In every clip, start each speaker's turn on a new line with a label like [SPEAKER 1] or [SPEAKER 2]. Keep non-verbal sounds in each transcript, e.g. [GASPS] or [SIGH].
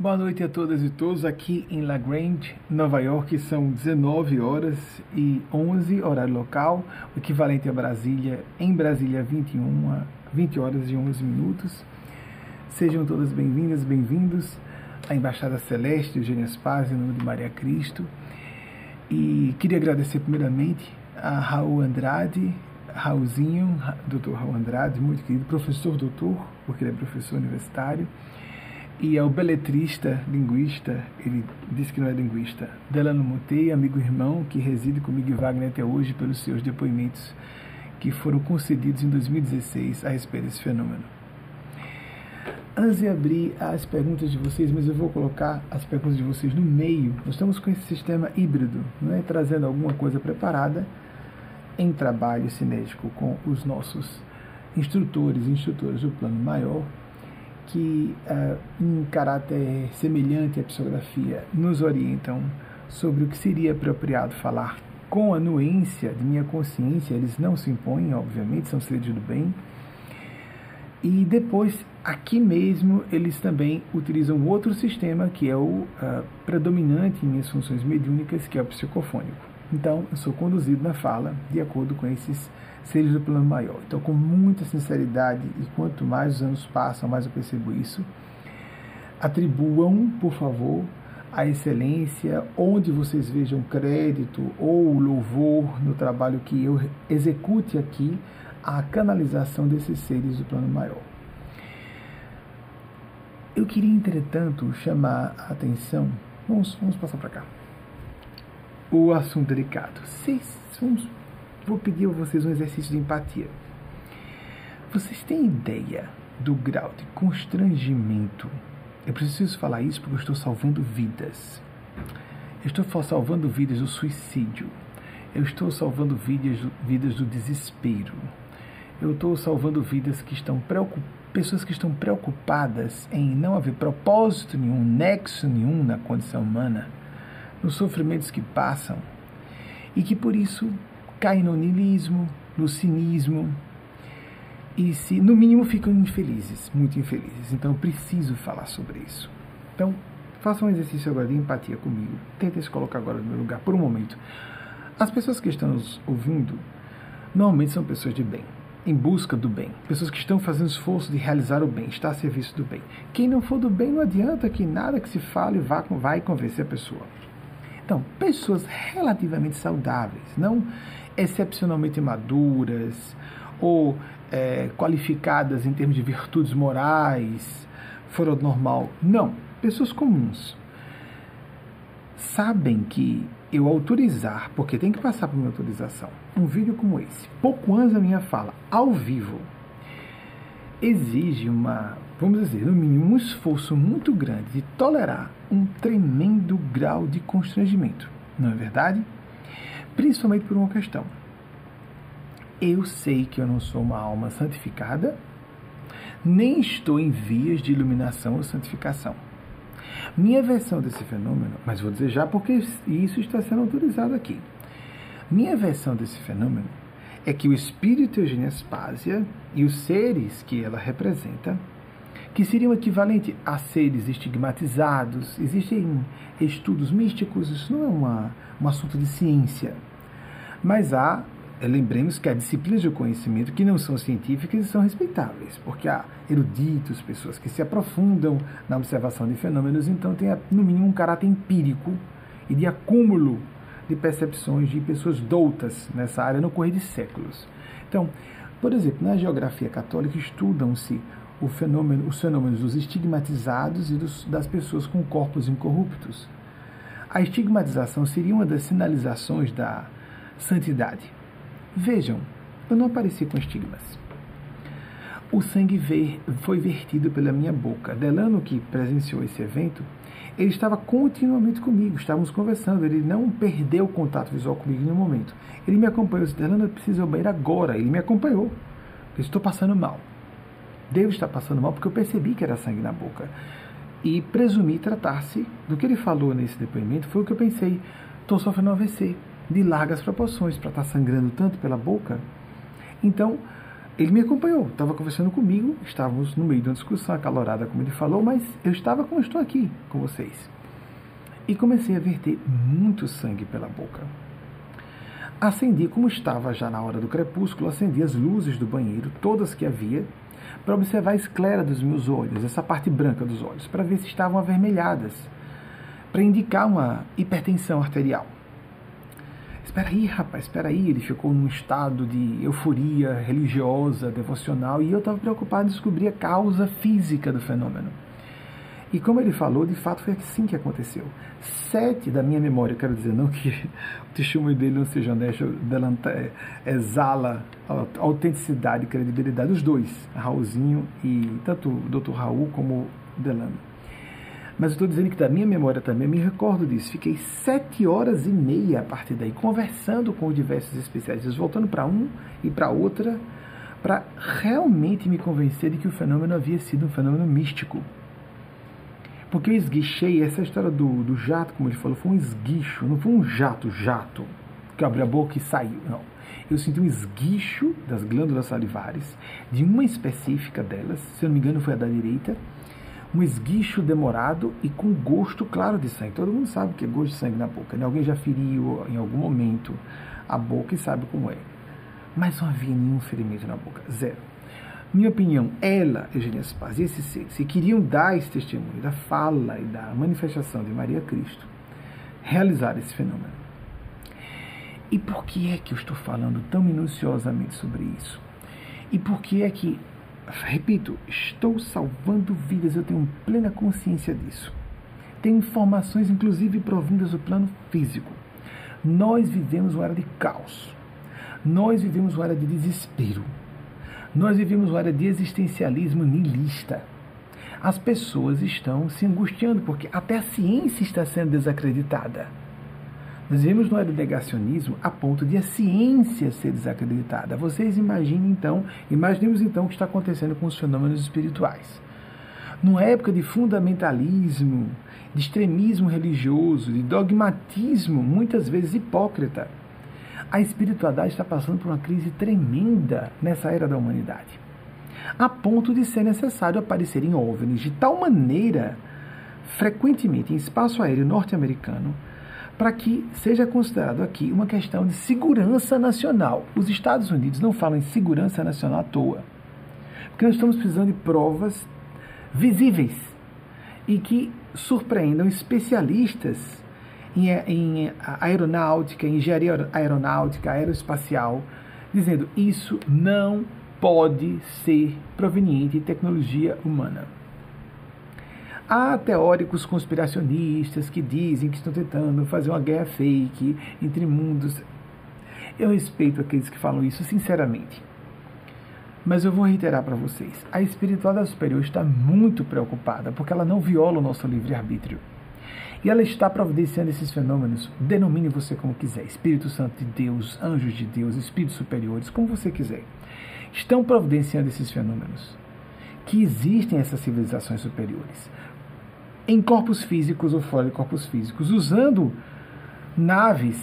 [SPEAKER 1] Boa noite a todas e todos aqui em La Grande, Nova York. São 19 horas e 11 horário local, o equivalente a Brasília. Em Brasília, 21 20 horas e 11 minutos. Sejam todas bem-vindas, bem-vindos à Embaixada Celeste, Eugênia Spaz, em nome de Maria Cristo. E queria agradecer primeiramente a Raul Andrade, Raulzinho, doutor Raul Andrade, muito querido, professor doutor, porque ele é professor universitário e é o beletrista, linguista, ele disse que não é linguista, Delano Montei, amigo irmão, que reside comigo em Wagner até hoje pelos seus depoimentos que foram concedidos em 2016 a respeito desse fenômeno. Antes de abrir as perguntas de vocês, mas eu vou colocar as perguntas de vocês no meio. Nós estamos com esse sistema híbrido, não é? trazendo alguma coisa preparada em trabalho cinético com os nossos instrutores e instrutores do plano maior que, uh, caráter semelhante à psicografia, nos orientam sobre o que seria apropriado falar com anuência de minha consciência, eles não se impõem, obviamente, são seres do bem. E depois, aqui mesmo, eles também utilizam outro sistema que é o uh, predominante em minhas funções mediúnicas, que é o psicofônico. Então, eu sou conduzido na fala de acordo com esses seres do plano maior. Então, com muita sinceridade, e quanto mais os anos passam, mais eu percebo isso, atribuam, por favor, a excelência, onde vocês vejam crédito ou louvor no trabalho que eu execute aqui, a canalização desses seres do plano maior. Eu queria, entretanto, chamar a atenção. Vamos, vamos passar para cá. O assunto delicado. Vocês, vamos vou pedir a vocês um exercício de empatia. Vocês têm ideia do grau de constrangimento? Eu preciso falar isso porque eu estou salvando vidas. Eu estou salvando vidas do suicídio. Eu estou salvando vidas, vidas do desespero. Eu estou salvando vidas que estão preocupadas pessoas que estão preocupadas em não haver propósito nenhum, nexo nenhum na condição humana, nos sofrimentos que passam, e que por isso caem no niilismo, no cinismo e se no mínimo ficam infelizes, muito infelizes. Então preciso falar sobre isso. Então, faça um exercício agora de empatia comigo. Tente se colocar agora no meu lugar por um momento. As pessoas que estão nos ouvindo normalmente são pessoas de bem, em busca do bem, pessoas que estão fazendo esforço de realizar o bem, estar a serviço do bem. Quem não for do bem, não adianta que nada que se fale vá, vai convencer a pessoa. Então, pessoas relativamente saudáveis, não excepcionalmente maduras ou é, qualificadas em termos de virtudes morais, fora do normal. Não, pessoas comuns. Sabem que eu autorizar, porque tem que passar por minha autorização, um vídeo como esse, pouco antes da minha fala, ao vivo, exige uma, vamos dizer, no mínimo, um esforço muito grande de tolerar um tremendo grau de constrangimento. Não é verdade? Principalmente por uma questão. Eu sei que eu não sou uma alma santificada, nem estou em vias de iluminação ou santificação. Minha versão desse fenômeno, mas vou dizer já porque isso está sendo autorizado aqui. Minha versão desse fenômeno é que o espírito Eugênia Aspásia e os seres que ela representa, que seriam equivalentes a seres estigmatizados, existem estudos místicos, isso não é uma, um assunto de ciência, mas há, lembremos que há disciplinas de conhecimento que não são científicas e são respeitáveis, porque há eruditos, pessoas que se aprofundam na observação de fenômenos, então tem no mínimo um caráter empírico e de acúmulo de percepções de pessoas doutas nessa área no correr de séculos. Então, por exemplo, na geografia católica estudam-se fenômeno, os fenômenos dos estigmatizados e dos, das pessoas com corpos incorruptos. A estigmatização seria uma das sinalizações da santidade. Vejam, eu não apareci com estigmas. O sangue ver, foi vertido pela minha boca. Delano, que presenciou esse evento, ele estava continuamente comigo, estávamos conversando, ele não perdeu o contato visual comigo no momento. Ele me acompanhou, disse, Delano, eu preciso ir ao banheiro agora. Ele me acompanhou. Eu estou passando mal. Devo estar passando mal porque eu percebi que era sangue na boca. E presumi tratar-se do que ele falou nesse depoimento, foi o que eu pensei. Estou sofrendo AVC de largas proporções para estar tá sangrando tanto pela boca. Então, ele me acompanhou, estava conversando comigo, estávamos no meio de uma discussão acalorada, como ele falou, mas eu estava como estou aqui com vocês. E comecei a verter muito sangue pela boca. Acendi, como estava já na hora do crepúsculo, acendi as luzes do banheiro, todas que havia, para observar a esclera dos meus olhos, essa parte branca dos olhos, para ver se estavam avermelhadas, para indicar uma hipertensão arterial. Espera aí, rapaz, espera aí. Ele ficou num estado de euforia religiosa, devocional, e eu estava preocupado em descobrir a causa física do fenômeno. E como ele falou, de fato foi assim que aconteceu. Sete da minha memória, quero dizer, não que [LAUGHS] o testemunho dele não seja honesto, é, exala a autenticidade e credibilidade, os dois, Raulzinho e tanto o Dr. Raul como Delano. Mas estou dizendo que da minha memória também, eu me recordo disso. Fiquei sete horas e meia a partir daí, conversando com diversos especialistas, voltando para um e para outra, para realmente me convencer de que o fenômeno havia sido um fenômeno místico. Porque eu esguichei, essa história do, do jato, como ele falou, foi um esguicho, não foi um jato, jato, que abriu a boca e saiu, não. Eu senti um esguicho das glândulas salivares, de uma específica delas, se eu não me engano foi a da direita, um esguicho demorado e com gosto claro de sangue. Todo mundo sabe que é gosto de sangue na boca. Né? Alguém já feriu em algum momento a boca e sabe como é. Mas não havia nenhum ferimento na boca. Zero. Minha opinião, ela, Eugênia Spaz, e esses seres, se queriam dar esse testemunho da fala e da manifestação de Maria Cristo, realizar esse fenômeno. E por que é que eu estou falando tão minuciosamente sobre isso? E por que é que repito, estou salvando vidas, eu tenho plena consciência disso. Tenho informações, inclusive, provindas do plano físico. Nós vivemos uma era de caos. Nós vivemos uma era de desespero. Nós vivemos uma era de existencialismo nihilista. As pessoas estão se angustiando porque até a ciência está sendo desacreditada. Nós vivemos no era do negacionismo a ponto de a ciência ser desacreditada. Vocês imaginem então, imaginemos então o que está acontecendo com os fenômenos espirituais. Numa época de fundamentalismo, de extremismo religioso, de dogmatismo, muitas vezes hipócrita, a espiritualidade está passando por uma crise tremenda nessa era da humanidade. A ponto de ser necessário aparecerem OVNIs de tal maneira, frequentemente em espaço aéreo norte-americano, para que seja considerado aqui uma questão de segurança nacional. Os Estados Unidos não falam em segurança nacional à toa, porque nós estamos precisando de provas visíveis e que surpreendam especialistas em, em aeronáutica, engenharia aeronáutica, aeroespacial, dizendo isso não pode ser proveniente de tecnologia humana. Há teóricos conspiracionistas que dizem que estão tentando fazer uma guerra fake entre mundos. Eu respeito aqueles que falam isso sinceramente. Mas eu vou reiterar para vocês: a espiritualidade superior está muito preocupada porque ela não viola o nosso livre-arbítrio. E ela está providenciando esses fenômenos, denomine você como quiser, Espírito Santo de Deus, anjos de Deus, espíritos superiores, como você quiser. Estão providenciando esses fenômenos. Que existem essas civilizações superiores em corpos físicos ou fora de corpos físicos, usando naves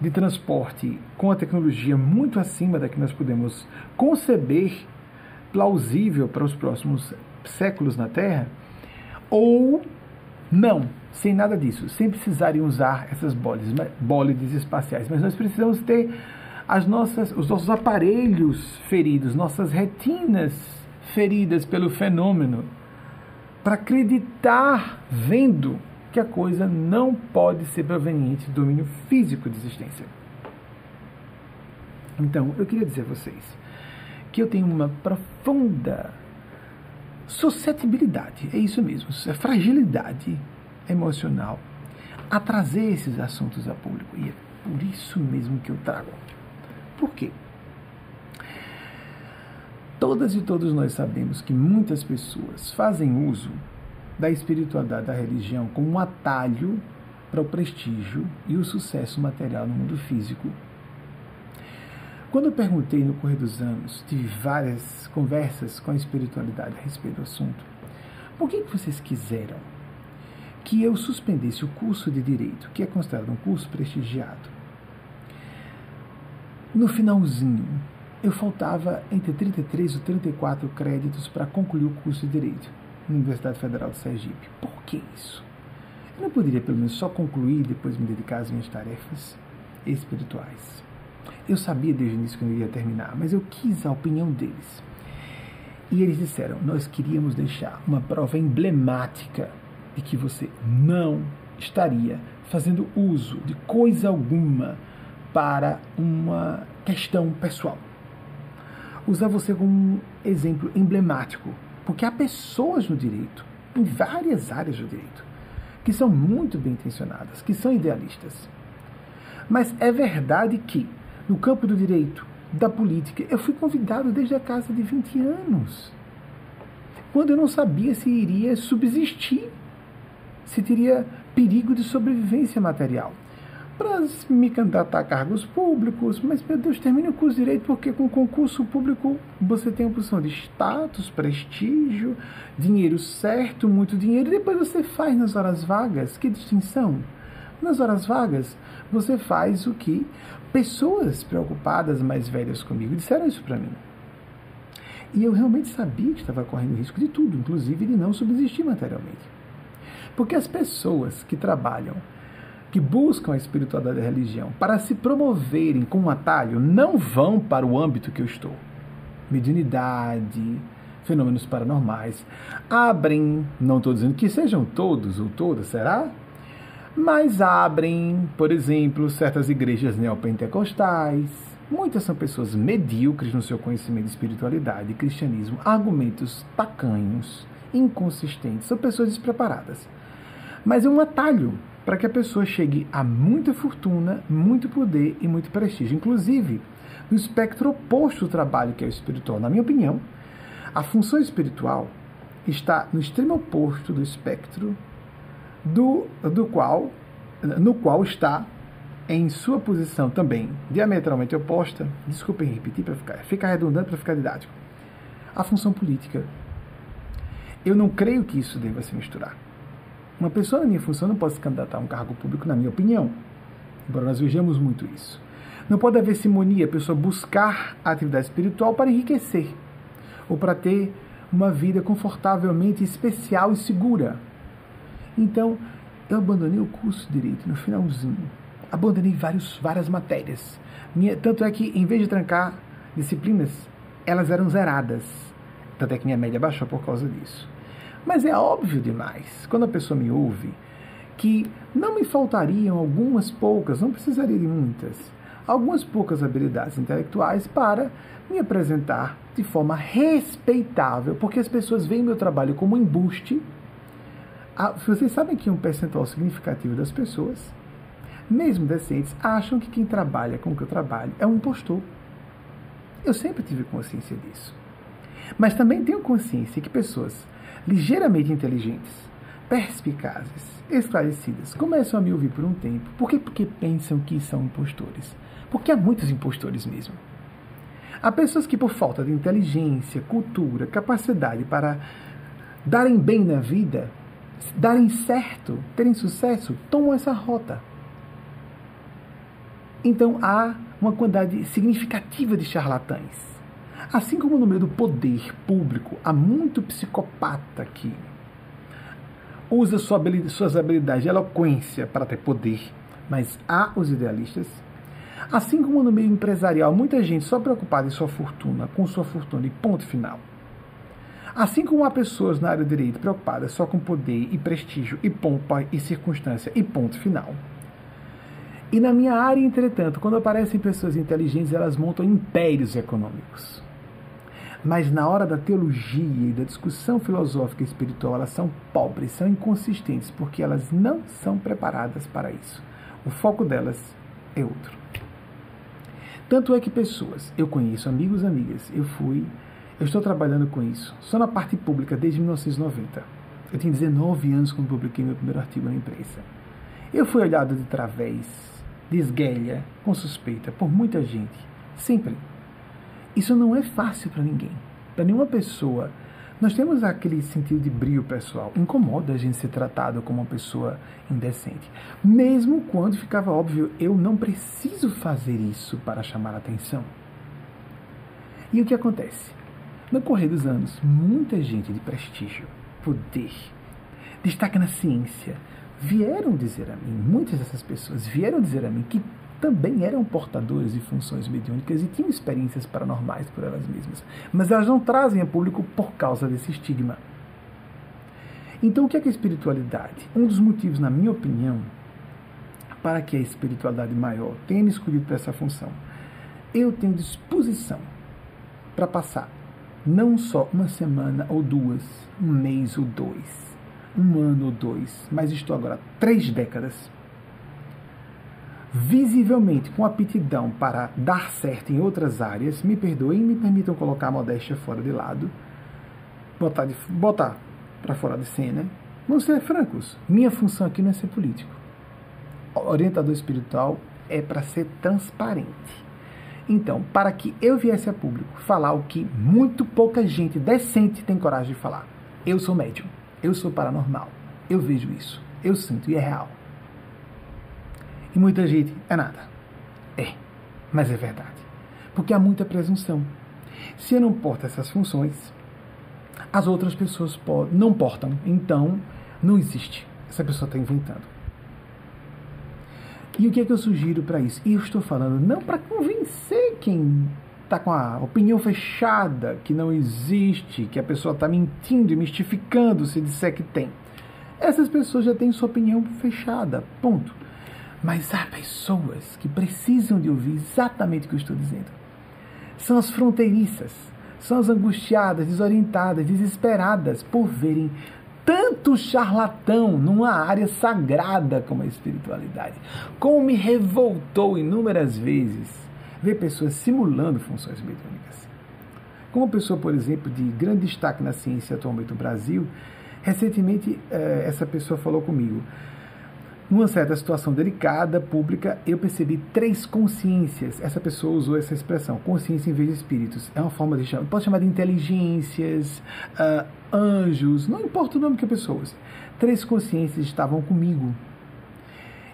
[SPEAKER 1] de transporte com a tecnologia muito acima da que nós podemos conceber plausível para os próximos séculos na Terra, ou não, sem nada disso, sem precisarem usar essas bólides espaciais. Mas nós precisamos ter as nossas, os nossos aparelhos feridos, nossas retinas feridas pelo fenômeno para acreditar vendo que a coisa não pode ser proveniente do domínio físico de existência. Então, eu queria dizer a vocês que eu tenho uma profunda suscetibilidade, é isso mesmo, é fragilidade emocional a trazer esses assuntos a público. E é por isso mesmo que eu trago. Por quê? Todas e todos nós sabemos que muitas pessoas fazem uso da espiritualidade da religião como um atalho para o prestígio e o sucesso material no mundo físico. Quando eu perguntei no correr dos anos, tive várias conversas com a espiritualidade a respeito do assunto. Por que vocês quiseram que eu suspendesse o curso de direito, que é considerado um curso prestigiado? No finalzinho eu faltava entre 33 ou 34 créditos para concluir o curso de Direito na Universidade Federal de Sergipe. Por que isso? Eu não poderia, pelo menos, só concluir e depois me dedicar às minhas tarefas espirituais. Eu sabia desde o início que eu iria terminar, mas eu quis a opinião deles. E eles disseram: Nós queríamos deixar uma prova emblemática de que você não estaria fazendo uso de coisa alguma para uma questão pessoal. Usar você como um exemplo emblemático, porque há pessoas no direito, em várias áreas do direito, que são muito bem intencionadas, que são idealistas. Mas é verdade que, no campo do direito, da política, eu fui convidado desde a casa de 20 anos, quando eu não sabia se iria subsistir, se teria perigo de sobrevivência material para me candidatar a cargos públicos, mas meu Deus, termine o curso de direito porque com concurso público você tem a posição de status, prestígio, dinheiro certo, muito dinheiro, e depois você faz nas horas vagas. Que distinção? Nas horas vagas, você faz o que pessoas preocupadas, mais velhas comigo, disseram isso para mim. E eu realmente sabia que estava correndo risco de tudo, inclusive de não subsistir materialmente. Porque as pessoas que trabalham que buscam a espiritualidade da religião para se promoverem com um atalho não vão para o âmbito que eu estou. Mediunidade, fenômenos paranormais. Abrem, não estou dizendo que sejam todos ou todas, será? Mas abrem, por exemplo, certas igrejas neopentecostais. Muitas são pessoas medíocres no seu conhecimento de espiritualidade e cristianismo, argumentos tacanhos, inconsistentes, são pessoas despreparadas. Mas é um atalho para que a pessoa chegue a muita fortuna, muito poder e muito prestígio. Inclusive, no espectro oposto do trabalho, que é o espiritual. Na minha opinião, a função espiritual está no extremo oposto do espectro do, do qual, no qual está em sua posição também diametralmente oposta, desculpem repetir para ficar, ficar redundante para ficar didático, a função política. Eu não creio que isso deva se misturar. Uma pessoa na minha função não pode se candidatar a um cargo público, na minha opinião. Embora nós vejamos muito isso. Não pode haver simonia, a pessoa buscar a atividade espiritual para enriquecer ou para ter uma vida confortavelmente especial e segura. Então, eu abandonei o curso de direito no finalzinho. Abandonei vários, várias matérias. Minha, tanto é que, em vez de trancar disciplinas, elas eram zeradas. Tanto é que minha média baixou por causa disso. Mas é óbvio demais, quando a pessoa me ouve, que não me faltariam algumas poucas, não precisaria de muitas, algumas poucas habilidades intelectuais para me apresentar de forma respeitável, porque as pessoas veem meu trabalho como embuste. Ah, vocês sabem que um percentual significativo das pessoas, mesmo decentes, acham que quem trabalha com o que eu trabalho é um impostor. Eu sempre tive consciência disso. Mas também tenho consciência que pessoas ligeiramente inteligentes, perspicazes, esclarecidas, começam a me ouvir por um tempo. Por quê? Porque pensam que são impostores. Porque há muitos impostores mesmo. Há pessoas que, por falta de inteligência, cultura, capacidade para darem bem na vida, darem certo, terem sucesso, tomam essa rota. Então há uma quantidade significativa de charlatães Assim como no meio do poder público há muito psicopata que usa sua habilidade, suas habilidades de eloquência para ter poder, mas há os idealistas. Assim como no meio empresarial, muita gente só preocupada em sua fortuna, com sua fortuna e ponto final. Assim como há pessoas na área do direito preocupadas só com poder e prestígio e pompa e circunstância e ponto final. E na minha área, entretanto, quando aparecem pessoas inteligentes, elas montam impérios econômicos. Mas na hora da teologia e da discussão filosófica e espiritual, elas são pobres, são inconsistentes, porque elas não são preparadas para isso. O foco delas é outro. Tanto é que pessoas, eu conheço amigos e amigas, eu fui, eu estou trabalhando com isso, só na parte pública desde 1990. Eu tenho 19 anos quando publiquei meu primeiro artigo na imprensa. Eu fui olhado de través, de esguelha, com suspeita, por muita gente, sempre isso não é fácil para ninguém, para nenhuma pessoa. Nós temos aquele sentido de brilho pessoal. Incomoda a gente ser tratado como uma pessoa indecente. Mesmo quando ficava óbvio, eu não preciso fazer isso para chamar atenção. E o que acontece? No correr dos anos, muita gente de prestígio, poder, destaque na ciência, vieram dizer a mim, muitas dessas pessoas vieram dizer a mim que também eram portadores de funções mediúnicas e tinham experiências paranormais por elas mesmas, mas elas não trazem a público por causa desse estigma. Então, o que é, que é espiritualidade? Um dos motivos, na minha opinião, para que a espiritualidade maior tenha me escolhido para essa função, eu tenho disposição para passar não só uma semana ou duas, um mês ou dois, um ano ou dois, mas estou agora três décadas visivelmente com aptidão para dar certo em outras áreas, me perdoem me permitam colocar a modéstia fora de lado, botar, de, botar para fora de cena. Vamos ser francos, minha função aqui não é ser político. Orientador espiritual é para ser transparente. Então, para que eu viesse a público falar o que muito pouca gente decente tem coragem de falar. Eu sou médium, eu sou paranormal, eu vejo isso, eu sinto e é real. E muita gente é nada. É, mas é verdade. Porque há muita presunção. Se eu não porto essas funções, as outras pessoas não portam. Então, não existe. Essa pessoa está inventando. E o que é que eu sugiro para isso? E eu estou falando não para convencer quem está com a opinião fechada, que não existe, que a pessoa está mentindo e mistificando se disser que tem. Essas pessoas já têm sua opinião fechada. Ponto. Mas há pessoas que precisam de ouvir exatamente o que eu estou dizendo. São as fronteiriças, são as angustiadas, desorientadas, desesperadas por verem tanto charlatão numa área sagrada como a espiritualidade. Como me revoltou inúmeras vezes ver pessoas simulando funções mediúnicas. Como uma pessoa, por exemplo, de grande destaque na ciência atualmente no Brasil, recentemente eh, essa pessoa falou comigo. Numa certa situação delicada, pública, eu percebi três consciências. Essa pessoa usou essa expressão, consciência em vez de espíritos. É uma forma de chamar, pode chamar de inteligências, uh, anjos, não importa o nome que a pessoa use. Três consciências estavam comigo.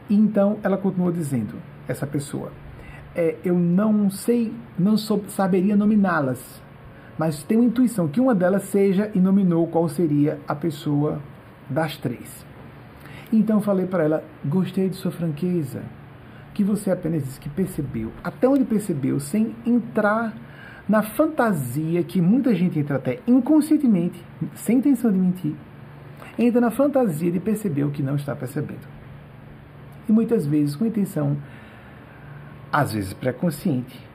[SPEAKER 1] E então ela continuou dizendo, essa pessoa, é, eu não sei, não sou, saberia nominá-las, mas tenho intuição que uma delas seja e nominou qual seria a pessoa das três. Então falei para ela: gostei de sua franqueza, que você apenas disse que percebeu. Até onde percebeu, sem entrar na fantasia que muita gente entra até inconscientemente, sem intenção de mentir, entra na fantasia de perceber o que não está percebendo. E muitas vezes com intenção, às vezes pré-consciente.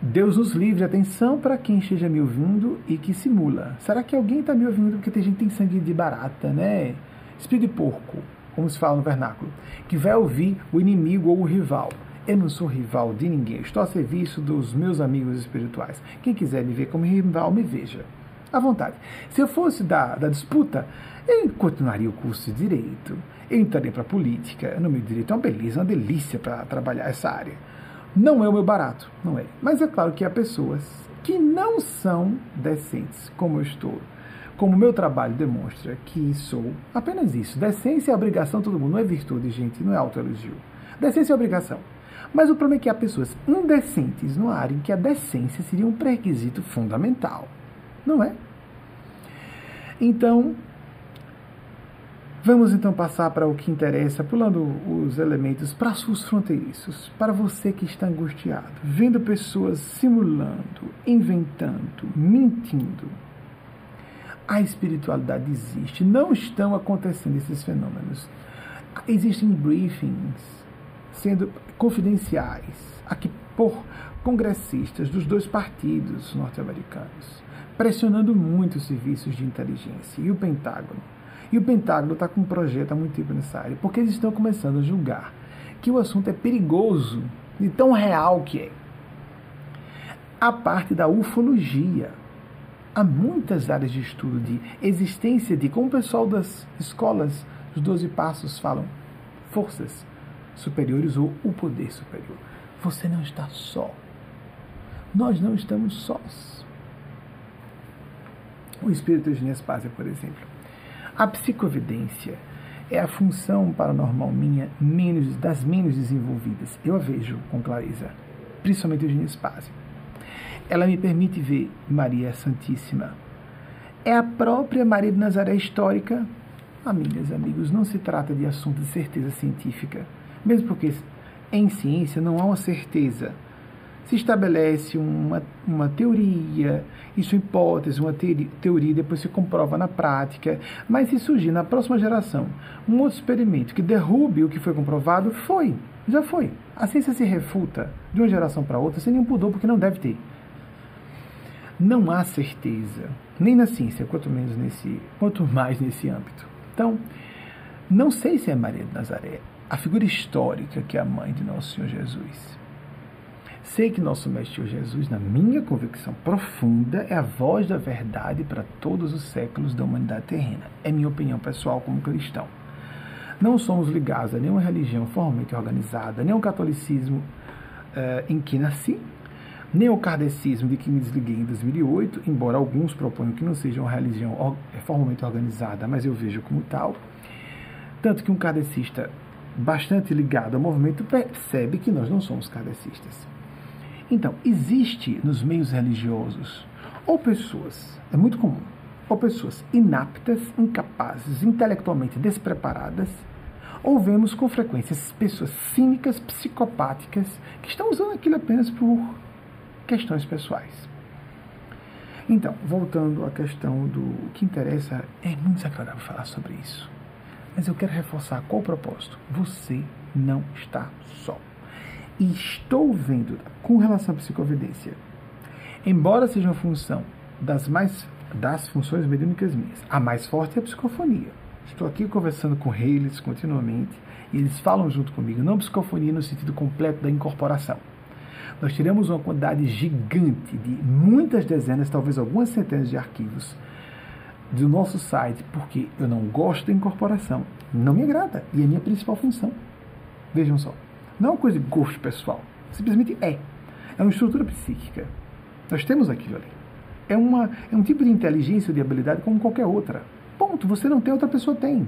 [SPEAKER 1] Deus nos livre, atenção para quem esteja me ouvindo e que simula. Será que alguém está me ouvindo porque tem gente que tem sangue de barata, né? Espírito de porco, como se fala no vernáculo, que vai ouvir o inimigo ou o rival. Eu não sou rival de ninguém, estou a serviço dos meus amigos espirituais. Quem quiser me ver como rival, me veja. À vontade. Se eu fosse da, da disputa, eu continuaria o curso de Direito, eu entraria para a política. No meu direito é uma beleza, uma delícia para trabalhar essa área. Não é o meu barato, não é. Mas é claro que há pessoas que não são decentes, como eu estou como meu trabalho demonstra que sou apenas isso. Decência e obrigação, todo mundo. Não é virtude, gente, não é autoelogio. Decência e obrigação. Mas o problema é que há pessoas indecentes numa área em que a decência seria um pré-requisito fundamental. Não é? Então, vamos então passar para o que interessa, pulando os elementos para os fronteiriços, para você que está angustiado, vendo pessoas simulando, inventando, mentindo a espiritualidade existe. Não estão acontecendo esses fenômenos. Existem briefings sendo confidenciais aqui por congressistas dos dois partidos norte-americanos, pressionando muito os serviços de inteligência e o Pentágono. E o Pentágono está com um projeto há muito tempo nessa área, porque eles estão começando a julgar que o assunto é perigoso e tão real que é. A parte da ufologia, há muitas áreas de estudo de existência de, como o pessoal das escolas dos Doze Passos falam, forças superiores ou o poder superior. Você não está só. Nós não estamos sós. O espírito de Nespásia, por exemplo. A psicovidência é a função paranormal minha menos, das menos desenvolvidas. Eu a vejo com clareza, principalmente o Ginespásia ela me permite ver Maria Santíssima. É a própria Maria de Nazaré histórica? Amigas, amigos, não se trata de assunto de certeza científica, mesmo porque em ciência não há uma certeza. Se estabelece uma, uma teoria, isso é hipótese, uma teoria, depois se comprova na prática. Mas se surgir na próxima geração um outro experimento que derrube o que foi comprovado, foi, já foi. A ciência se refuta de uma geração para outra sem nenhum pudor, porque não deve ter. Não há certeza, nem na ciência, quanto menos nesse, quanto mais nesse âmbito. Então, não sei se é Maria de Nazaré, a figura histórica que é a mãe de nosso Senhor Jesus. Sei que nosso Mestre Jesus, na minha convicção profunda, é a voz da verdade para todos os séculos da humanidade terrena. É minha opinião pessoal como cristão. Não somos ligados a nenhuma religião formalmente organizada, nem ao catolicismo uh, em que nasci, kardecismo de que me desliguei em 2008, embora alguns proponham que não seja uma religião formalmente organizada, mas eu vejo como tal. Tanto que um kardecista bastante ligado ao movimento percebe que nós não somos kardecistas. Então, existe nos meios religiosos ou pessoas, é muito comum, ou pessoas inaptas, incapazes, intelectualmente despreparadas, ou vemos com frequência pessoas cínicas, psicopáticas, que estão usando aquilo apenas por questões pessoais. Então, voltando à questão do que interessa, é muito desagradável falar sobre isso. Mas eu quero reforçar qual o propósito. Você não está só. E estou vendo, com relação à psicovidência, embora seja uma função das mais das funções mediúnicas minhas, a mais forte é a psicofonia. Estou aqui conversando com eles continuamente e eles falam junto comigo, não psicofonia no sentido completo da incorporação. Nós tiramos uma quantidade gigante de muitas dezenas, talvez algumas centenas de arquivos do nosso site, porque eu não gosto da incorporação, não me agrada e é minha principal função. Vejam só. Não é uma coisa de gosto pessoal. Simplesmente é. É uma estrutura psíquica. Nós temos aquilo ali. É, uma, é um tipo de inteligência ou de habilidade como qualquer outra. Ponto. Você não tem, outra pessoa tem.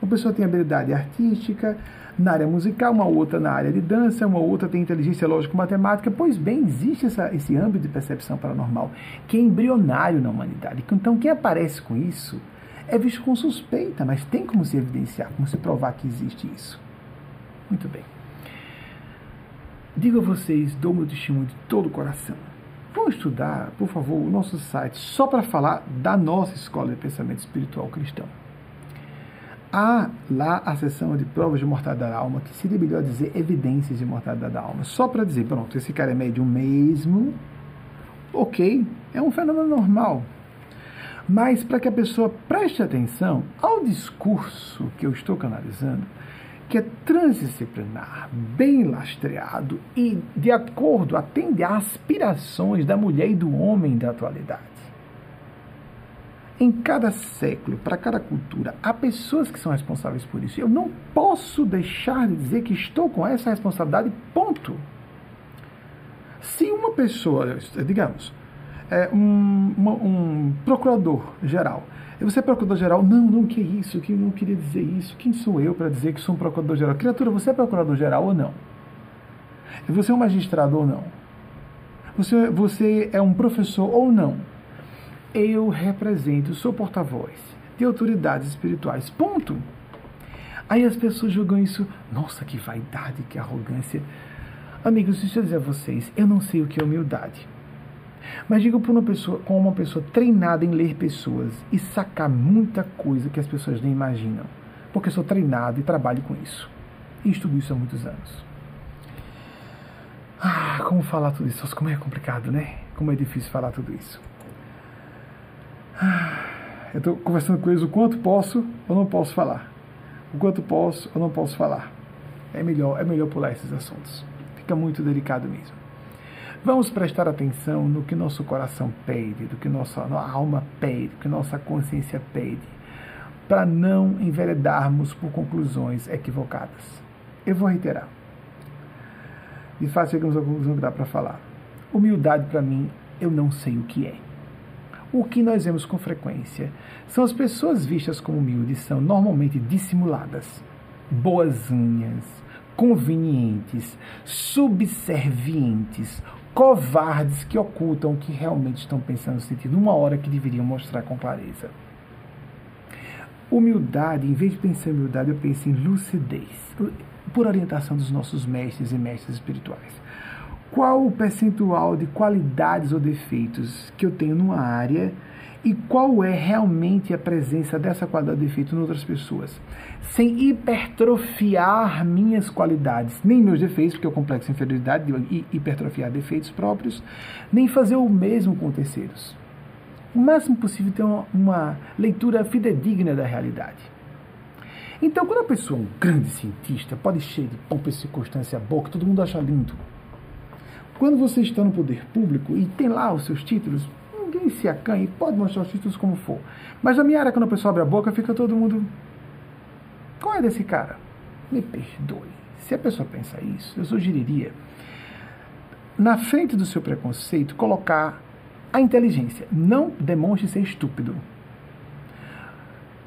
[SPEAKER 1] Uma pessoa tem habilidade artística na área musical, uma outra na área de dança, uma outra tem inteligência lógico-matemática. Pois bem, existe essa, esse âmbito de percepção paranormal que é embrionário na humanidade. Então, quem aparece com isso é visto com suspeita, mas tem como se evidenciar, como se provar que existe isso. Muito bem. Digo a vocês, dou meu testemunho de todo o coração. Vão estudar, por favor, o nosso site só para falar da nossa escola de pensamento espiritual cristão. Há lá a sessão de provas de mortalidade da alma, que seria melhor dizer evidências de mortalidade da alma. Só para dizer, pronto, esse cara é médium mesmo, ok, é um fenômeno normal. Mas para que a pessoa preste atenção ao discurso que eu estou canalizando, que é transdisciplinar, bem lastreado e de acordo, atende às aspirações da mulher e do homem da atualidade. Em cada século, para cada cultura, há pessoas que são responsáveis por isso. Eu não posso deixar de dizer que estou com essa responsabilidade, ponto. Se uma pessoa, digamos, é um, uma, um procurador geral, e você é procurador-geral? Não, não, que isso, que eu não queria dizer isso. Quem sou eu para dizer que sou um procurador-geral? Criatura, você é procurador-geral ou não? Você é um magistrado ou não? Você, você é um professor ou não? Eu represento, sou porta-voz de autoridades espirituais. Ponto. Aí as pessoas julgam isso. Nossa, que vaidade, que arrogância. Amigos, deixa eu dizer a vocês, eu não sei o que é humildade. Mas digo por uma pessoa, com uma pessoa treinada em ler pessoas e sacar muita coisa que as pessoas nem imaginam. Porque sou treinado e trabalho com isso. E estudo isso há muitos anos. Ah, como falar tudo isso? Como é complicado, né? Como é difícil falar tudo isso. Eu estou conversando com eles o quanto posso ou não posso falar. O quanto posso ou não posso falar. É melhor, é melhor pular esses assuntos. Fica muito delicado mesmo. Vamos prestar atenção no que nosso coração pede, do que nossa alma pede, do que nossa consciência pede, para não enveredarmos por conclusões equivocadas. Eu vou reiterar. E fácil chegamos à conclusão que dá para falar. Humildade, para mim, eu não sei o que é. O que nós vemos com frequência são as pessoas vistas como humildes são normalmente dissimuladas, boazinhas, convenientes, subservientes, covardes que ocultam o que realmente estão pensando, sentindo, numa hora que deveriam mostrar com clareza. Humildade, em vez de pensar em humildade, eu penso em lucidez, por orientação dos nossos mestres e mestres espirituais. Qual o percentual de qualidades ou defeitos que eu tenho numa área e qual é realmente a presença dessa qualidade ou defeito em outras pessoas? Sem hipertrofiar minhas qualidades, nem meus defeitos, porque é o complexo de inferioridade de hipertrofiar defeitos próprios, nem fazer o mesmo com terceiros o máximo possível ter uma, uma leitura fidedigna da realidade. Então, quando a pessoa é um grande cientista, pode cheio de pompa e circunstância boca, todo mundo acha lindo. Quando você está no poder público e tem lá os seus títulos, ninguém se acanha pode mostrar os títulos como for. Mas na minha área, quando a pessoa abre a boca, fica todo mundo. Qual é desse cara? Me perdoe. Se a pessoa pensa isso, eu sugeriria, na frente do seu preconceito, colocar a inteligência. Não demonstre ser estúpido.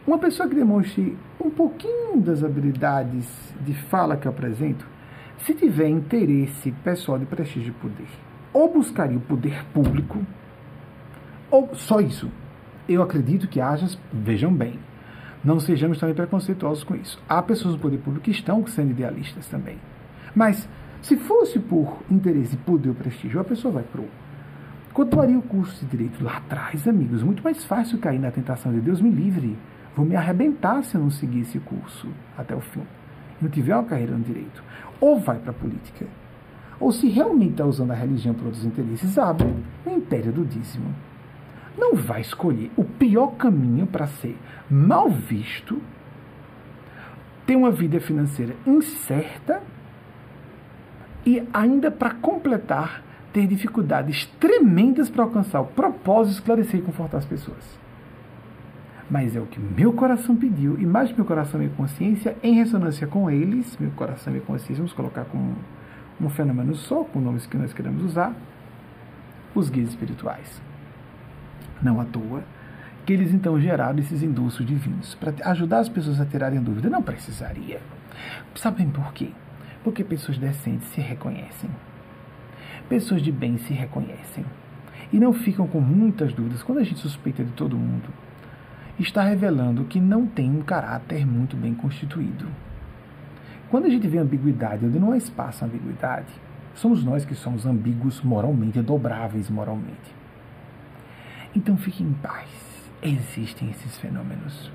[SPEAKER 1] Uma pessoa que demonstre um pouquinho das habilidades de fala que eu apresento, se tiver interesse pessoal de prestígio e poder, ou buscaria o poder público, ou só isso. Eu acredito que haja, vejam bem, não sejamos também preconceituosos com isso. Há pessoas do poder público que estão sendo idealistas também. Mas, se fosse por interesse, poder ou prestígio, a pessoa vai para o Continuaria o curso de direito lá atrás, amigos. Muito mais fácil cair na tentação de Deus me livre. Vou me arrebentar se eu não seguir esse curso até o fim. Não tiver uma carreira no direito. Ou vai para a política. Ou se realmente está usando a religião para outros interesses, abre o império do dízimo. Não vai escolher o pior caminho para ser mal visto, ter uma vida financeira incerta e ainda para completar ter dificuldades tremendas para alcançar o propósito de esclarecer e confortar as pessoas. Mas é o que meu coração pediu, e mais meu coração e consciência, em ressonância com eles, meu coração e consciência, vamos colocar como um, fenômeno só, com nomes que nós queremos usar, os guias espirituais. Não à toa que eles então geraram esses indultos divinos, para ajudar as pessoas a tirarem dúvida. Não precisaria. Sabem por quê? Porque pessoas decentes se reconhecem pessoas de bem se reconhecem e não ficam com muitas dúvidas quando a gente suspeita de todo mundo. Está revelando que não tem um caráter muito bem constituído. Quando a gente vê ambiguidade onde não há espaço à ambiguidade, somos nós que somos ambíguos moralmente, dobráveis moralmente. Então fique em paz. Existem esses fenômenos.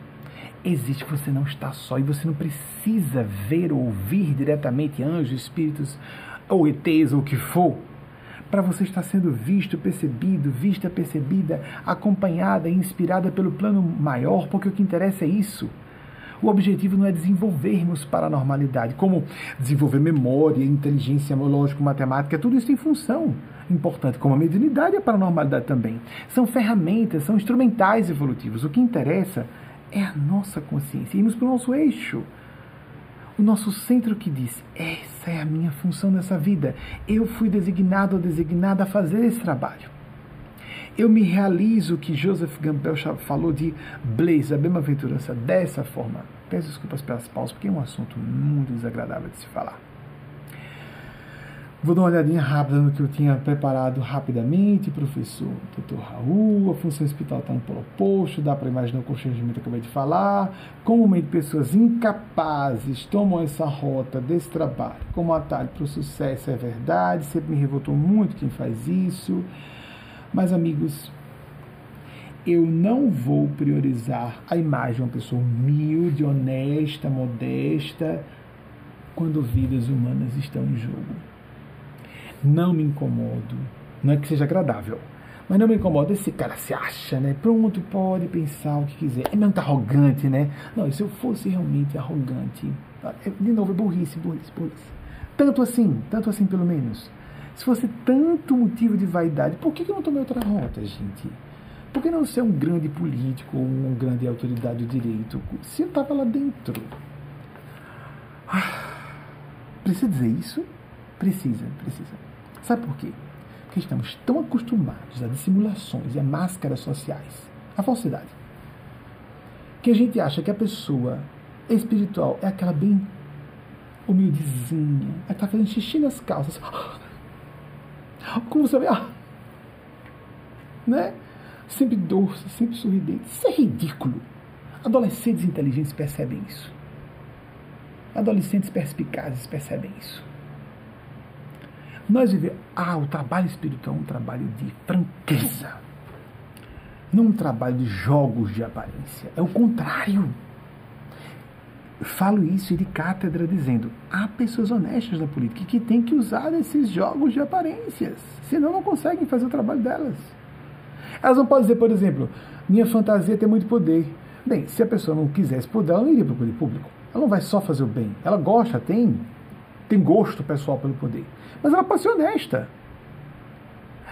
[SPEAKER 1] Existe, você não está só e você não precisa ver ou ouvir diretamente anjos, espíritos ou ETs ou o que for para você estar sendo visto, percebido, vista, percebida, acompanhada e inspirada pelo plano maior, porque o que interessa é isso. O objetivo não é desenvolvermos paranormalidade, como desenvolver memória, inteligência lógico-matemática, tudo isso tem função importante, como a mediunidade e a paranormalidade também. São ferramentas, são instrumentais evolutivos. O que interessa é a nossa consciência, irmos para o nosso eixo o nosso centro que diz: essa é a minha função nessa vida. Eu fui designado ou designada a fazer esse trabalho. Eu me realizo que Joseph Campbell falou de Blaze, a bem-aventurança, dessa forma. Peço desculpas pelas pausas, porque é um assunto muito desagradável de se falar. Vou dar uma olhadinha rápida no que eu tinha preparado rapidamente, professor Dr. Raul. A função hospital está no proposto, dá para imaginar o constrangimento que acabei de falar. Comumente, pessoas incapazes tomam essa rota desse trabalho como atalho para o sucesso, é verdade. Sempre me revoltou muito quem faz isso. Mas, amigos, eu não vou priorizar a imagem de uma pessoa humilde, honesta, modesta, quando vidas humanas estão em jogo não me incomodo. Não é que seja agradável, mas não me incomoda. Esse cara se acha, né? Pronto, pode pensar o que quiser. É muito arrogante, né? Não, se eu fosse realmente arrogante. De novo, é burrice, burrice, burrice. Tanto assim, tanto assim pelo menos. Se fosse tanto motivo de vaidade, por que eu não tomei outra rota, gente? Por que não ser um grande político ou uma grande autoridade do direito? Se eu estava lá dentro. Ah, precisa dizer isso? Precisa, precisa. Sabe por quê? Porque estamos tão acostumados a dissimulações e a máscaras sociais, a falsidade, que a gente acha que a pessoa espiritual é aquela bem humildezinha, é que está fazendo xixi nas calças. [GASPS] Como você vê, ah, né? Sempre doce, sempre sorridente. Isso é ridículo. Adolescentes inteligentes percebem isso. Adolescentes perspicazes percebem isso. Nós vivemos. Ah, o trabalho espiritual é um trabalho de franqueza. Não um trabalho de jogos de aparência. É o contrário. Falo isso de cátedra dizendo: há pessoas honestas na política que têm que usar esses jogos de aparências. Senão não conseguem fazer o trabalho delas. Elas não podem dizer, por exemplo, minha fantasia ter muito poder. Bem, se a pessoa não quisesse poder, ela não iria para o poder público. Ela não vai só fazer o bem. Ela gosta, tem, tem gosto pessoal pelo poder. Mas ela pode ser honesta.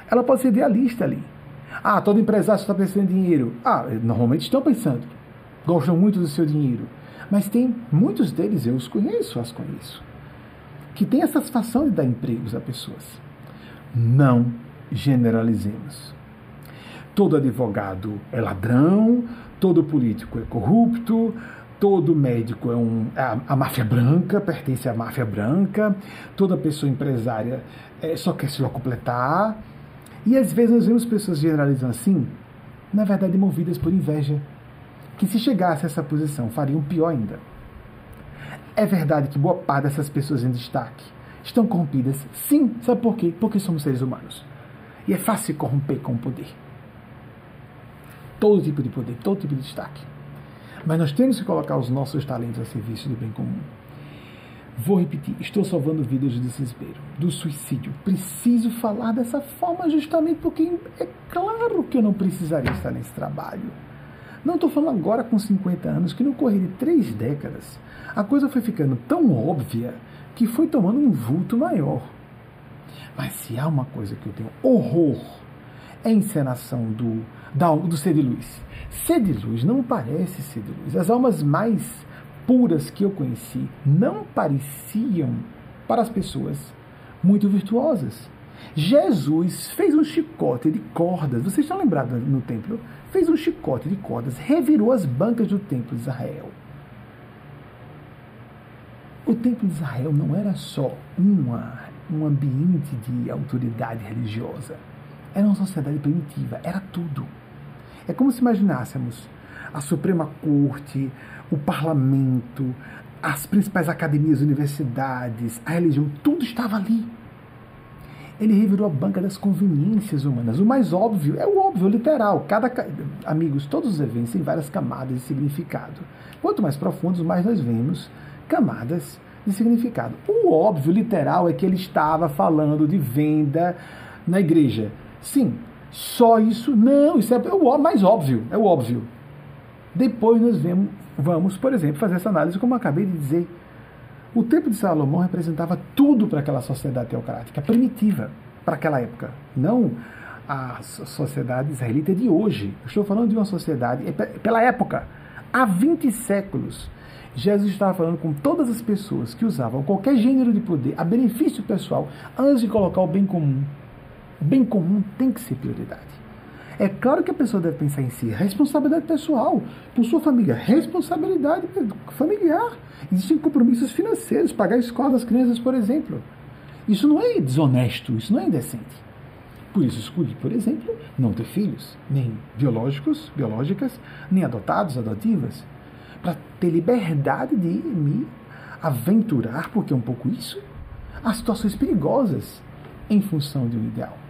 [SPEAKER 1] Ela pode ser idealista ali. Ah, todo empresário está pensando em dinheiro. Ah, normalmente estão pensando. Gostam muito do seu dinheiro. Mas tem muitos deles, eu os conheço, as conheço, que têm a satisfação de dar empregos a pessoas. Não generalizemos. Todo advogado é ladrão, todo político é corrupto, todo médico é um, a, a máfia branca, pertence à máfia branca, toda pessoa empresária é, só quer se completar. E às vezes nós vemos pessoas generalizando assim, na verdade movidas por inveja, que se chegasse a essa posição fariam pior ainda. É verdade que boa parte dessas pessoas em destaque estão corrompidas? Sim, sabe por quê? Porque somos seres humanos. E é fácil corromper com o poder. Todo tipo de poder, todo tipo de destaque. Mas nós temos que colocar os nossos talentos a serviço do bem comum. Vou repetir, estou salvando vidas do desespero, do suicídio. Preciso falar dessa forma justamente porque é claro que eu não precisaria estar nesse trabalho. Não estou falando agora com 50 anos, que no correr de três décadas, a coisa foi ficando tão óbvia que foi tomando um vulto maior. Mas se há uma coisa que eu tenho horror, é a encenação do, da, do ser de luz. Ser de luz não parece ser luz. As almas mais puras que eu conheci não pareciam, para as pessoas, muito virtuosas. Jesus fez um chicote de cordas. Vocês estão lembrados no templo? Fez um chicote de cordas, revirou as bancas do templo de Israel. O templo de Israel não era só uma, um ambiente de autoridade religiosa. Era uma sociedade primitiva, era tudo. É como se imaginássemos a Suprema Corte, o parlamento, as principais academias, universidades, a religião, tudo estava ali. Ele revirou a banca das conveniências humanas. O mais óbvio é o óbvio, literal. Cada amigos, todos os eventos têm várias camadas de significado. Quanto mais profundos, mais nós vemos camadas de significado. O óbvio, literal, é que ele estava falando de venda na igreja. Sim, só isso? Não, isso é o mais óbvio, é o óbvio. Depois nós vemos, vamos, por exemplo, fazer essa análise, como eu acabei de dizer. O tempo de Salomão representava tudo para aquela sociedade teocrática, primitiva, para aquela época. Não a sociedade israelita de hoje. estou falando de uma sociedade, é pela época, há 20 séculos. Jesus estava falando com todas as pessoas que usavam qualquer gênero de poder a benefício pessoal antes de colocar o bem comum. Bem comum tem que ser prioridade. É claro que a pessoa deve pensar em si, responsabilidade pessoal, por sua família, responsabilidade familiar. Existem compromissos financeiros, pagar a escola das crianças, por exemplo. Isso não é desonesto, isso não é indecente. Por isso escolhi, por exemplo, não ter filhos, nem biológicos, biológicas, nem adotados, adotivas, para ter liberdade de me aventurar, porque é um pouco isso, a situações perigosas em função de um ideal.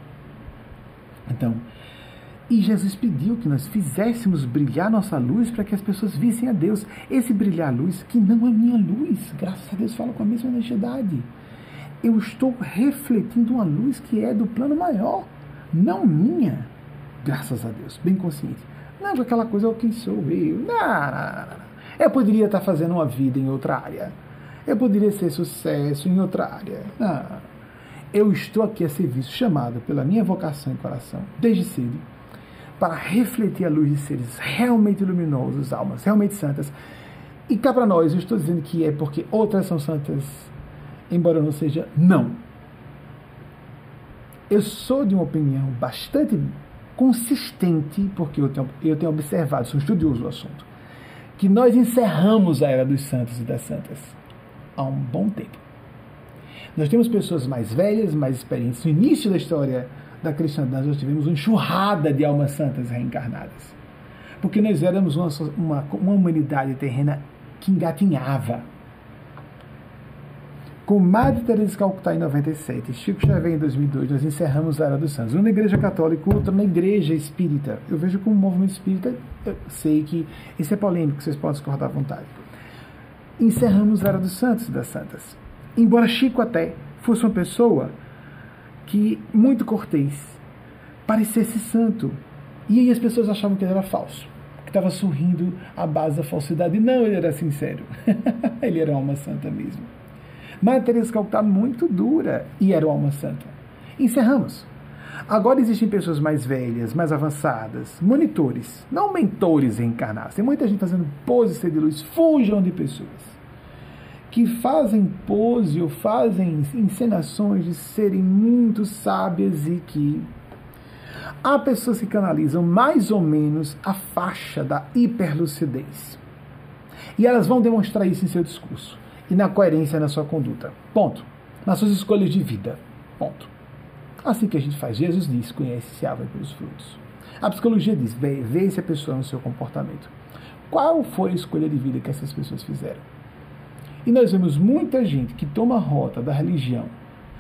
[SPEAKER 1] Então, e Jesus pediu que nós fizéssemos brilhar nossa luz para que as pessoas vissem a Deus. Esse brilhar a luz, que não é minha luz, graças a Deus fala com a mesma honestidade. Eu estou refletindo uma luz que é do plano maior, não minha, graças a Deus, bem consciente. Não é aquela coisa, oh, quem sou eu? Não, não, não. Eu poderia estar fazendo uma vida em outra área. Eu poderia ser sucesso em outra área. Não eu estou aqui a serviço, chamado pela minha vocação e coração, desde cedo, para refletir a luz de seres realmente luminosos, almas realmente santas. E cá para nós, eu estou dizendo que é porque outras são santas, embora não seja, não. Eu sou de uma opinião bastante consistente, porque eu tenho, eu tenho observado, sou estudioso do assunto, que nós encerramos a era dos santos e das santas há um bom tempo. Nós temos pessoas mais velhas, mais experientes. No início da história da cristandade, nós tivemos uma enxurrada de almas santas reencarnadas. Porque nós éramos uma, uma, uma humanidade terrena que engatinhava. Com Madre Teresa de Calcutá em 97, Chico Xavier em 2002, nós encerramos a Era dos Santos. Uma na Igreja Católica, outra na Igreja Espírita. Eu vejo como movimento espírita, eu sei que isso é polêmico, vocês podem discordar à vontade. Encerramos a Era dos Santos e das Santas. Embora Chico até fosse uma pessoa que muito cortês, parecesse santo, e aí as pessoas achavam que ele era falso, que estava sorrindo à base da falsidade. Não, ele era sincero. [LAUGHS] ele era uma alma santa mesmo. Mas Teresa Calcutá muito dura e era uma alma santa. Encerramos. Agora existem pessoas mais velhas, mais avançadas, monitores, não mentores reencarnados. Tem muita gente fazendo pose de luz. Fujam de pessoas que fazem pose ou fazem encenações de serem muito sábias e que há pessoas que canalizam mais ou menos a faixa da hiperlucidez. E elas vão demonstrar isso em seu discurso e na coerência na sua conduta. Ponto. Nas suas escolhas de vida. Ponto. Assim que a gente faz. Jesus diz: conhece-se a árvore pelos frutos. A psicologia diz: vê, vê se a pessoa no seu comportamento. Qual foi a escolha de vida que essas pessoas fizeram? E nós vemos muita gente que toma rota da religião,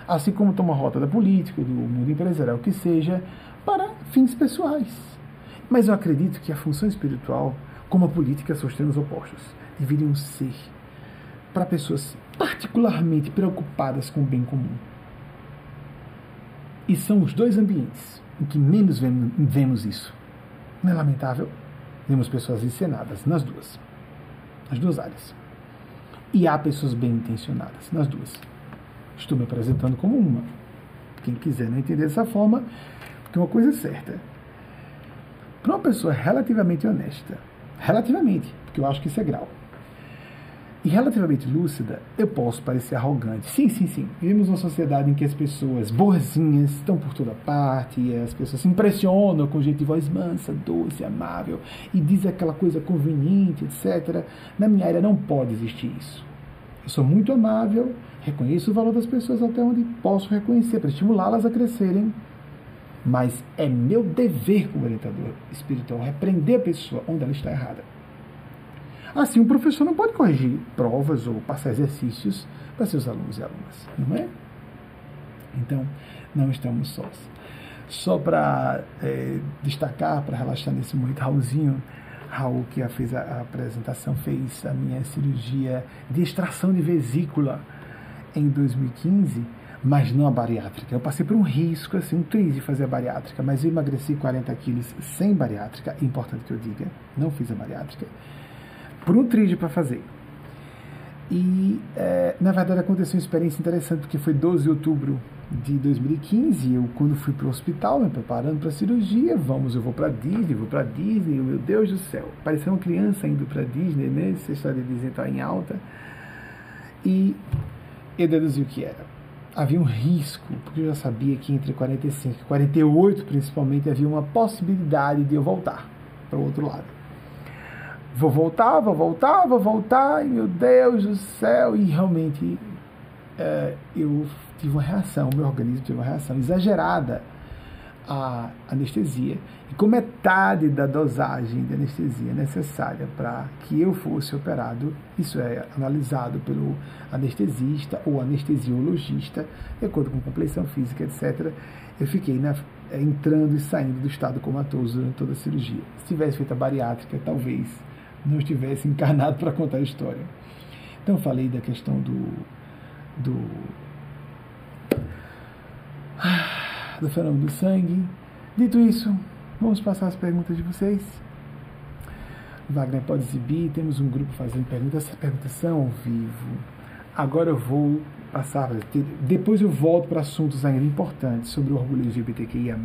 [SPEAKER 1] assim como toma rota da política, do mundo empresarial, que seja, para fins pessoais. Mas eu acredito que a função espiritual, como a política, são os termos opostos. Deveriam ser para pessoas particularmente preocupadas com o bem comum. E são os dois ambientes em que menos vemos isso. Não é lamentável? Vemos pessoas encenadas nas duas. Nas duas áreas. E há pessoas bem intencionadas nas duas. Estou me apresentando como uma. Quem quiser não entender dessa forma, tem uma coisa certa. Para uma pessoa relativamente honesta, relativamente, porque eu acho que isso é grau, e relativamente lúcida, eu posso parecer arrogante. Sim, sim, sim. Vivemos uma sociedade em que as pessoas boazinhas estão por toda parte, e as pessoas se impressionam com jeito de voz mansa, doce, amável, e diz aquela coisa conveniente, etc. Na minha área não pode existir isso. Eu sou muito amável, reconheço o valor das pessoas até onde posso reconhecer, para estimulá-las a crescerem. Mas é meu dever como orientador espiritual repreender a pessoa onde ela está errada. Assim, o professor não pode corrigir provas ou passar exercícios para seus alunos e alunas, não é? Então, não estamos sós. Só para é, destacar, para relaxar nesse momento, Raulzinho, Raul, que fez a, apresentação, fez a minha cirurgia de extração de vesícula em 2015, mas não a bariátrica. Eu passei por um risco, assim, um triz de fazer a bariátrica, mas eu emagreci 40 quilos sem bariátrica, importante que eu diga, não fiz a bariátrica por um tríade para fazer. E, é, na verdade, aconteceu uma experiência interessante, porque foi 12 de outubro de 2015, eu, quando fui para o hospital, me preparando para a cirurgia, vamos, eu vou para Disney, vou para Disney, meu Deus do céu, parecia uma criança indo para Disney, né? Essa história de Disney está em alta. E eu deduzi o que era. Havia um risco, porque eu já sabia que entre 45 e 48, principalmente, havia uma possibilidade de eu voltar para o outro lado. Vou voltar, vou voltar, vou voltar, e meu Deus do céu, e realmente é, eu tive uma reação, meu organismo teve uma reação exagerada à anestesia. E com metade da dosagem de anestesia necessária para que eu fosse operado, isso é analisado pelo anestesista ou anestesiologista, de acordo com complexão física, etc. Eu fiquei na, entrando e saindo do estado comatoso durante toda a cirurgia. Se tivesse feito a bariátrica, talvez não estivesse encarnado para contar a história. Então falei da questão do, do, do fenômeno do sangue. Dito isso, vamos passar as perguntas de vocês. Wagner pode exibir, temos um grupo fazendo perguntas, essas perguntas são ao vivo. Agora eu vou passar, depois eu volto para assuntos ainda importantes sobre o orgulho LGBTQIA+,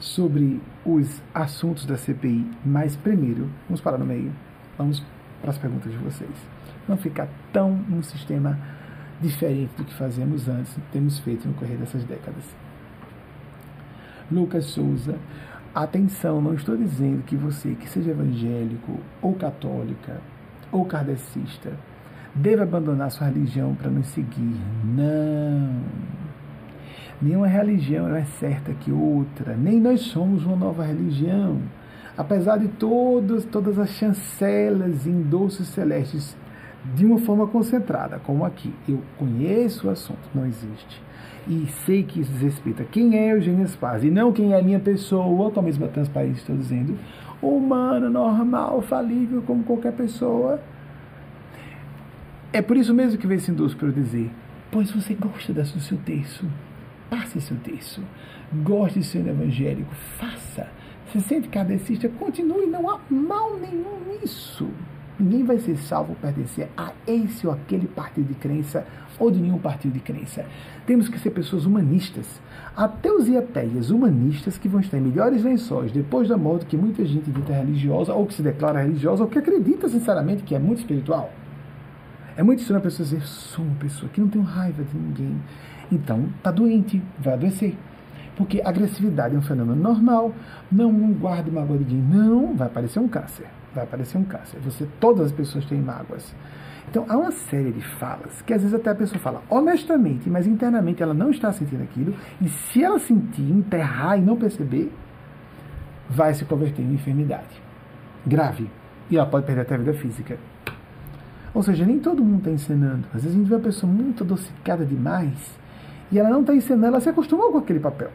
[SPEAKER 1] sobre os assuntos da CPI, mas primeiro, vamos parar no meio, vamos para as perguntas de vocês. Não ficar tão um sistema diferente do que fazemos antes, temos feito no correr dessas décadas. Lucas Souza, atenção, não estou dizendo que você, que seja evangélico, ou católica, ou kardecista, deve abandonar sua religião para nos seguir. Não. Nenhuma religião é certa que outra, nem nós somos uma nova religião. Apesar de todas, todas as chancelas em doces celestes de uma forma concentrada, como aqui. Eu conheço o assunto, não existe. E sei que isso respeita quem é Eugênio Spaz e não quem é a minha pessoa, com a mesma transparência estou dizendo, humano, normal, falível, como qualquer pessoa. É por isso mesmo que vem esse induz para eu dizer, pois você gosta do seu texto, passe seu texto. Goste de ser evangélico, faça. Se sente kardecista, continue, não há mal nenhum nisso. Ninguém vai ser salvo pertencer a esse ou aquele partido de crença ou de nenhum partido de crença. Temos que ser pessoas humanistas. Até os iateias humanistas que vão estar em melhores lençóis depois da morte que muita gente dita religiosa ou que se declara religiosa ou que acredita sinceramente que é muito espiritual. É muito estranho a pessoa dizer, sou uma pessoa que não tenho raiva de ninguém. Então, está doente, vai adoecer. Porque agressividade é um fenômeno normal, não guarde mágoa de ninguém. Não, vai aparecer um câncer. Vai aparecer um câncer. Você, todas as pessoas têm mágoas. Então, há uma série de falas que às vezes até a pessoa fala honestamente, mas internamente ela não está sentindo aquilo. E se ela sentir, enterrar e não perceber, vai se converter em enfermidade grave. E ela pode perder até a vida física. Ou seja, nem todo mundo está ensinando. Às vezes a gente vê uma pessoa muito adocicada demais e ela não está ensinando, ela se acostumou com aquele papel.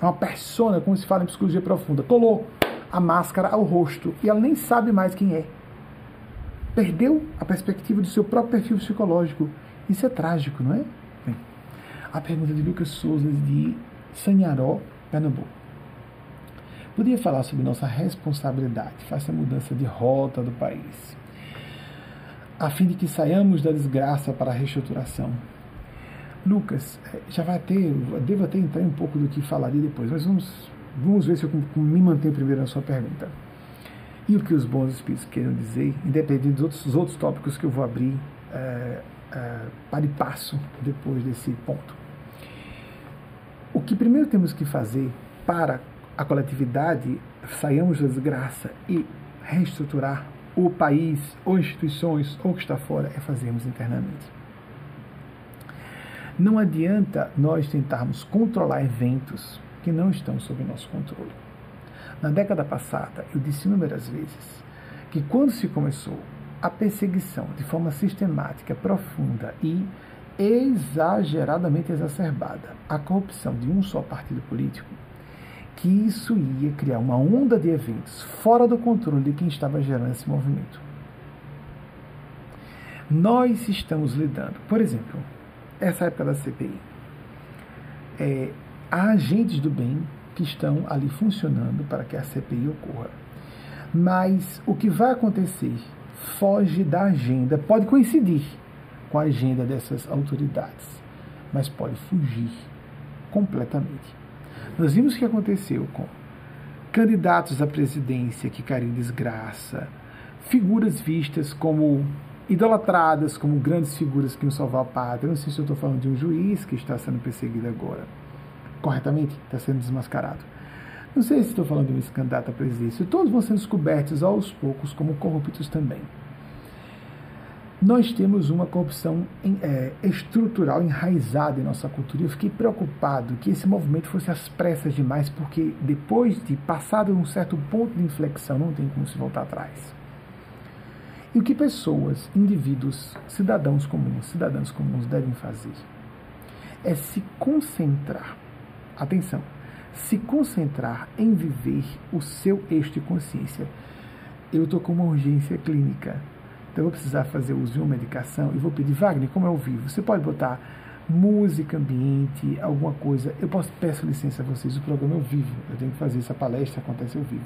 [SPEAKER 1] É uma persona, como se fala em psicologia profunda, colou a máscara ao rosto e ela nem sabe mais quem é. Perdeu a perspectiva do seu próprio perfil psicológico. Isso é trágico, não é? Bem, a pergunta de Lucas Souza de Sanharó, Pernambuco. Podia falar sobre nossa responsabilidade, faça a mudança de rota do país a fim de que saiamos da desgraça para a reestruturação. Lucas, eh, já vai ter, devo até entrar um pouco do que falaria depois, mas vamos, vamos ver se eu me mantenho primeiro na sua pergunta. E o que os bons espíritos querem dizer, independente dos outros, dos outros tópicos que eu vou abrir é, é, para e passo depois desse ponto. O que primeiro temos que fazer para a coletividade saiamos da desgraça e reestruturar o país, ou instituições, ou que está fora, é fazermos internamente. Não adianta nós tentarmos controlar eventos que não estão sob nosso controle. Na década passada, eu disse inúmeras vezes que quando se começou a perseguição de forma sistemática, profunda e exageradamente exacerbada a corrupção de um só partido político, que isso ia criar uma onda de eventos fora do controle de quem estava gerando esse movimento. Nós estamos lidando, por exemplo, essa época da CPI, é, há agentes do bem que estão ali funcionando para que a CPI ocorra. Mas o que vai acontecer foge da agenda, pode coincidir com a agenda dessas autoridades, mas pode fugir completamente. Nós vimos o que aconteceu com candidatos à presidência que caíram em desgraça, figuras vistas como idolatradas como grandes figuras que iam salvar a pátria. Não sei se eu estou falando de um juiz que está sendo perseguido agora, corretamente, está sendo desmascarado. Não sei se estou falando de um candidato à presidência. Todos vão sendo descobertos aos poucos como corruptos também nós temos uma corrupção é, estrutural enraizada em nossa cultura. Eu fiquei preocupado que esse movimento fosse às pressas demais, porque depois de passado um certo ponto de inflexão, não tem como se voltar atrás. E o que pessoas, indivíduos, cidadãos comuns, cidadãos comuns devem fazer é se concentrar, atenção, se concentrar em viver o seu eixo de consciência. Eu estou com uma urgência clínica então eu vou precisar fazer uso de uma medicação e vou pedir, Wagner, como é ao vivo, você pode botar música, ambiente, alguma coisa. Eu posso peço licença a vocês, o programa é ao vivo, eu tenho que fazer essa palestra, acontece ao vivo.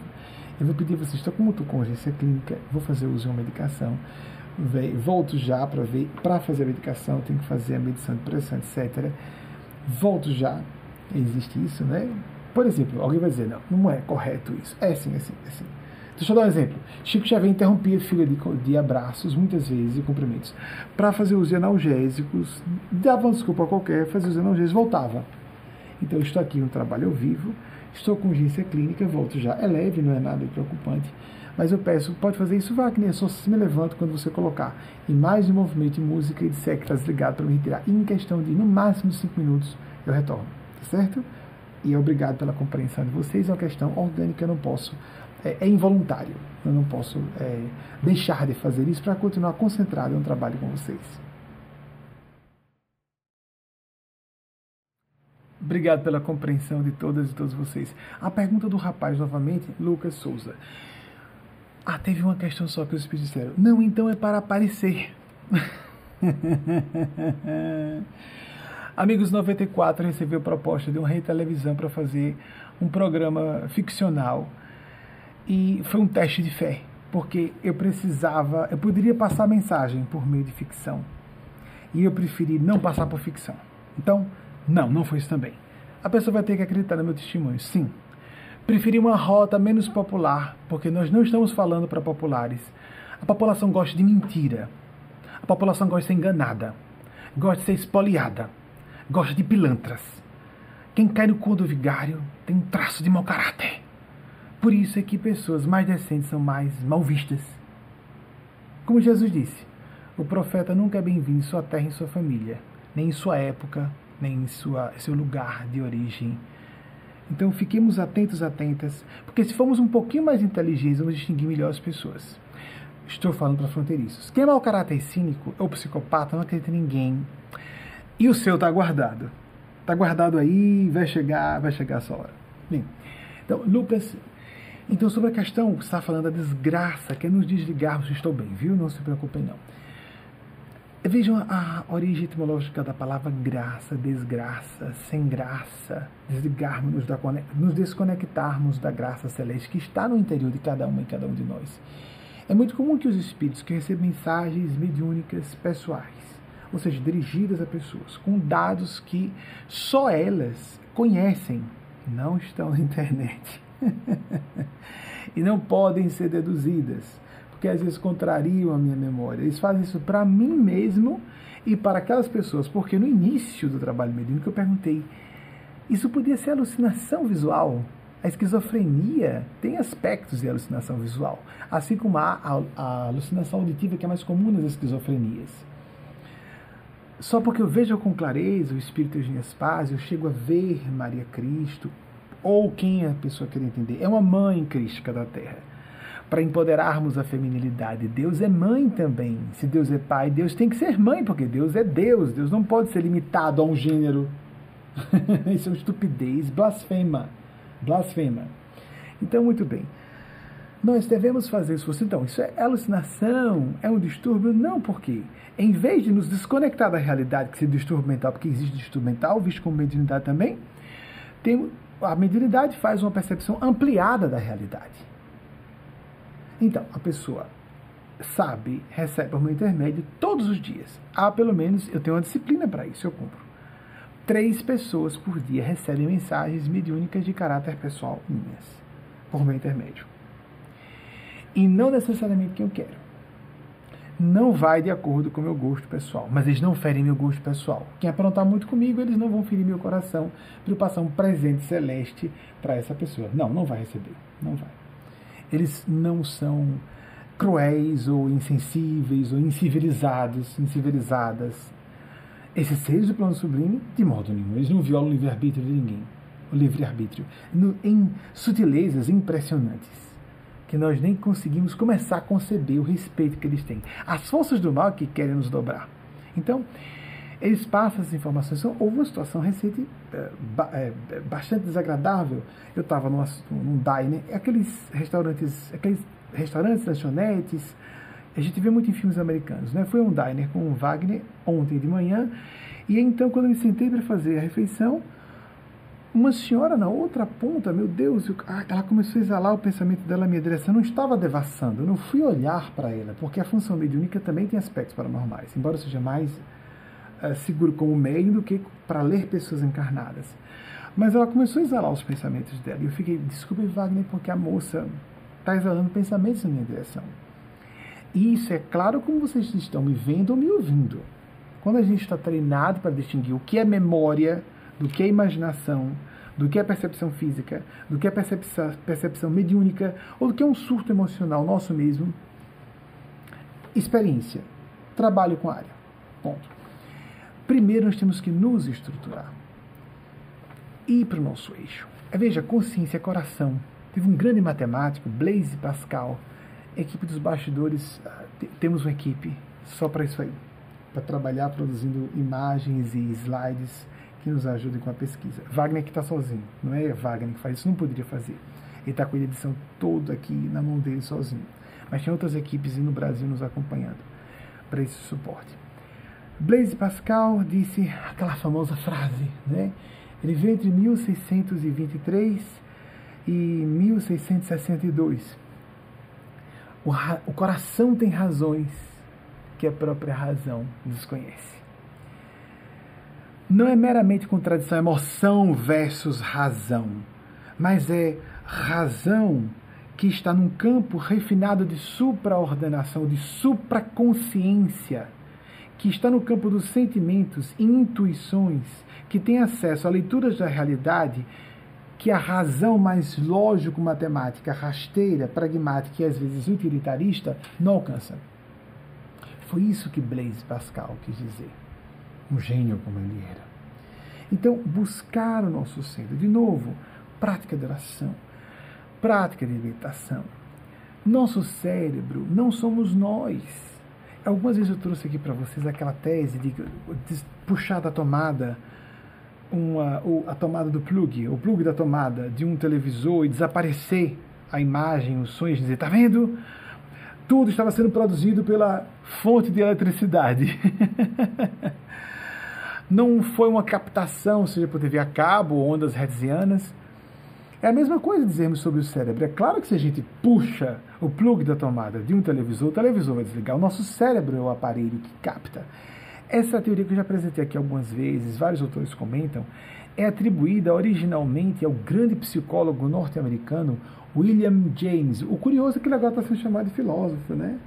[SPEAKER 1] Eu vou pedir a vocês, estou com muito com urgência clínica, vou fazer uso de uma medicação. Volto já para ver, para fazer a medicação, tenho que fazer a medição de pressão, etc. Volto já, existe isso, né? Por exemplo, alguém vai dizer, não, não é correto isso. É sim, é sim, é sim. Deixa eu dar um exemplo. Chico Xavier interrompia a fila de, de abraços, muitas vezes, e cumprimentos, para fazer os analgésicos, dava uma desculpa qualquer, fazia os analgésicos, voltava. Então, eu estou aqui um trabalho ao vivo, Estou com urgência clínica, volto já. É leve, não é nada preocupante. Mas eu peço, pode fazer isso, Wagner. Eu só me levanto quando você colocar imagem, movimento e música e disser que está desligado para me retirar. Em questão de, no máximo, cinco minutos, eu retorno. Tá certo? E obrigado pela compreensão de vocês. É uma questão orgânica, eu não posso. É, é involuntário. Eu não posso é, deixar de fazer isso para continuar concentrado no trabalho com vocês. Obrigado pela compreensão de todas e todos vocês. A pergunta do rapaz, novamente, Lucas Souza. Ah, teve uma questão só que os espíritos disseram. Não, então é para aparecer. [LAUGHS] Amigos 94 recebeu proposta de uma rede televisão para fazer um programa ficcional e foi um teste de fé, porque eu precisava, eu poderia passar mensagem por meio de ficção e eu preferi não passar por ficção. Então, não, não foi isso também. A pessoa vai ter que acreditar no meu testemunho, sim. Preferi uma rota menos popular, porque nós não estamos falando para populares. A população gosta de mentira. A população gosta de ser enganada. Gosta de ser espoliada. Gosta de pilantras. Quem cai no cu do vigário tem um traço de mau caráter. Por isso é que pessoas mais decentes são mais mal vistas. Como Jesus disse, o profeta nunca é bem-vindo em sua terra e em sua família, nem em sua época, nem em sua, seu lugar de origem. Então fiquemos atentos, atentas, porque se formos um pouquinho mais inteligentes, vamos distinguir melhor as pessoas. Estou falando para fronteiriços. Quem é mau caráter cínico ou psicopata não acredita em ninguém. E o seu está guardado. Está guardado aí, vai chegar, vai chegar a sua hora. Bem, então, Lucas então, sobre a questão que está falando da desgraça, que é nos desligarmos, estou bem, viu? Não se preocupem, não. Vejam a origem etimológica da palavra graça, desgraça, sem graça, desligarmos, da, nos desconectarmos da graça celeste que está no interior de cada uma e cada um de nós. É muito comum que os espíritos que recebem mensagens mediúnicas pessoais, ou seja, dirigidas a pessoas, com dados que só elas conhecem, não estão na internet [LAUGHS] e não podem ser deduzidas, porque às vezes contrariam a minha memória. Eles fazem isso para mim mesmo e para aquelas pessoas, porque no início do trabalho mediúnico eu perguntei: isso podia ser alucinação visual? A esquizofrenia tem aspectos de alucinação visual, assim como a, a alucinação auditiva que é mais comum nas esquizofrenias. Só porque eu vejo com clareza o Espírito de minhas paz, eu chego a ver Maria Cristo, ou quem a pessoa quer entender. É uma mãe crística da Terra. Para empoderarmos a feminilidade, Deus é mãe também. Se Deus é pai, Deus tem que ser mãe, porque Deus é Deus. Deus não pode ser limitado a um gênero. [LAUGHS] Isso é uma estupidez, blasfema. Blasfema. Então, muito bem. Nós devemos fazer isso. Então, isso é alucinação? É um distúrbio? Não, porque em vez de nos desconectar da realidade, que se distúrbio mental, porque existe distúrbio mental, visto como mediunidade também, tem, a mediunidade faz uma percepção ampliada da realidade. Então, a pessoa sabe, recebe por meu intermédio todos os dias. Há pelo menos, eu tenho uma disciplina para isso, eu cumpro. Três pessoas por dia recebem mensagens mediúnicas de caráter pessoal minhas, por meu intermédio. E não necessariamente quem eu quero não vai de acordo com o meu gosto pessoal, mas eles não ferem meu gosto pessoal. Quem aprontar muito comigo, eles não vão ferir meu coração para eu passar um presente celeste para essa pessoa. Não, não vai receber, não vai. Eles não são cruéis ou insensíveis ou incivilizados, incivilizadas. Esses seres do plano sublime, de modo nenhum, eles não violam o livre-arbítrio de ninguém. O livre-arbítrio. Em sutilezas impressionantes que nós nem conseguimos começar a conceber o respeito que eles têm. As forças do mal que querem nos dobrar. Então, eles passam essas informações. Então, houve uma situação recente é, bastante desagradável. Eu estava num diner, aqueles restaurantes, aqueles restaurantes, lanchonetes, a gente vê muito em filmes americanos, né? Foi um diner com o Wagner ontem de manhã, e então quando eu me sentei para fazer a refeição, uma senhora na outra ponta, meu Deus, ah, ela começou a exalar o pensamento dela na minha direção. Eu não estava devassando, eu não fui olhar para ela, porque a função mediúnica também tem aspectos paranormais, embora seja mais uh, seguro como meio do que para ler pessoas encarnadas. Mas ela começou a exalar os pensamentos dela. E eu fiquei, desculpe, Wagner, porque a moça está exalando pensamentos na minha direção. E isso é claro como vocês estão me vendo ou me ouvindo. Quando a gente está treinado para distinguir o que é memória do que é imaginação, do que é percepção física, do que é percepção, percepção mediúnica, ou do que é um surto emocional nosso mesmo. Experiência. Trabalho com a área. Ponto. Primeiro nós temos que nos estruturar. Ir para o nosso eixo. Veja, consciência é coração. Teve um grande matemático, Blaise Pascal, equipe dos bastidores, ah, temos uma equipe só para isso aí, para trabalhar produzindo imagens e slides que nos ajudem com a pesquisa. Wagner que está sozinho, não é Wagner que faz isso, não poderia fazer. Ele está com a edição toda aqui na mão dele sozinho. Mas tem outras equipes no Brasil nos acompanhando para esse suporte. Blaise Pascal disse aquela famosa frase, né? Ele veio entre 1623 e 1662. O, o coração tem razões que a própria razão desconhece. Não é meramente contradição, emoção versus razão, mas é razão que está num campo refinado de supraordenação, de supraconsciência, que está no campo dos sentimentos e intuições, que tem acesso a leituras da realidade que a razão mais lógico-matemática, rasteira, pragmática e às vezes utilitarista não alcança. Foi isso que Blaise Pascal quis dizer. Um gênio como ele era. Então, buscar o nosso centro. De novo, prática de oração prática de meditação. Nosso cérebro não somos nós. Algumas vezes eu trouxe aqui para vocês aquela tese de, de puxar da tomada uma, a tomada do plug, o plug da tomada de um televisor e desaparecer a imagem, os sons, dizer, tá vendo? Tudo estava sendo produzido pela fonte de eletricidade. [LAUGHS] Não foi uma captação, seja por TV a cabo, ondas hertzianas, é a mesma coisa dizermos sobre o cérebro. É claro que se a gente puxa o plug da tomada de um televisor, o televisor vai desligar. O nosso cérebro é o aparelho que capta. Essa teoria que eu já apresentei aqui algumas vezes, vários autores comentam, é atribuída originalmente ao grande psicólogo norte-americano William James. O curioso é que ele agora está sendo chamado de filósofo, né?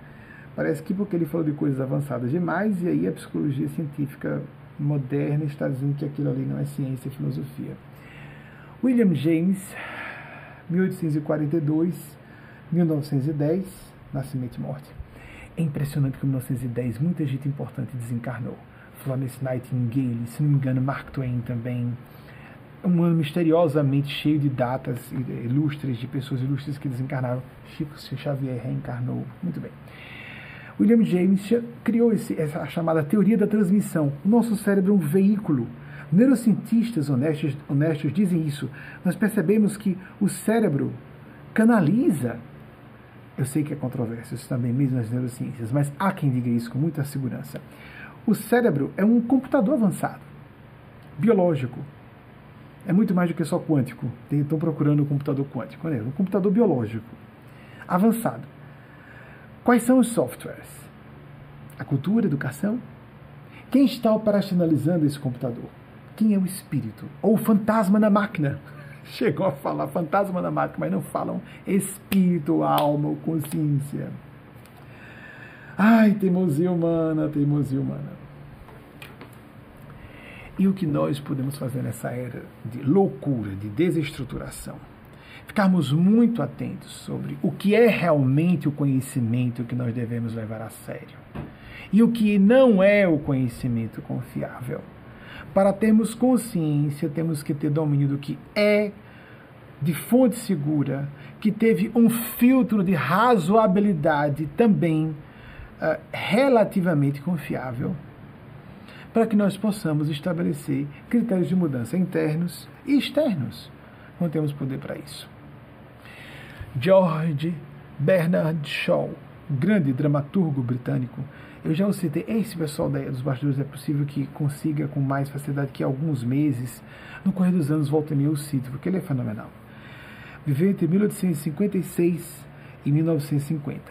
[SPEAKER 1] Parece que porque ele falou de coisas avançadas demais, e aí a psicologia científica moderna está dizendo que aquilo ali não é ciência, é filosofia. William James, 1842, 1910, nascimento e morte. É impressionante que em 1910 muita gente importante desencarnou. Florence Nightingale, se não me engano, Mark Twain também. Um ano misteriosamente cheio de datas ilustres, de pessoas ilustres que desencarnaram. Chico Xavier reencarnou. Muito bem. William James criou esse, essa chamada teoria da transmissão. O nosso cérebro é um veículo Neurocientistas honestos, honestos dizem isso. Nós percebemos que o cérebro canaliza. Eu sei que é controverso isso também, mesmo nas neurociências, mas há quem diga isso com muita segurança. O cérebro é um computador avançado, biológico. É muito mais do que só quântico. Estão procurando um computador quântico. É um computador biológico, avançado. Quais são os softwares? A cultura, a educação? Quem está operacionalizando esse computador? quem é o espírito? Ou o fantasma na máquina. [LAUGHS] Chegou a falar fantasma na máquina, mas não falam espírito, alma ou consciência. Ai, teimosia humana, teimosia humana. E o que nós podemos fazer nessa era de loucura, de desestruturação? Ficarmos muito atentos sobre o que é realmente o conhecimento que nós devemos levar a sério e o que não é o conhecimento confiável. Para termos consciência, temos que ter domínio do que é de fonte segura, que teve um filtro de razoabilidade também uh, relativamente confiável, para que nós possamos estabelecer critérios de mudança internos e externos. Não temos poder para isso. George Bernard Shaw, grande dramaturgo britânico, eu já o citei, esse pessoal dos bastidores é possível que consiga com mais facilidade que alguns meses, no correr dos anos, volte a mim eu cito, porque ele é fenomenal. Viveu entre 1856 e 1950.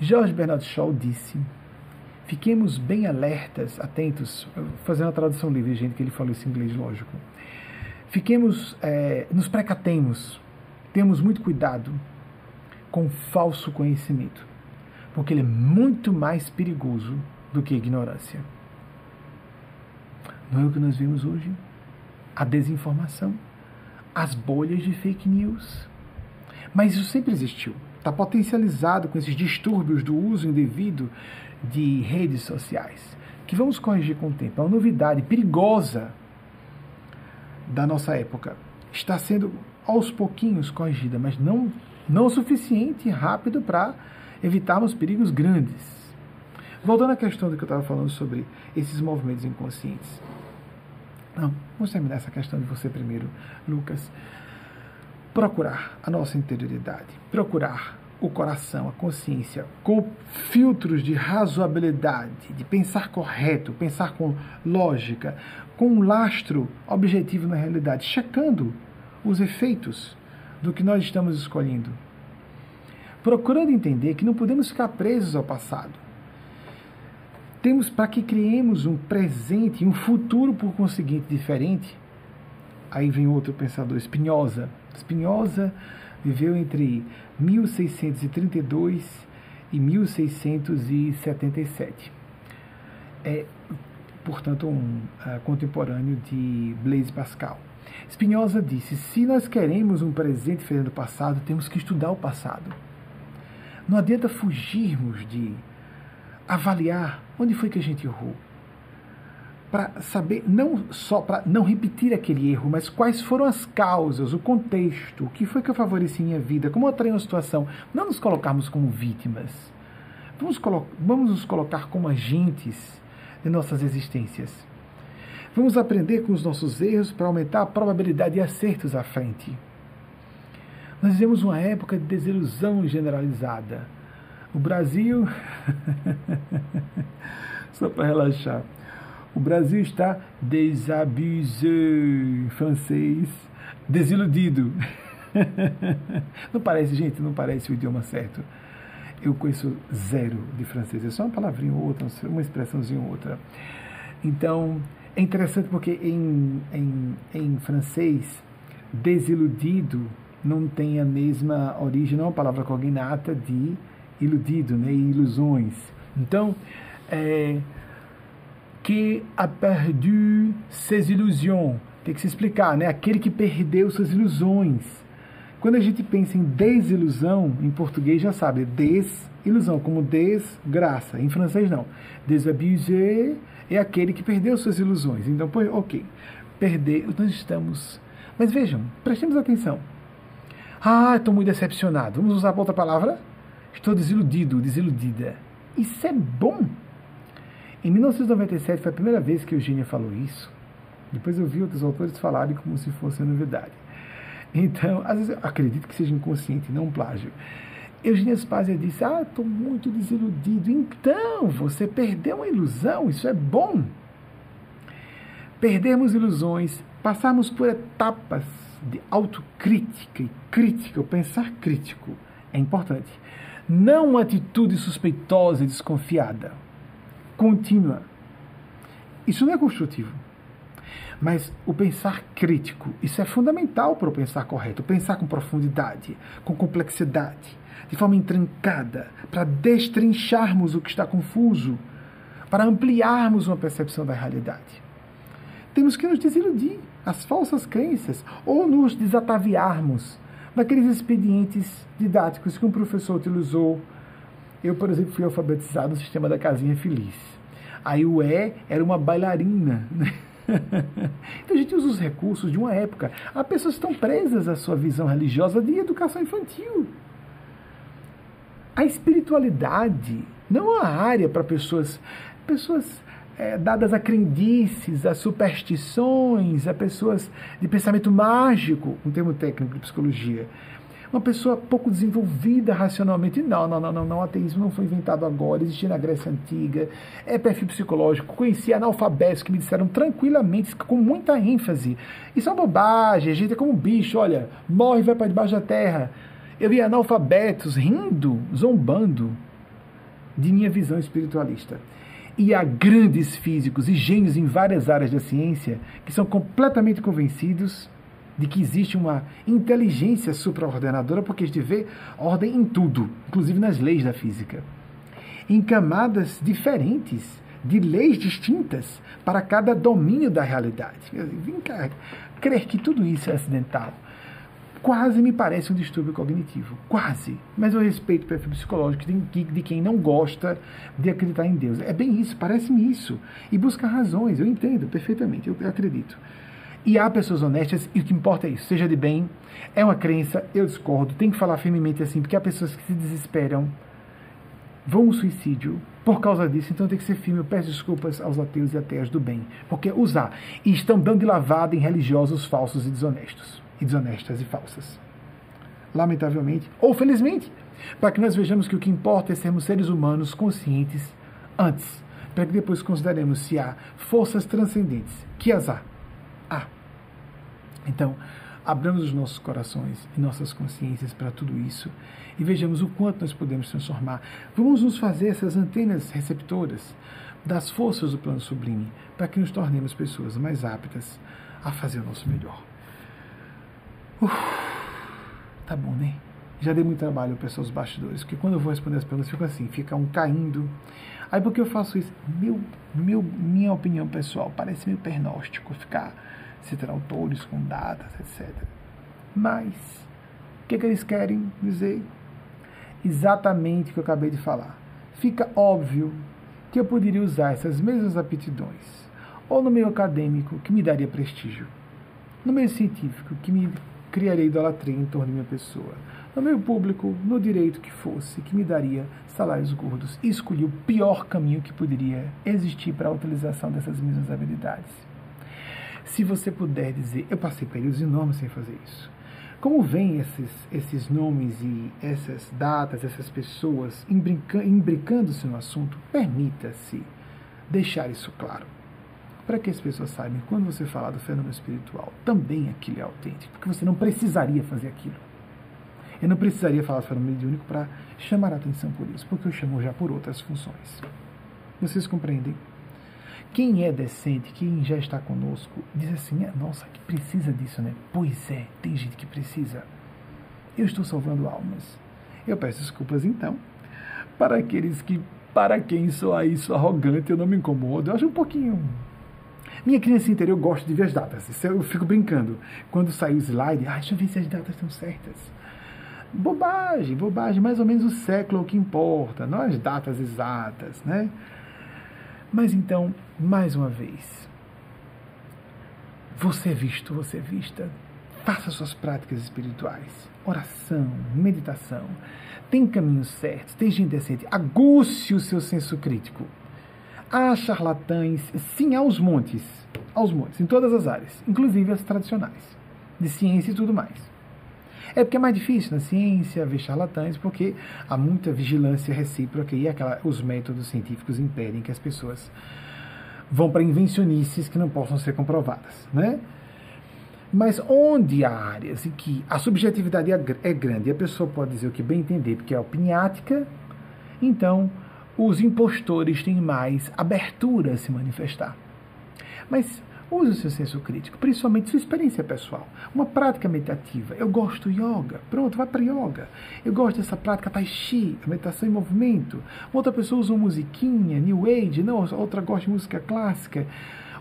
[SPEAKER 1] George Bernard Shaw disse: Fiquemos bem alertas, atentos, fazendo a tradução livre, gente, que ele falou isso em inglês, lógico. Fiquemos, é, nos precatemos, temos muito cuidado com falso conhecimento porque ele é muito mais perigoso do que ignorância. Não é o que nós vimos hoje? A desinformação, as bolhas de fake news. Mas isso sempre existiu. Está potencializado com esses distúrbios do uso indevido de redes sociais, que vamos corrigir com o tempo. É uma novidade perigosa da nossa época. Está sendo aos pouquinhos corrigida, mas não, não o suficiente e rápido para evitarmos perigos grandes. Voltando à questão do que eu estava falando sobre esses movimentos inconscientes. Não, vamos terminar essa questão de você primeiro, Lucas. Procurar a nossa interioridade, procurar o coração, a consciência, com filtros de razoabilidade, de pensar correto, pensar com lógica, com um lastro objetivo na realidade, checando os efeitos do que nós estamos escolhendo. Procurando entender que não podemos ficar presos ao passado. Temos para que criemos um presente e um futuro, por conseguinte, diferente. Aí vem outro pensador, Spinoza. Spinoza viveu entre 1632 e 1677. É, portanto, um uh, contemporâneo de Blaise Pascal. Spinoza disse: se nós queremos um presente diferente do passado, temos que estudar o passado. Não adianta fugirmos de avaliar onde foi que a gente errou. Para saber, não só para não repetir aquele erro, mas quais foram as causas, o contexto, o que foi que eu favoreci em minha vida, como eu atraí uma situação. Não nos colocarmos como vítimas. Vamos, vamos nos colocar como agentes de nossas existências. Vamos aprender com os nossos erros para aumentar a probabilidade de acertos à frente. Nós vivemos uma época de desilusão generalizada. O Brasil. [LAUGHS] Só para relaxar. O Brasil está désabusé, em francês, desiludido. [LAUGHS] Não parece, gente, não parece o idioma certo. Eu conheço zero de francês, é só uma palavrinha ou outra, uma expressãozinha ou outra. Então, é interessante porque em, em, em francês, desiludido não tem a mesma origem, não é uma palavra cognata de iludido, né, ilusões. Então, é, que a perdu ses illusions, tem que se explicar, né, aquele que perdeu suas ilusões. Quando a gente pensa em desilusão, em português já sabe, desilusão, como desgraça. Em francês não. Désabusé é aquele que perdeu suas ilusões. Então, pois, ok, perder, nós estamos. Mas vejam, prestemos atenção. Ah, estou muito decepcionado. Vamos usar outra palavra? Estou desiludido, desiludida. Isso é bom. Em 1997 foi a primeira vez que Eugênia falou isso. Depois eu vi outros autores falarem como se fosse novidade. Então, às vezes, acredito que seja inconsciente, não plágio. Eugênia Spazia disse: Ah, estou muito desiludido. Então, você perdeu uma ilusão, isso é bom. Perdermos ilusões, passarmos por etapas de autocrítica e crítica, o pensar crítico, é importante. Não uma atitude suspeitosa e desconfiada, contínua. Isso não é construtivo. Mas o pensar crítico, isso é fundamental para o pensar correto, pensar com profundidade, com complexidade de forma intrincada, para destrincharmos o que está confuso, para ampliarmos uma percepção da realidade. Temos que nos desiludir as falsas crenças ou nos desataviarmos daqueles expedientes didáticos que um professor utilizou. Eu, por exemplo, fui alfabetizado no sistema da casinha feliz. Aí o E era uma bailarina. Né? [LAUGHS] então a gente usa os recursos de uma época. Há pessoas estão presas à sua visão religiosa de educação infantil. A espiritualidade não é uma área para pessoas, pessoas é, dadas a crendices, a superstições, a pessoas de pensamento mágico, um termo técnico de psicologia. Uma pessoa pouco desenvolvida racionalmente. Não, não, não, não, não. O ateísmo não foi inventado agora, existia na Grécia Antiga. É perfil psicológico. Conheci analfabetos que me disseram tranquilamente, com muita ênfase. Isso é uma bobagem, a gente é como um bicho, olha, morre e vai para debaixo da terra. Eu vi analfabetos rindo, zombando de minha visão espiritualista. E há grandes físicos e gênios em várias áreas da ciência que são completamente convencidos de que existe uma inteligência supraordenadora, porque a gente vê ordem em tudo, inclusive nas leis da física. Em camadas diferentes, de leis distintas para cada domínio da realidade. Vem cá, crer que tudo isso é acidental quase me parece um distúrbio cognitivo. Quase. Mas eu respeito o perfil psicológico de, quem não gosta de acreditar em Deus. É bem isso, parece-me isso. E busca razões, eu entendo perfeitamente, eu acredito. E há pessoas honestas, e o que importa é isso, seja de bem, é uma crença, eu discordo, tem que falar firmemente assim, porque há pessoas que se desesperam, vão ao suicídio por causa disso, então tem que ser firme. Eu peço desculpas aos ateus e ateias do bem, porque usar e estão dando de lavada em religiosos falsos e desonestos, e desonestas e falsas. Lamentavelmente, ou felizmente, para que nós vejamos que o que importa é sermos seres humanos conscientes antes, para que depois consideremos se há forças transcendentes, que as há. Então, abramos os nossos corações e nossas consciências para tudo isso e vejamos o quanto nós podemos transformar. Vamos nos fazer essas antenas receptoras das forças do plano sublime para que nos tornemos pessoas mais aptas a fazer o nosso melhor. Uf, tá bom, né? Já dei muito trabalho para os bastidores, porque quando eu vou responder as perguntas, fica assim, fica um caindo. Aí por que eu faço isso? Meu, meu, minha opinião pessoal, parece meio pernóstico ficar citar autores com datas, etc. Mas, o que, que eles querem dizer? Exatamente o que eu acabei de falar. Fica óbvio que eu poderia usar essas mesmas aptidões, ou no meio acadêmico, que me daria prestígio, no meio científico, que me criaria idolatria em torno de minha pessoa, no meio público, no direito que fosse, que me daria salários gordos, e escolhi o pior caminho que poderia existir para a utilização dessas mesmas habilidades. Se você puder dizer, eu passei períodos enormes sem fazer isso. Como vêm esses, esses nomes e essas datas, essas pessoas imbricando-se no assunto, permita-se deixar isso claro. Para que as pessoas saibam, quando você falar do fenômeno espiritual, também aquilo é autêntico, porque você não precisaria fazer aquilo. Eu não precisaria falar do fenômeno mediúnico para chamar a atenção por isso, porque eu chamo já por outras funções. Vocês compreendem? Quem é decente, quem já está conosco, diz assim: é, nossa, que precisa disso, né? Pois é, tem gente que precisa. Eu estou salvando almas. Eu peço desculpas então para aqueles que, para quem sou isso arrogante, eu não me incomodo. Eu acho um pouquinho. Minha criança interior gosta de ver as datas. Eu fico brincando. Quando sai o slide, ah, deixa eu ver se as datas estão certas. Bobagem, bobagem. Mais ou menos o século é o que importa, não as datas exatas, né? Mas então, mais uma vez, você é visto, você é vista. Faça suas práticas espirituais, oração, meditação. Tem caminhos certos, tem gente decente. Aguce o seu senso crítico. Há charlatães, sim, aos montes. Aos montes, em todas as áreas, inclusive as tradicionais, de ciência e tudo mais. É porque é mais difícil na ciência ver charlatães, porque há muita vigilância recíproca e aquela, os métodos científicos impedem que as pessoas vão para invencionices que não possam ser comprovadas, né? Mas onde há áreas em que a subjetividade é, é grande e a pessoa pode dizer o que bem entender, porque é opiniática, então os impostores têm mais abertura a se manifestar. Mas Use o seu senso crítico, principalmente sua experiência pessoal. Uma prática meditativa. Eu gosto de yoga. Pronto, vai para yoga. Eu gosto dessa prática tai chi, a meditação em movimento. Outra pessoa usa uma musiquinha, new age, não, outra gosta de música clássica.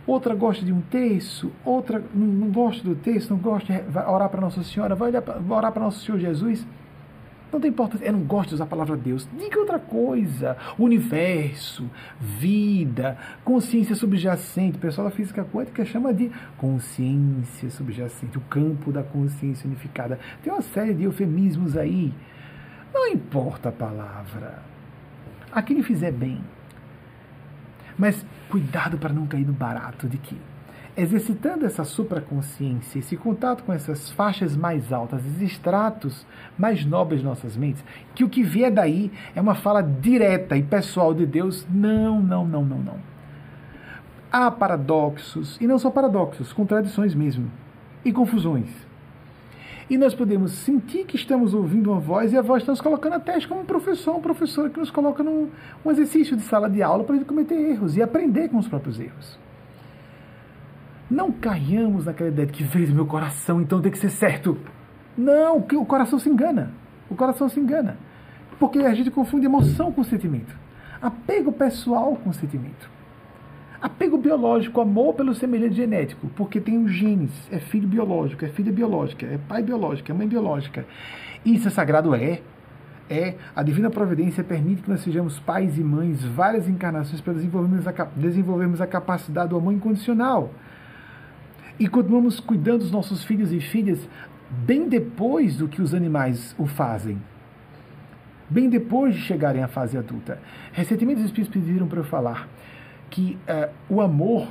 [SPEAKER 1] Outra gosta de um texto, outra não, não gosta do texto, não gosta de orar para Nossa Senhora, vai orar para Nosso Senhor Jesus. Não tem importância. Eu não gosto de usar a palavra Deus. Diga outra coisa. Universo, vida, consciência subjacente. O pessoal da física quântica chama de consciência subjacente, o campo da consciência unificada. Tem uma série de eufemismos aí. Não importa a palavra. A quem lhe fizer bem. Mas cuidado para não cair no barato de que exercitando essa supraconsciência, esse contato com essas faixas mais altas, esses estratos mais nobres de nossas mentes, que o que vier daí é uma fala direta e pessoal de Deus, não, não, não, não, não. Há paradoxos, e não só paradoxos, contradições mesmo, e confusões. E nós podemos sentir que estamos ouvindo uma voz e a voz está nos colocando a teste como um professor, um professor que nos coloca num um exercício de sala de aula para a gente cometer erros e aprender com os próprios erros. Não caiamos naquela ideia de que fez meu coração, então tem que ser certo. Não, que o coração se engana. O coração se engana. Porque a gente confunde emoção com sentimento. Apego pessoal com sentimento. Apego biológico, amor pelo semelhante genético, porque tem os genes, é filho biológico, é filha biológica, é pai biológico, é mãe biológica. Isso é sagrado? É. É. A divina providência permite que nós sejamos pais e mães várias encarnações para desenvolvermos a, desenvolvermos a capacidade do amor incondicional. E continuamos cuidando dos nossos filhos e filhas bem depois do que os animais o fazem. Bem depois de chegarem à fase adulta. Recentemente os espíritos pediram para eu falar que uh, o amor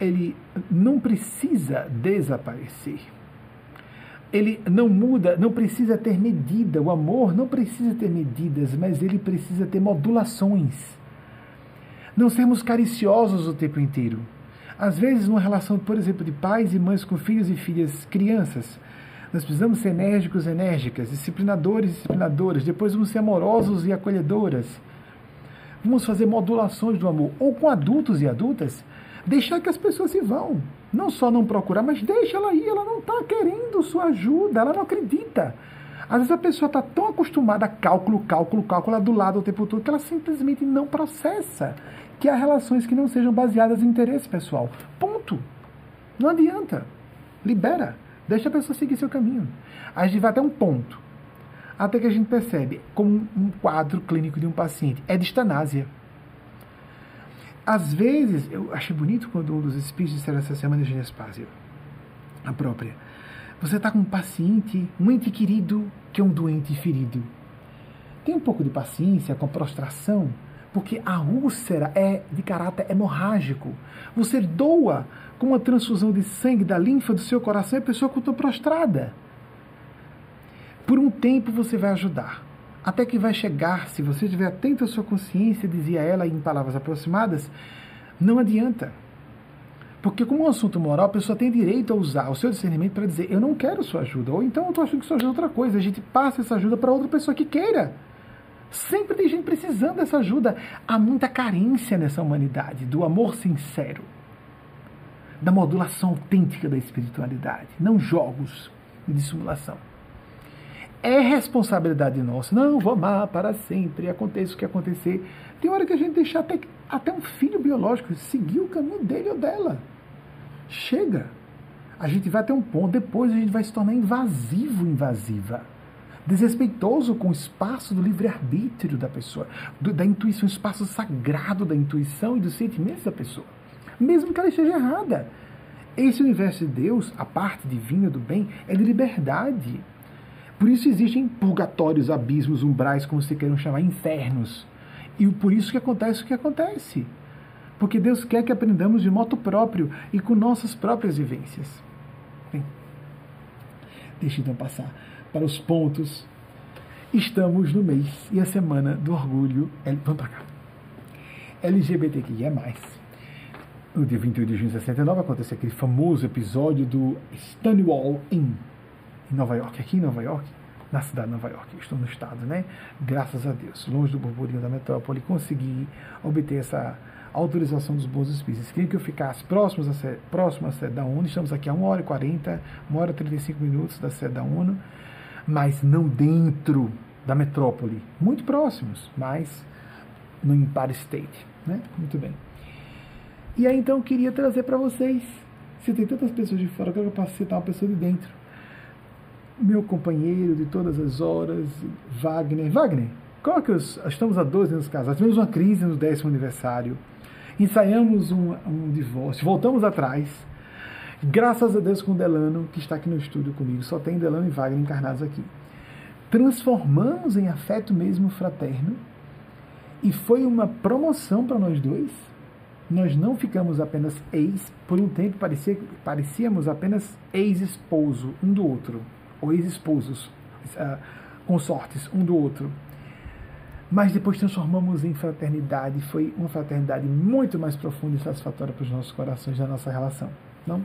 [SPEAKER 1] ele não precisa desaparecer. Ele não muda, não precisa ter medida. O amor não precisa ter medidas, mas ele precisa ter modulações. Não sermos cariciosos o tempo inteiro. Às vezes, numa relação, por exemplo, de pais e mães com filhos e filhas, crianças, nós precisamos ser enérgicos, enérgicas, disciplinadores, disciplinadoras. Depois vamos ser amorosos e acolhedoras. Vamos fazer modulações do amor, ou com adultos e adultas, deixar que as pessoas se vão. Não só não procurar, mas deixa ela ir, ela não está querendo sua ajuda, ela não acredita. Às vezes a pessoa está tão acostumada a cálculo, cálculo, cálculo do lado o tempo todo que ela simplesmente não processa que há relações que não sejam baseadas em interesse pessoal. Ponto. Não adianta. Libera. Deixa a pessoa seguir seu caminho. A gente vai até um ponto até que a gente percebe como um quadro clínico de um paciente é distanásia. Às vezes, eu achei bonito quando um dos espíritos disseram essa semana de Genespásia, a própria. Você está com um paciente, um ente querido, que é um doente ferido. Tem um pouco de paciência com a prostração, porque a úlcera é de caráter hemorrágico. Você doa com uma transfusão de sangue da linfa do seu coração e a pessoa está prostrada. Por um tempo você vai ajudar. Até que vai chegar, se você estiver atento à sua consciência, dizia ela em palavras aproximadas, não adianta. Porque, como um assunto moral, a pessoa tem direito a usar o seu discernimento para dizer: Eu não quero sua ajuda, ou então eu estou achando que sua ajuda é outra coisa. A gente passa essa ajuda para outra pessoa que queira. Sempre tem gente precisando dessa ajuda. Há muita carência nessa humanidade do amor sincero, da modulação autêntica da espiritualidade, não jogos de dissimulação é responsabilidade nossa. Não, vou amar para sempre, aconteça o que acontecer. Tem hora que a gente deixar até, até um filho biológico seguir o caminho dele ou dela. Chega. A gente vai até um ponto, depois a gente vai se tornar invasivo, invasiva. Desrespeitoso com o espaço do livre-arbítrio da pessoa, do, da intuição, o espaço sagrado da intuição e dos sentimentos da pessoa. Mesmo que ela esteja errada. Esse universo de Deus, a parte divina do bem, é de liberdade por isso existem purgatórios, abismos, umbrais, como se queiram chamar, infernos. E por isso que acontece o que acontece. Porque Deus quer que aprendamos de modo próprio e com nossas próprias vivências. Bem, deixa então passar para os pontos. Estamos no mês e a semana do orgulho. Vamos para cá. LGBTQIA. No dia 28 de junho de 69 acontece aquele famoso episódio do Stonewall em Nova York, aqui em Nova York, na cidade de Nova York, estou no estado, né? Graças a Deus, longe do burburinho da metrópole, consegui obter essa autorização dos bons espíritos. Eles queriam que eu ficasse próximo sede, próximo à sede da ONU, estamos aqui a 1 hora e 40, 1 hora e 35 minutos da sede da ONU, mas não dentro da metrópole, muito próximos, mas no Empire State, né? Muito bem. E aí então eu queria trazer para vocês, se tem tantas pessoas de fora, eu quero que eu passe a citar uma pessoa de dentro meu companheiro de todas as horas, Wagner. Wagner, qual que os, estamos há 12 anos casados, tivemos uma crise no décimo aniversário, ensaiamos um, um divórcio, voltamos atrás, graças a Deus com Delano, que está aqui no estúdio comigo, só tem Delano e Wagner encarnados aqui. Transformamos em afeto mesmo fraterno e foi uma promoção para nós dois. Nós não ficamos apenas ex, por um tempo parecia, parecíamos apenas ex-esposo um do outro ou ex-esposos, uh, consortes um do outro. Mas depois transformamos em fraternidade, foi uma fraternidade muito mais profunda e satisfatória para os nossos corações da nossa relação. Não?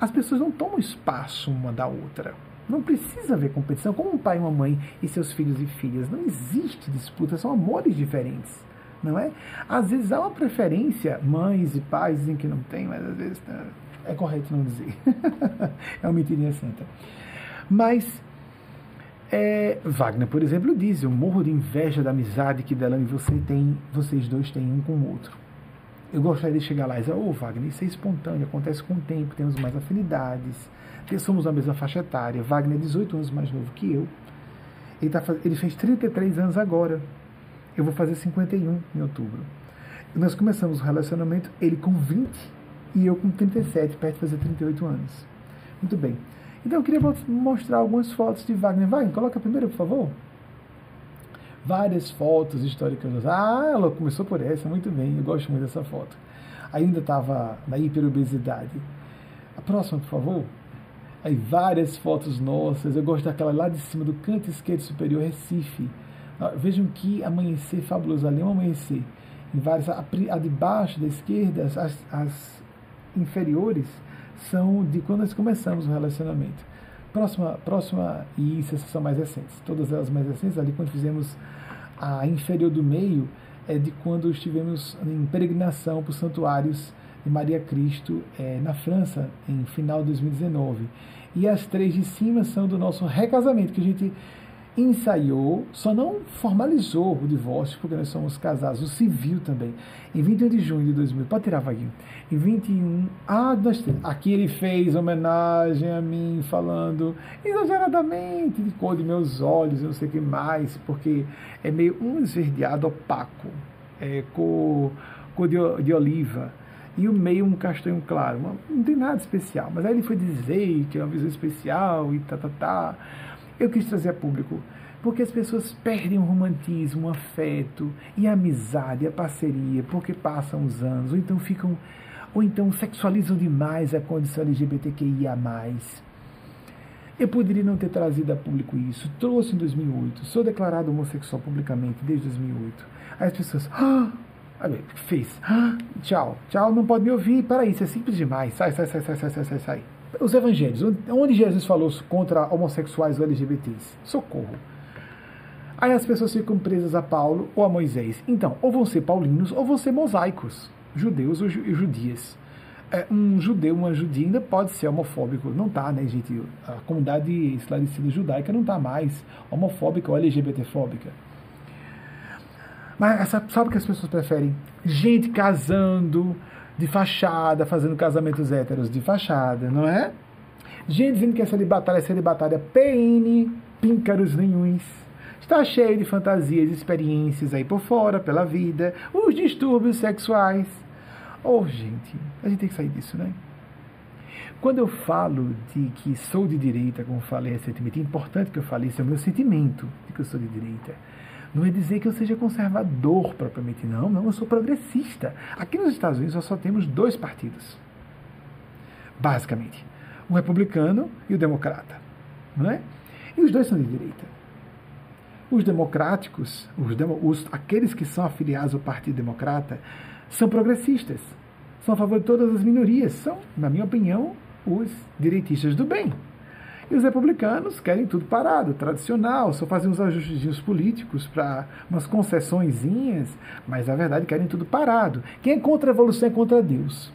[SPEAKER 1] As pessoas não tomam espaço uma da outra. Não precisa haver competição, como um pai e uma mãe e seus filhos e filhas. Não existe disputa, são amores diferentes. Não é? Às vezes há uma preferência, mães e pais dizem que não tem, mas às vezes tá, é correto não dizer. [LAUGHS] é uma mentirinha santa. Mas é, Wagner, por exemplo, diz: Eu morro de inveja da amizade que Delan e você tem, vocês dois têm um com o outro. Eu gostaria de chegar lá e dizer, ô oh, Wagner, isso é espontâneo, acontece com o tempo, temos mais afinidades, somos da mesma faixa etária. Wagner é 18 anos mais novo que eu. Ele, tá, ele fez 33 anos agora. Eu vou fazer 51 em outubro. Nós começamos o relacionamento, ele com 20 e eu com 37, perto de fazer 38 anos. Muito bem. Então eu queria mostrar algumas fotos de Wagner. Wagner, coloca a primeira, por favor. Várias fotos históricas. Ah, ela começou por essa, muito bem, eu gosto muito dessa foto. Ainda estava na hiperobesidade. A próxima, por favor. Aí várias fotos nossas. Eu gosto daquela lá de cima do canto esquerdo superior, Recife. Ah, vejam que amanhecer fabuloso ali, é um amanhecer. Em várias, a, a de baixo, da esquerda, as, as inferiores são de quando nós começamos o relacionamento. Próxima, próxima e essas são mais recentes. Todas elas mais recentes, ali quando fizemos a inferior do meio, é de quando estivemos em peregrinação para os santuários de Maria Cristo é, na França, em final de 2019. E as três de cima são do nosso recasamento, que a gente ensaiou, só não formalizou o divórcio, porque nós somos casados, o civil também, em 21 de junho de 2000. Pode tirar, Vaguinho. Em 21. Ah, nós temos. Aqui ele fez homenagem a mim, falando exageradamente de cor de meus olhos, não sei o que mais, porque é meio um esverdeado opaco, é cor, cor de, de oliva e o meio um castanho claro. Não tem nada especial. Mas aí ele foi dizer que é uma visão especial e tá, tá, tá. Eu quis trazer a público porque as pessoas perdem o romantismo, o afeto e a amizade, a parceria, porque passam os anos, ou então ficam, ou então sexualizam demais a condição LGBTQIA+. Eu poderia não ter trazido a público isso, trouxe em 2008, sou declarado homossexual publicamente desde 2008. Aí as pessoas, ah! Olha, fez, ah! tchau, tchau, não pode me ouvir, Para isso é simples demais, sai, sai, sai, sai, sai, sai, sai os evangelhos, onde Jesus falou contra homossexuais ou LGBTs? Socorro. Aí as pessoas ficam presas a Paulo ou a Moisés. Então, ou vão ser paulinos ou vão ser mosaicos, judeus ou judias. É, um judeu, uma judia ainda pode ser homofóbico. Não tá, né, gente? A comunidade esclarecida judaica não tá mais homofóbica ou LGBTfóbica. Mas sabe o que as pessoas preferem? Gente casando, de fachada, fazendo casamentos héteros de fachada, não é? Gente dizendo que essa celibatária é celibatária PN, píncaros nenhuns. Está cheio de fantasias experiências aí por fora, pela vida, os distúrbios sexuais. Oh, gente, a gente tem que sair disso, né? Quando eu falo de que sou de direita, como falei recentemente, é importante que eu fale isso, é o meu sentimento de que eu sou de direita. Não é dizer que eu seja conservador propriamente, não. Não, eu sou progressista. Aqui nos Estados Unidos nós só temos dois partidos, basicamente: o republicano e o democrata. Não é? E os dois são de direita. Os democráticos, os, os, aqueles que são afiliados ao Partido Democrata, são progressistas. São a favor de todas as minorias. São, na minha opinião, os direitistas do bem. E os republicanos querem tudo parado, tradicional, só fazem uns ajustes políticos para umas concessõezinhas, mas na verdade querem tudo parado. Quem é contra a evolução é contra Deus.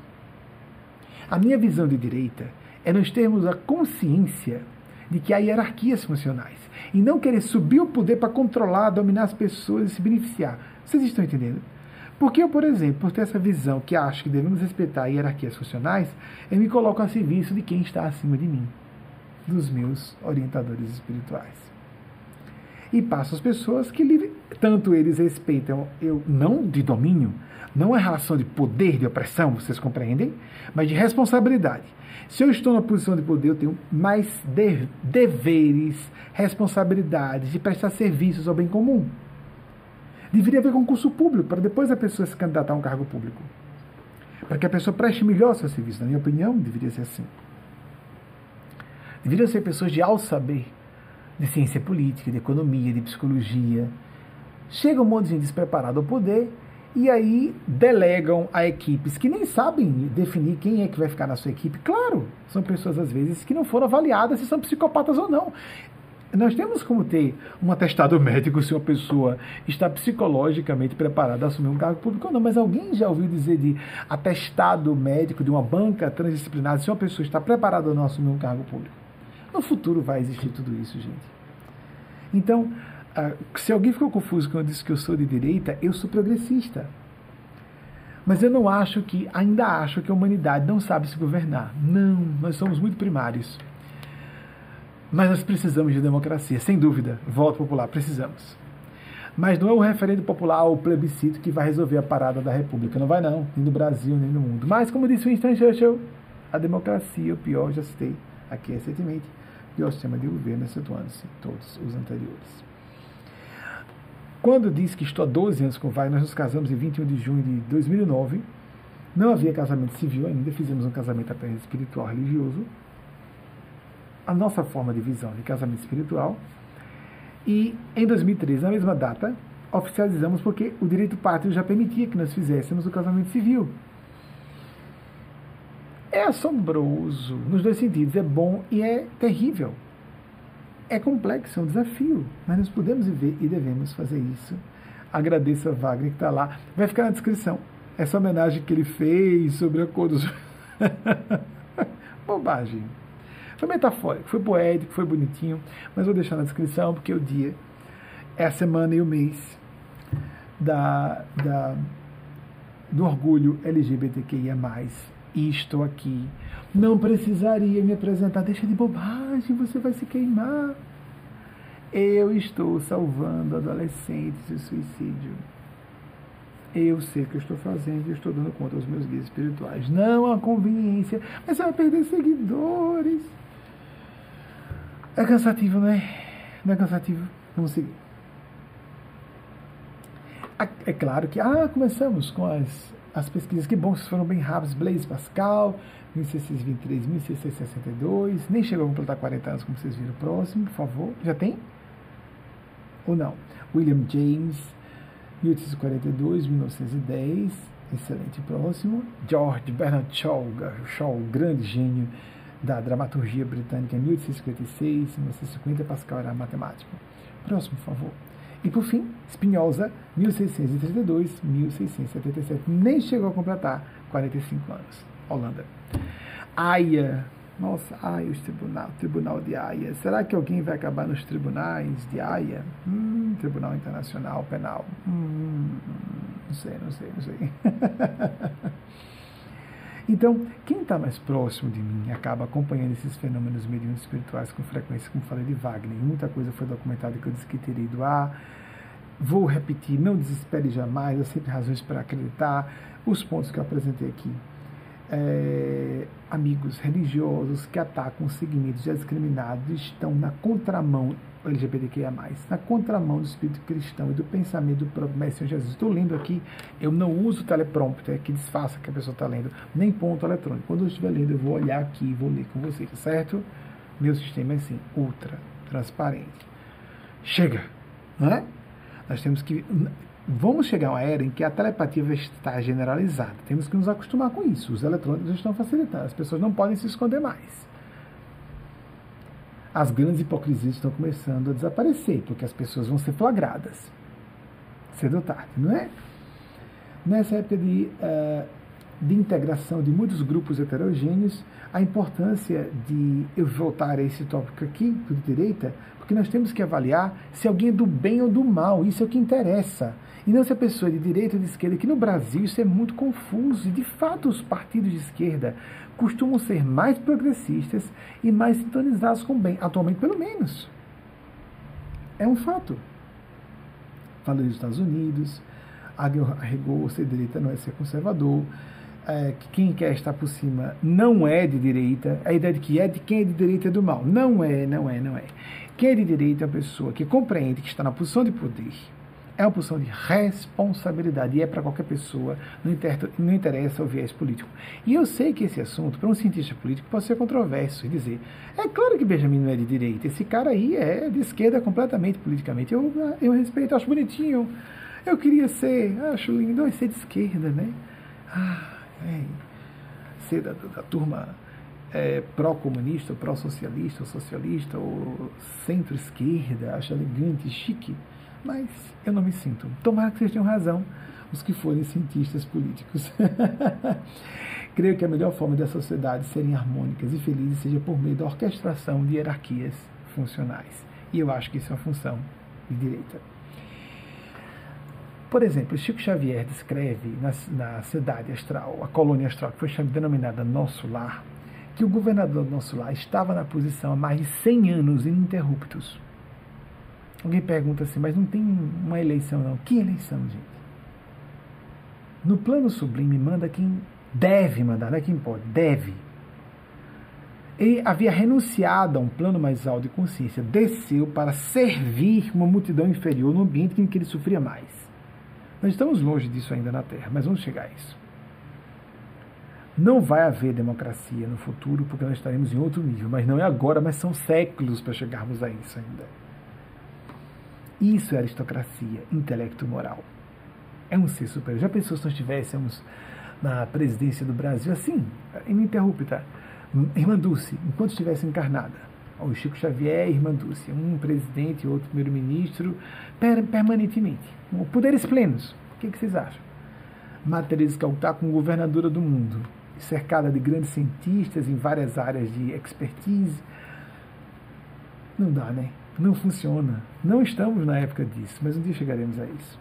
[SPEAKER 1] A minha visão de direita é nós termos a consciência de que há hierarquias funcionais e não querer subir o poder para controlar, dominar as pessoas e se beneficiar. Vocês estão entendendo? Porque eu, por exemplo, por ter essa visão que acho que devemos respeitar hierarquias funcionais, eu me coloco a serviço de quem está acima de mim dos meus orientadores espirituais. E passo as pessoas que tanto eles respeitam eu não de domínio, não é relação de poder, de opressão, vocês compreendem, mas de responsabilidade. Se eu estou na posição de poder, eu tenho mais de, deveres, responsabilidades de prestar serviços ao bem comum. Deveria haver concurso público para depois a pessoa se candidatar a um cargo público. Para que a pessoa preste melhor seu serviço. Na minha opinião, deveria ser assim deveriam ser pessoas de alto saber, de ciência política, de economia, de psicologia. Chega um monte de gente ao poder e aí delegam a equipes que nem sabem definir quem é que vai ficar na sua equipe. Claro, são pessoas às vezes que não foram avaliadas se são psicopatas ou não. Nós temos como ter um atestado médico se uma pessoa está psicologicamente preparada a assumir um cargo público ou não, mas alguém já ouviu dizer de atestado médico de uma banca transdisciplinar se uma pessoa está preparada ou não a assumir um cargo público? No futuro vai existir tudo isso, gente. Então, se alguém ficou confuso quando eu disse que eu sou de direita, eu sou progressista. Mas eu não acho que, ainda acho que a humanidade não sabe se governar. Não, nós somos muito primários. Mas nós precisamos de democracia, sem dúvida. Voto popular, precisamos. Mas não é o referendo popular ou o plebiscito que vai resolver a parada da República. Não vai não, nem no Brasil, nem no mundo. Mas, como disse Winston Churchill, a democracia, o pior, já citei aqui recentemente, o pior sistema de governo, excetuando-se todos os anteriores. Quando disse que estou há 12 anos com o Wagner, nós nos casamos em 21 de junho de 2009. Não havia casamento civil ainda, fizemos um casamento apenas espiritual religioso. A nossa forma de visão de casamento espiritual. E em 2013, na mesma data, oficializamos porque o direito pátrio já permitia que nós fizéssemos o casamento civil. É assombroso nos dois sentidos, é bom e é terrível é complexo, é um desafio, mas nós podemos viver e devemos fazer isso. Agradeço a Wagner que está lá. Vai ficar na descrição. Essa homenagem que ele fez sobre a cor dos. [LAUGHS] Bobagem. Foi metafórico, foi poético, foi bonitinho, mas vou deixar na descrição porque o dia é a semana e o mês da, da, do orgulho LGBTQIA estou aqui. Não precisaria me apresentar. Deixa de bobagem, você vai se queimar. Eu estou salvando adolescentes de suicídio. Eu sei o que eu estou fazendo e estou dando conta aos meus guias espirituais. Não há conveniência, mas você vai perder seguidores. É cansativo, não é? Não é cansativo? Vamos seguir. É claro que, ah, começamos com as as pesquisas, que bom, foram bem rápidas. Blaise Pascal, 1623, 1662, nem chegou a completar 40 anos, como vocês viram. Próximo, por favor. Já tem? Ou não? William James, 1842, 1910. Excelente, próximo. George Bernard Shaw, Shaw grande gênio da dramaturgia britânica, 1856, 1950. Pascal era matemático. Próximo, por favor. E por fim, Spinoza, 1632, 1677. Nem chegou a completar 45 anos. Holanda. Haia. Nossa, Haia, os tribunal, tribunal de Haia. Será que alguém vai acabar nos tribunais de Haia? Hum, Tribunal Internacional Penal. Hum, não sei, não sei, não sei. [LAUGHS] Então, quem está mais próximo de mim acaba acompanhando esses fenômenos mediúnicos espirituais com frequência, como falei de Wagner. Muita coisa foi documentada que eu disse que teria ido a. Vou repetir, não desespere jamais, há sempre razões para acreditar. Os pontos que eu apresentei aqui. É, amigos religiosos que atacam segmentos discriminados estão na contramão LGBTQIA+, na contramão do espírito cristão e do pensamento do próprio Mestre Jesus. Estou lendo aqui, eu não uso teleprompter que disfarça que a pessoa está lendo, nem ponto eletrônico. Quando eu estiver lendo, eu vou olhar aqui e vou ler com vocês, certo? Meu sistema é assim, ultra transparente. Chega, não é? Nós temos que. Vamos chegar a uma era em que a telepatia vai estar generalizada. Temos que nos acostumar com isso. Os eletrônicos estão facilitando. As pessoas não podem se esconder mais as grandes hipocrisias estão começando a desaparecer, porque as pessoas vão ser flagradas cedo ou tarde, não é? Nessa época de, uh, de integração de muitos grupos heterogêneos, a importância de eu voltar a esse tópico aqui, do direita, porque nós temos que avaliar se alguém é do bem ou do mal, isso é o que interessa. E não se a pessoa é de direita ou de esquerda, que no Brasil isso é muito confuso, e de fato os partidos de esquerda costumam ser mais progressistas e mais sintonizados com o bem, atualmente pelo menos. É um fato. Falei dos Estados Unidos, arregou ser direita não é ser conservador, é, que quem quer estar por cima não é de direita, a ideia de que é de quem é de direita é do mal. Não é, não é, não é. Quem é de direita é a pessoa que compreende que está na posição de poder, é uma posição de responsabilidade e é para qualquer pessoa, não, inter, não interessa o viés político. E eu sei que esse assunto, para um cientista político, pode ser controverso e dizer: é claro que Benjamin não é de direita, esse cara aí é de esquerda completamente politicamente. Eu, eu respeito, acho bonitinho. Eu queria ser, acho lindo, ser de esquerda, né? Ah, ser da, da turma é, pró-comunista, pró-socialista, socialista, ou centro-esquerda, acho elegante, chique mas eu não me sinto. Tomara que vocês tenham razão, os que forem cientistas políticos. [LAUGHS] Creio que a melhor forma das sociedades serem harmônicas e felizes seja por meio da orquestração de hierarquias funcionais. E eu acho que isso é uma função de direita. Por exemplo, Chico Xavier descreve na, na cidade astral, a colônia astral, que foi denominada Nosso Lar, que o governador do Nosso Lar estava na posição há mais de 100 anos ininterruptos. Alguém pergunta assim, mas não tem uma eleição não. Que eleição, gente? No plano sublime manda quem deve mandar, não é quem pode, deve. Ele havia renunciado a um plano mais alto de consciência, desceu para servir uma multidão inferior no ambiente em que ele sofria mais. Nós estamos longe disso ainda na Terra, mas vamos chegar a isso. Não vai haver democracia no futuro, porque nós estaremos em outro nível, mas não é agora, mas são séculos para chegarmos a isso ainda. Isso é aristocracia, intelecto moral. É um ser superior. Já pensou se nós estivéssemos na presidência do Brasil assim, ininterrupta? Irmã Dulce, enquanto estivesse encarnada, o Chico Xavier e Irmã Dulce, um presidente e outro primeiro-ministro, per permanentemente. Poderes plenos. O que, que vocês acham? Matriz Calcutá com governadora do mundo, cercada de grandes cientistas em várias áreas de expertise. Não dá, né? Não funciona. Não estamos na época disso, mas um dia chegaremos a isso.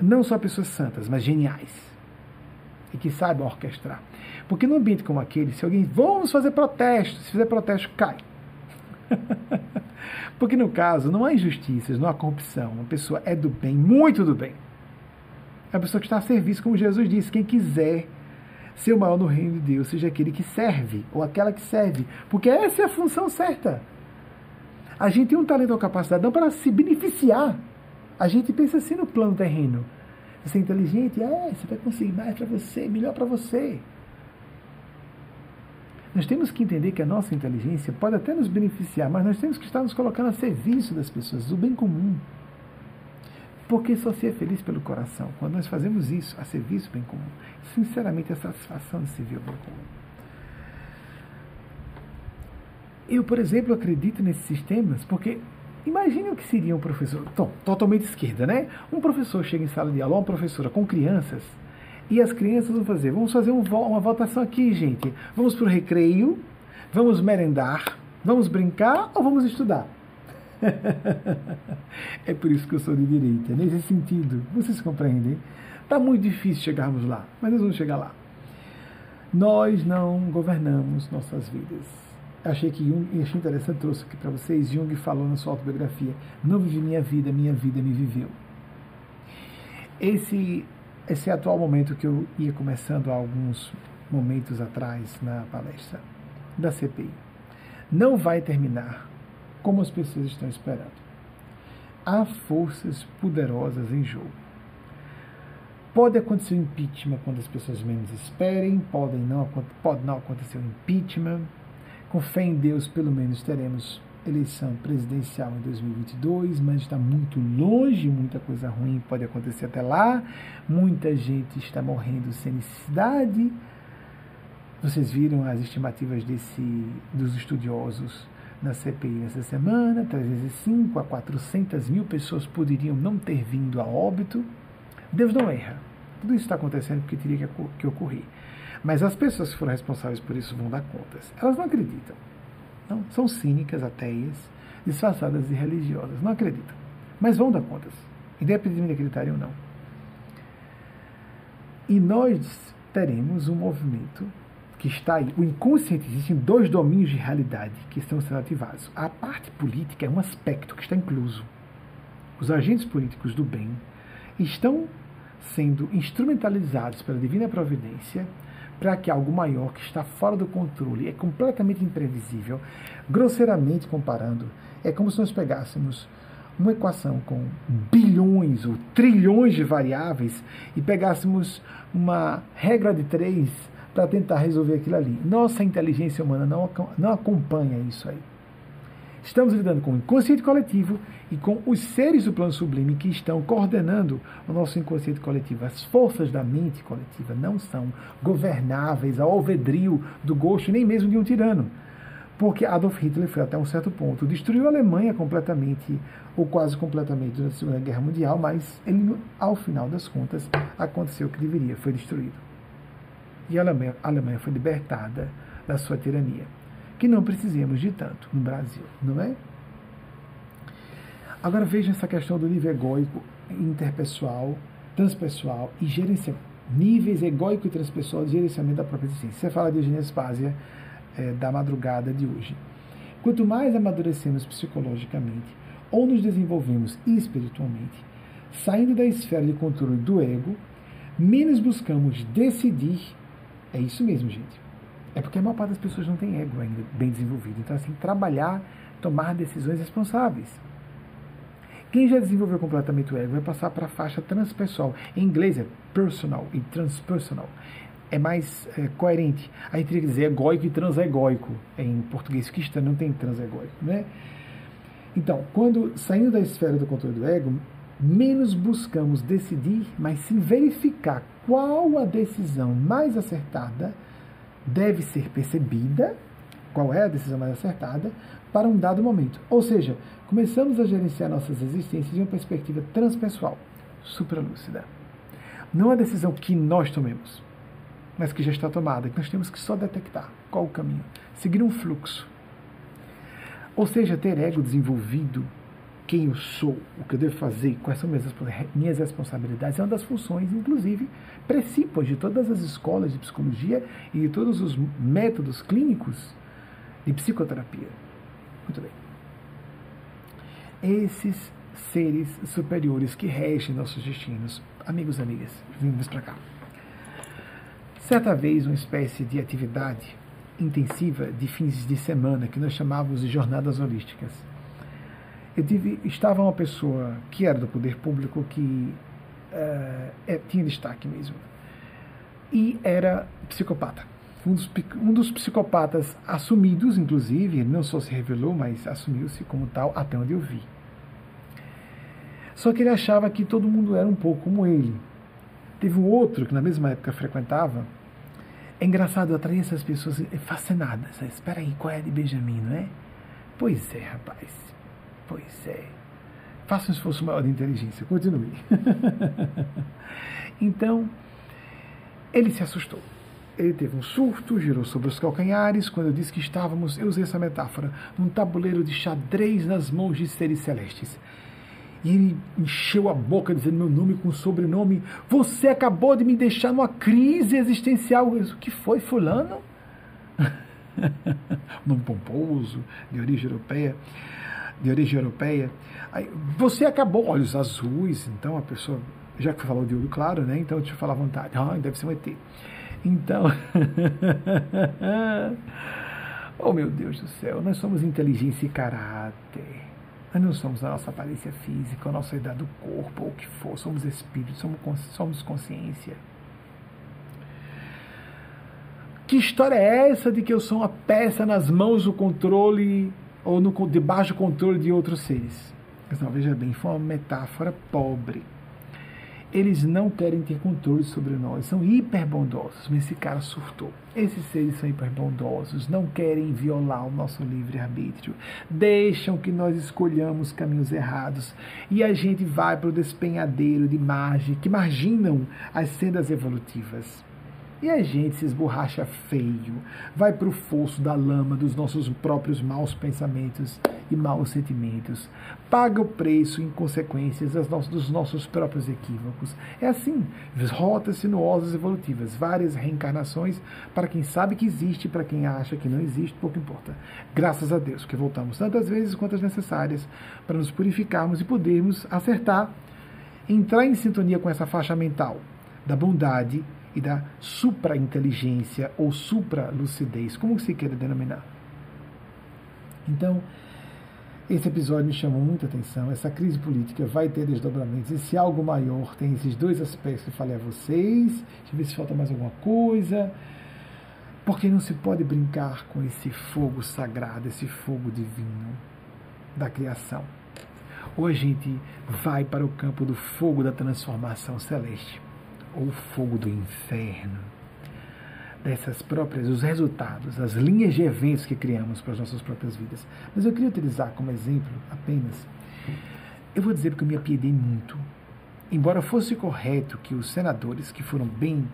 [SPEAKER 1] Não só pessoas santas, mas geniais. E que saibam orquestrar. Porque num ambiente como aquele, se alguém, vamos fazer protesto, se fizer protesto, cai. [LAUGHS] Porque no caso, não há injustiças, não há corrupção. Uma pessoa é do bem, muito do bem. É a pessoa que está a serviço, como Jesus disse: quem quiser ser o maior no reino de Deus, seja aquele que serve, ou aquela que serve. Porque essa é a função certa. A gente tem um talento ou capacidade não para se beneficiar. A gente pensa assim no plano terreno. Você é inteligente, é, você vai conseguir mais para você, melhor para você. Nós temos que entender que a nossa inteligência pode até nos beneficiar, mas nós temos que estar nos colocando a serviço das pessoas, do bem comum. Porque só se é feliz pelo coração. Quando nós fazemos isso, a serviço do bem comum, sinceramente, a satisfação de servir o bem comum. Eu, por exemplo, acredito nesses sistemas porque imagine o que seria um professor, tom, totalmente esquerda, né? Um professor chega em sala de aula, uma professora com crianças, e as crianças vão fazer, vamos fazer um, uma votação aqui, gente. Vamos para o recreio, vamos merendar, vamos brincar ou vamos estudar? [LAUGHS] é por isso que eu sou de direita, nesse sentido. Vocês compreendem? Está muito difícil chegarmos lá, mas nós vamos chegar lá. Nós não governamos nossas vidas achei que Jung, achei interessante, trouxe aqui para vocês, Jung falou na sua autobiografia, não vivi minha vida, minha vida me viveu. Esse, esse atual momento que eu ia começando há alguns momentos atrás na palestra da CPI, não vai terminar como as pessoas estão esperando. Há forças poderosas em jogo. Pode acontecer o impeachment quando as pessoas menos esperem, pode não, pode não acontecer o impeachment, com fé em Deus, pelo menos teremos eleição presidencial em 2022, mas está muito longe, muita coisa ruim pode acontecer até lá. Muita gente está morrendo sem necessidade. Vocês viram as estimativas desse, dos estudiosos na CPI nessa semana, 305 a 400 mil pessoas poderiam não ter vindo a óbito. Deus não erra. Tudo isso está acontecendo porque teria que, que ocorrer. Mas as pessoas que foram responsáveis por isso vão dar contas. Elas não acreditam. Não, são cínicas, ateias, disfarçadas de religiosas. Não acreditam. Mas vão dar contas. Independente de acreditarem ou não. E nós teremos um movimento que está aí. O inconsciente existem dois domínios de realidade que estão sendo ativados. A parte política é um aspecto que está incluso. Os agentes políticos do bem estão sendo instrumentalizados pela divina providência para que algo maior que está fora do controle, é completamente imprevisível, grosseiramente comparando, é como se nós pegássemos uma equação com bilhões ou trilhões de variáveis e pegássemos uma regra de três para tentar resolver aquilo ali. Nossa inteligência humana não, não acompanha isso aí. Estamos lidando com o inconsciente coletivo e com os seres do plano sublime que estão coordenando o nosso inconsciente coletivo. As forças da mente coletiva não são governáveis ao alvedrio do gosto, nem mesmo de um tirano. Porque Adolf Hitler foi até um certo ponto, destruiu a Alemanha completamente, ou quase completamente, durante a Segunda Guerra Mundial, mas ele, ao final das contas, aconteceu o que deveria, foi destruído. E a Alemanha, a Alemanha foi libertada da sua tirania que não precisemos de tanto no Brasil, não é? Agora veja essa questão do nível egóico interpessoal, transpessoal e gerenciamento. Níveis egóico e transpessoal de gerenciamento da própria existência. Você fala de Eugênia Spásia é, da madrugada de hoje. Quanto mais amadurecemos psicologicamente ou nos desenvolvemos espiritualmente, saindo da esfera de controle do ego, menos buscamos decidir. É isso mesmo, gente. É porque a maior parte das pessoas não tem ego ainda bem desenvolvido. Então, assim, trabalhar, tomar decisões responsáveis. Quem já desenvolveu completamente o ego vai passar para a faixa transpessoal. Em inglês é personal e transpersonal. É mais é, coerente. A gente teria que dizer egóico e transegóico. Em português cristão não tem transegóico, né? Então, quando saindo da esfera do controle do ego, menos buscamos decidir, mas sim verificar qual a decisão mais acertada deve ser percebida, qual é a decisão mais acertada, para um dado momento. Ou seja, começamos a gerenciar nossas existências de uma perspectiva transpessoal, supralúcida. Não a decisão que nós tomemos, mas que já está tomada, que nós temos que só detectar qual o caminho, seguir um fluxo. Ou seja, ter ego desenvolvido, quem eu sou, o que eu devo fazer, quais são minhas responsabilidades, é uma das funções, inclusive, princípios de todas as escolas de psicologia e de todos os métodos clínicos de psicoterapia. Muito bem. Esses seres superiores que regem nossos destinos, amigos e amigas, vimos para cá. Certa vez, uma espécie de atividade intensiva de fins de semana que nós chamávamos de jornadas holísticas. Eu tive, estava uma pessoa que era do poder público que uh, é, tinha destaque mesmo e era psicopata um dos, um dos psicopatas assumidos, inclusive, não só se revelou, mas assumiu-se como tal até onde eu vi. Só que ele achava que todo mundo era um pouco como ele. Teve um outro que na mesma época frequentava. É engraçado, atrair essas pessoas fascinadas. Espera aí, qual é a de Benjamin, não é? Pois é, rapaz. Pois é. Faça um esforço maior de inteligência. Continue. [LAUGHS] então, ele se assustou ele teve um surto, girou sobre os calcanhares. Quando eu disse que estávamos, eu usei essa metáfora, num tabuleiro de xadrez nas mãos de seres celestes. E ele encheu a boca dizendo meu nome com sobrenome. Você acabou de me deixar numa crise existencial. o que foi, fulano? [LAUGHS] nome pomposo, de origem europeia. De origem europeia. Aí, você acabou, olhos azuis, então a pessoa, já que falou de olho claro, né? Então deixa eu falar à vontade. Ah, deve ser um ET. Então, [LAUGHS] oh meu Deus do céu, nós somos inteligência e caráter. Nós não somos a nossa aparência física, a nossa idade do corpo, ou o que for, somos espírito, somos, somos consciência. Que história é essa de que eu sou uma peça nas mãos do controle ou no, debaixo do controle de outros seres? Não, veja bem, foi uma metáfora pobre eles não querem ter controle sobre nós, são hiperbondosos. Mas esse cara surtou. Esses seres são hiperbondosos, não querem violar o nosso livre-arbítrio, deixam que nós escolhamos caminhos errados e a gente vai para o despenhadeiro de margem, que marginam as sendas evolutivas. E a gente se esborracha feio, vai para o fosso da lama dos nossos próprios maus pensamentos e maus sentimentos, paga o preço em consequências dos nossos próprios equívocos. É assim, rotas sinuosas evolutivas, várias reencarnações para quem sabe que existe, para quem acha que não existe, pouco importa. Graças a Deus que voltamos tantas vezes quantas necessárias para nos purificarmos e podermos acertar, entrar em sintonia com essa faixa mental da bondade e da supra-inteligência ou supra-lucidez, como se queira denominar. Então, esse episódio me chamou muita atenção. Essa crise política vai ter desdobramentos. Esse algo maior tem esses dois aspectos que eu falei a vocês. Deixa eu ver se falta mais alguma coisa. Porque não se pode brincar com esse fogo sagrado, esse fogo divino da criação. Ou a gente vai para o campo do fogo da transformação celeste ou fogo do inferno, dessas próprias, os resultados, as linhas de eventos que criamos para as nossas próprias vidas. Mas eu queria utilizar como exemplo apenas, eu vou dizer porque eu me apiedei muito. Embora fosse correto que os senadores, que foram bem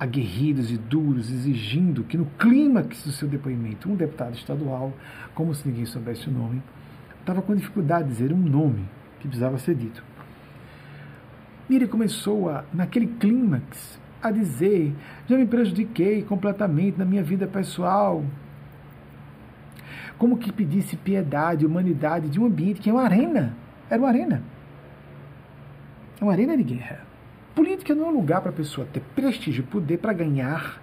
[SPEAKER 1] aguerridos e duros, exigindo que no clímax do seu depoimento, um deputado estadual, como se ninguém soubesse o nome, estava com dificuldade de dizer um nome que precisava ser dito. E ele começou a, naquele clímax a dizer: já me prejudiquei completamente na minha vida pessoal. Como que pedisse piedade, humanidade de um ambiente que é uma arena. Era uma arena. É uma arena de guerra. Política não é um lugar para a pessoa ter prestígio e poder para ganhar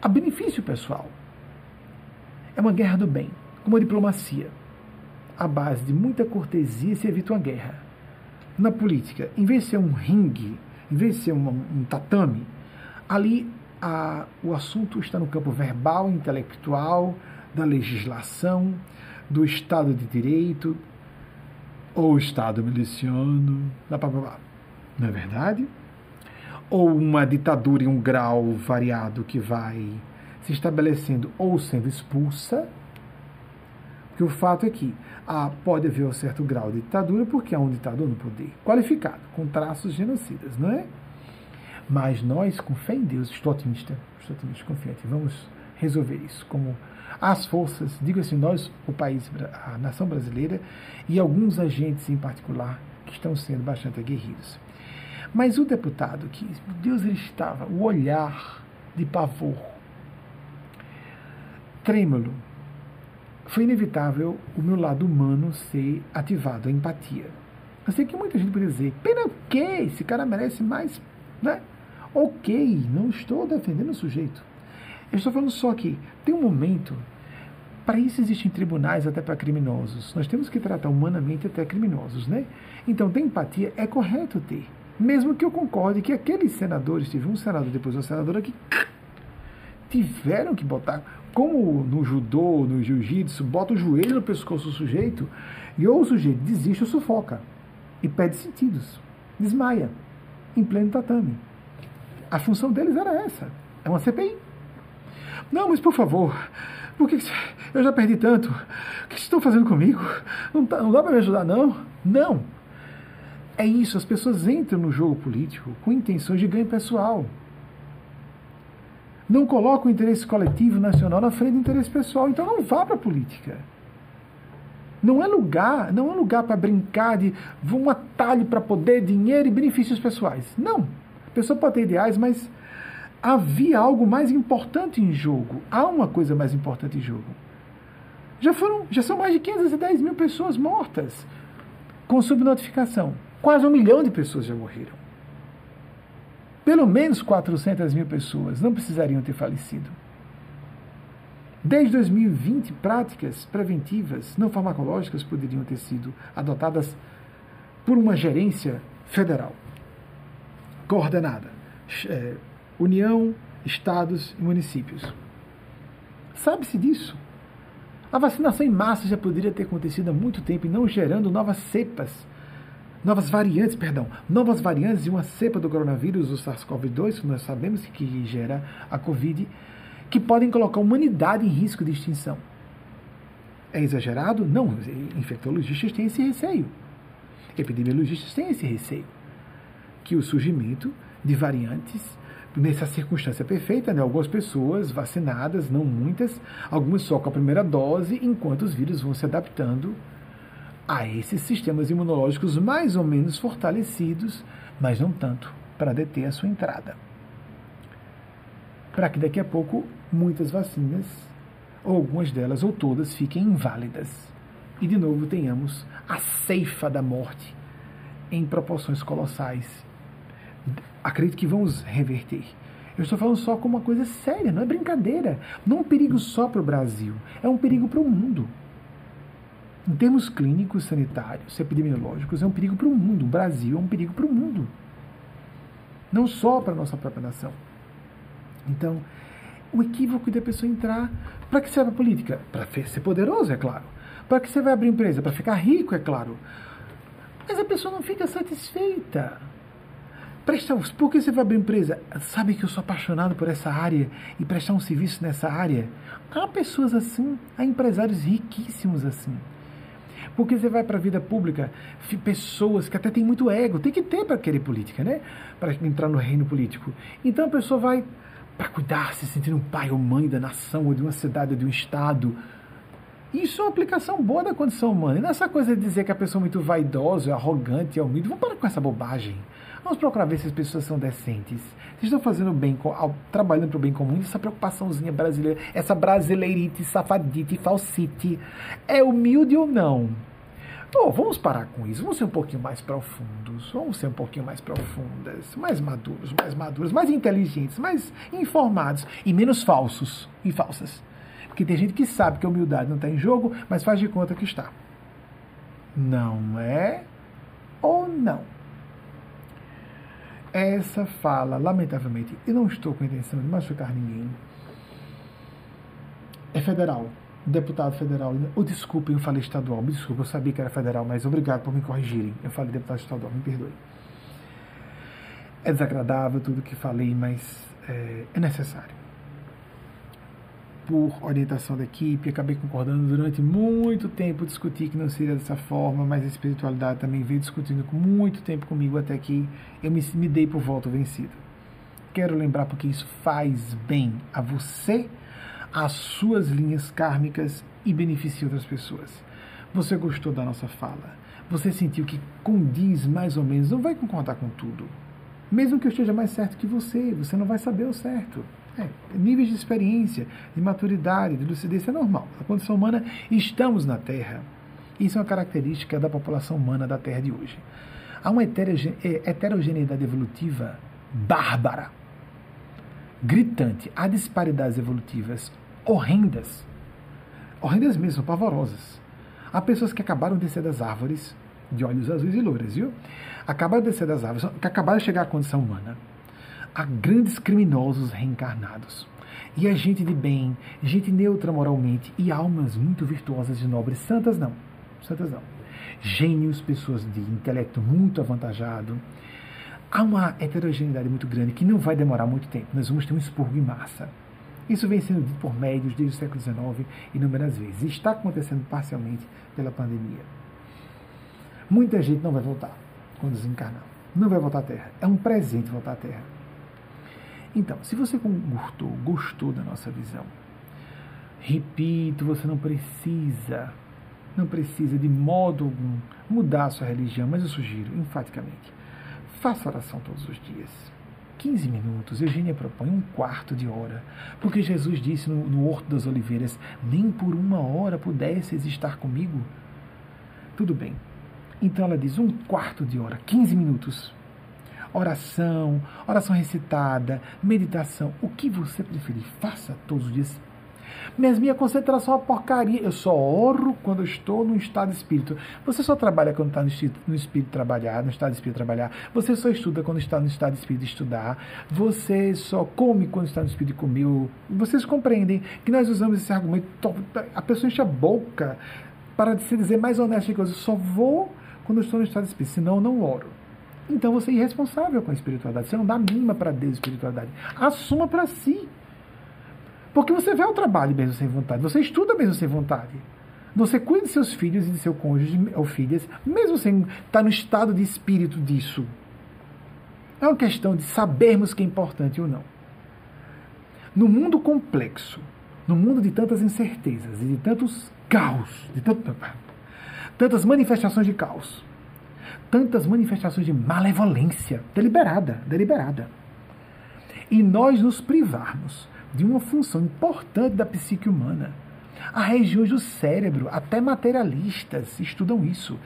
[SPEAKER 1] a benefício pessoal. É uma guerra do bem, como a diplomacia. A base de muita cortesia se evita uma guerra. Na política, em vez de ser um ringue, em vez de ser um, um tatame, ali a, o assunto está no campo verbal, intelectual, da legislação, do Estado de Direito, ou Estado miliciano, blá, blá, blá. não é verdade? Ou uma ditadura em um grau variado que vai se estabelecendo ou sendo expulsa, porque o fato é que ah, pode haver um certo grau de ditadura porque há um ditador no poder, qualificado, com traços genocidas, não é? Mas nós, com fé em Deus, estou otimista, estou otimista, confiante, vamos resolver isso como as forças, digo assim, nós, o país, a nação brasileira e alguns agentes em particular que estão sendo bastante aguerridos. Mas o deputado que, Deus, ele estava, o olhar de pavor, trêmulo, foi inevitável o meu lado humano ser ativado, a empatia. Eu sei que muita gente pode dizer, pena que esse cara merece mais, né? Ok, não estou defendendo o sujeito. Eu estou falando só que tem um momento. Para isso existem tribunais até para criminosos. Nós temos que tratar humanamente até criminosos, né? Então, ter empatia é correto ter. Mesmo que eu concorde que aqueles senadores, tive um senador depois uma senadora que tiveram que botar, como no judô, no jiu-jitsu, bota o joelho no pescoço do sujeito e ou o sujeito desiste ou sufoca e perde sentidos, desmaia em pleno tatame. A função deles era essa. É uma CPI. Não, mas por favor, por que eu já perdi tanto? O que estão fazendo comigo? Não, tá, não dá para me ajudar, não? Não. É isso, as pessoas entram no jogo político com intenções de ganho pessoal. Não colocam o interesse coletivo nacional na frente do interesse pessoal. Então não vá para a política. Não é lugar, não é lugar para brincar de um atalho para poder, dinheiro e benefícios pessoais. Não. A pessoa pode ter ideais, mas havia algo mais importante em jogo. Há uma coisa mais importante em jogo. Já foram, já são mais de 510 mil pessoas mortas com subnotificação. Quase um milhão de pessoas já morreram. Pelo menos 400 mil pessoas não precisariam ter falecido. Desde 2020, práticas preventivas não farmacológicas poderiam ter sido adotadas por uma gerência federal coordenada. É, União, estados e municípios. Sabe-se disso. A vacinação em massa já poderia ter acontecido há muito tempo e não gerando novas cepas, novas variantes, perdão, novas variantes de uma cepa do coronavírus, o SARS-CoV-2, que nós sabemos que gera a Covid, que podem colocar a humanidade em risco de extinção. É exagerado? Não. Infectologistas têm esse receio. Epidemiologistas têm esse receio. Que o surgimento de variantes nessa circunstância perfeita, né? algumas pessoas vacinadas, não muitas, algumas só com a primeira dose, enquanto os vírus vão se adaptando a esses sistemas imunológicos mais ou menos fortalecidos, mas não tanto para deter a sua entrada. Para que daqui a pouco muitas vacinas, ou algumas delas, ou todas, fiquem inválidas. E de novo tenhamos a ceifa da morte em proporções colossais acredito que vamos reverter. Eu estou falando só como uma coisa séria, não é brincadeira. Não é um perigo só para o Brasil, é um perigo para o mundo. Em termos clínicos, sanitários, epidemiológicos, é um perigo para o mundo. O Brasil é um perigo para o mundo. Não só para a nossa própria nação. Então, o equívoco da pessoa entrar. Para que serve a política? Para ser poderoso, é claro. Para que você vai abrir empresa? Para ficar rico, é claro. Mas a pessoa não fica satisfeita. Presta, por que você vai abrir empresa? Sabe que eu sou apaixonado por essa área e prestar um serviço nessa área? Há pessoas assim, há empresários riquíssimos assim. Porque você vai para a vida pública, pessoas que até têm muito ego, tem que ter para querer política, né? Para entrar no reino político. Então a pessoa vai para cuidar, se sentir um pai ou mãe da nação, ou de uma cidade, ou de um estado. Isso é uma aplicação boa da condição humana. E não é essa coisa de dizer que a pessoa é muito vaidosa, arrogante, é humilde. Vamos parar com essa bobagem. Vamos procurar ver se as pessoas são decentes. Se estão fazendo bem, trabalhando para o bem comum, essa preocupaçãozinha brasileira, essa brasileirite, safadite, falsite, é humilde ou não? Oh, vamos parar com isso, vamos ser um pouquinho mais profundos, vamos ser um pouquinho mais profundas, mais maduros, mais maduros, mais inteligentes, mais informados e menos falsos e falsas. Porque tem gente que sabe que a humildade não está em jogo, mas faz de conta que está. Não é ou não? Essa fala, lamentavelmente, eu não estou com a intenção de machucar ninguém. É federal deputado federal, ou desculpe, eu falei estadual, me desculpe, eu sabia que era federal, mas obrigado por me corrigirem. Eu falei deputado estadual, me perdoe. É desagradável tudo que falei, mas é, é necessário. Por orientação da equipe, acabei concordando durante muito tempo, discuti que não seria dessa forma, mas a espiritualidade também veio discutindo com muito tempo comigo até que eu me, me dei por volta vencido. Quero lembrar porque isso faz bem a você as suas linhas kármicas e beneficie outras pessoas. Você gostou da nossa fala? Você sentiu que condiz mais ou menos, não vai concordar com tudo. Mesmo que eu esteja mais certo que você, você não vai saber o certo. É, níveis de experiência, de maturidade, de lucidez, é normal. A condição humana, estamos na Terra. Isso é uma característica da população humana da Terra de hoje. Há uma é, heterogeneidade evolutiva bárbara, gritante. Há disparidades evolutivas horrendas. Horrendas mesmo, pavorosas. Há pessoas que acabaram de descer das árvores, de olhos azuis e louras, viu? Acabaram de descer das árvores, que acabaram de chegar à condição humana. Há grandes criminosos reencarnados. E a gente de bem, gente neutra moralmente e almas muito virtuosas e nobres, santas não. Santas não. Gênios, pessoas de intelecto muito avantajado. Há uma heterogeneidade muito grande que não vai demorar muito tempo. Nós vamos ter um expurgo em massa. Isso vem sendo dito por médios desde o século XIX inúmeras vezes. E está acontecendo parcialmente pela pandemia. Muita gente não vai voltar quando desencarnar. Não vai voltar à Terra. É um presente voltar à Terra. Então, se você gostou, gostou da nossa visão, repito, você não precisa, não precisa de modo algum mudar a sua religião, mas eu sugiro, enfaticamente, faça oração todos os dias 15 minutos. Eugênia propõe um quarto de hora, porque Jesus disse no, no Horto das Oliveiras: nem por uma hora pudesses estar comigo. Tudo bem. Então ela diz um quarto de hora, 15 minutos. Oração, oração recitada, meditação, o que você preferir, faça todos os dias mas minha concentração é uma porcaria. Eu só oro quando estou no estado de espírito. Você só trabalha quando está no, no espírito trabalhar, no estado de espírito trabalhar. Você só estuda quando está no estado de espírito estudar. Você só come quando está no espírito de comer. Vocês compreendem que nós usamos esse argumento. A pessoa enche a boca para se dizer mais honesto que eu só vou quando estou no estado de espírito, senão eu não oro. Então você é irresponsável com a espiritualidade. Você não dá mínima para Deus espiritualidade. Assuma para si. Porque você vê o trabalho mesmo sem vontade, você estuda mesmo sem vontade. Você cuida de seus filhos e de seu cônjuge ou filhas, mesmo sem estar tá no estado de espírito disso. É uma questão de sabermos que é importante ou não. No mundo complexo, no mundo de tantas incertezas e de tantos caos, de tantas manifestações de caos, tantas manifestações de malevolência deliberada, deliberada. E nós nos privarmos de uma função importante da psique humana. Há regiões do cérebro, até materialistas estudam isso.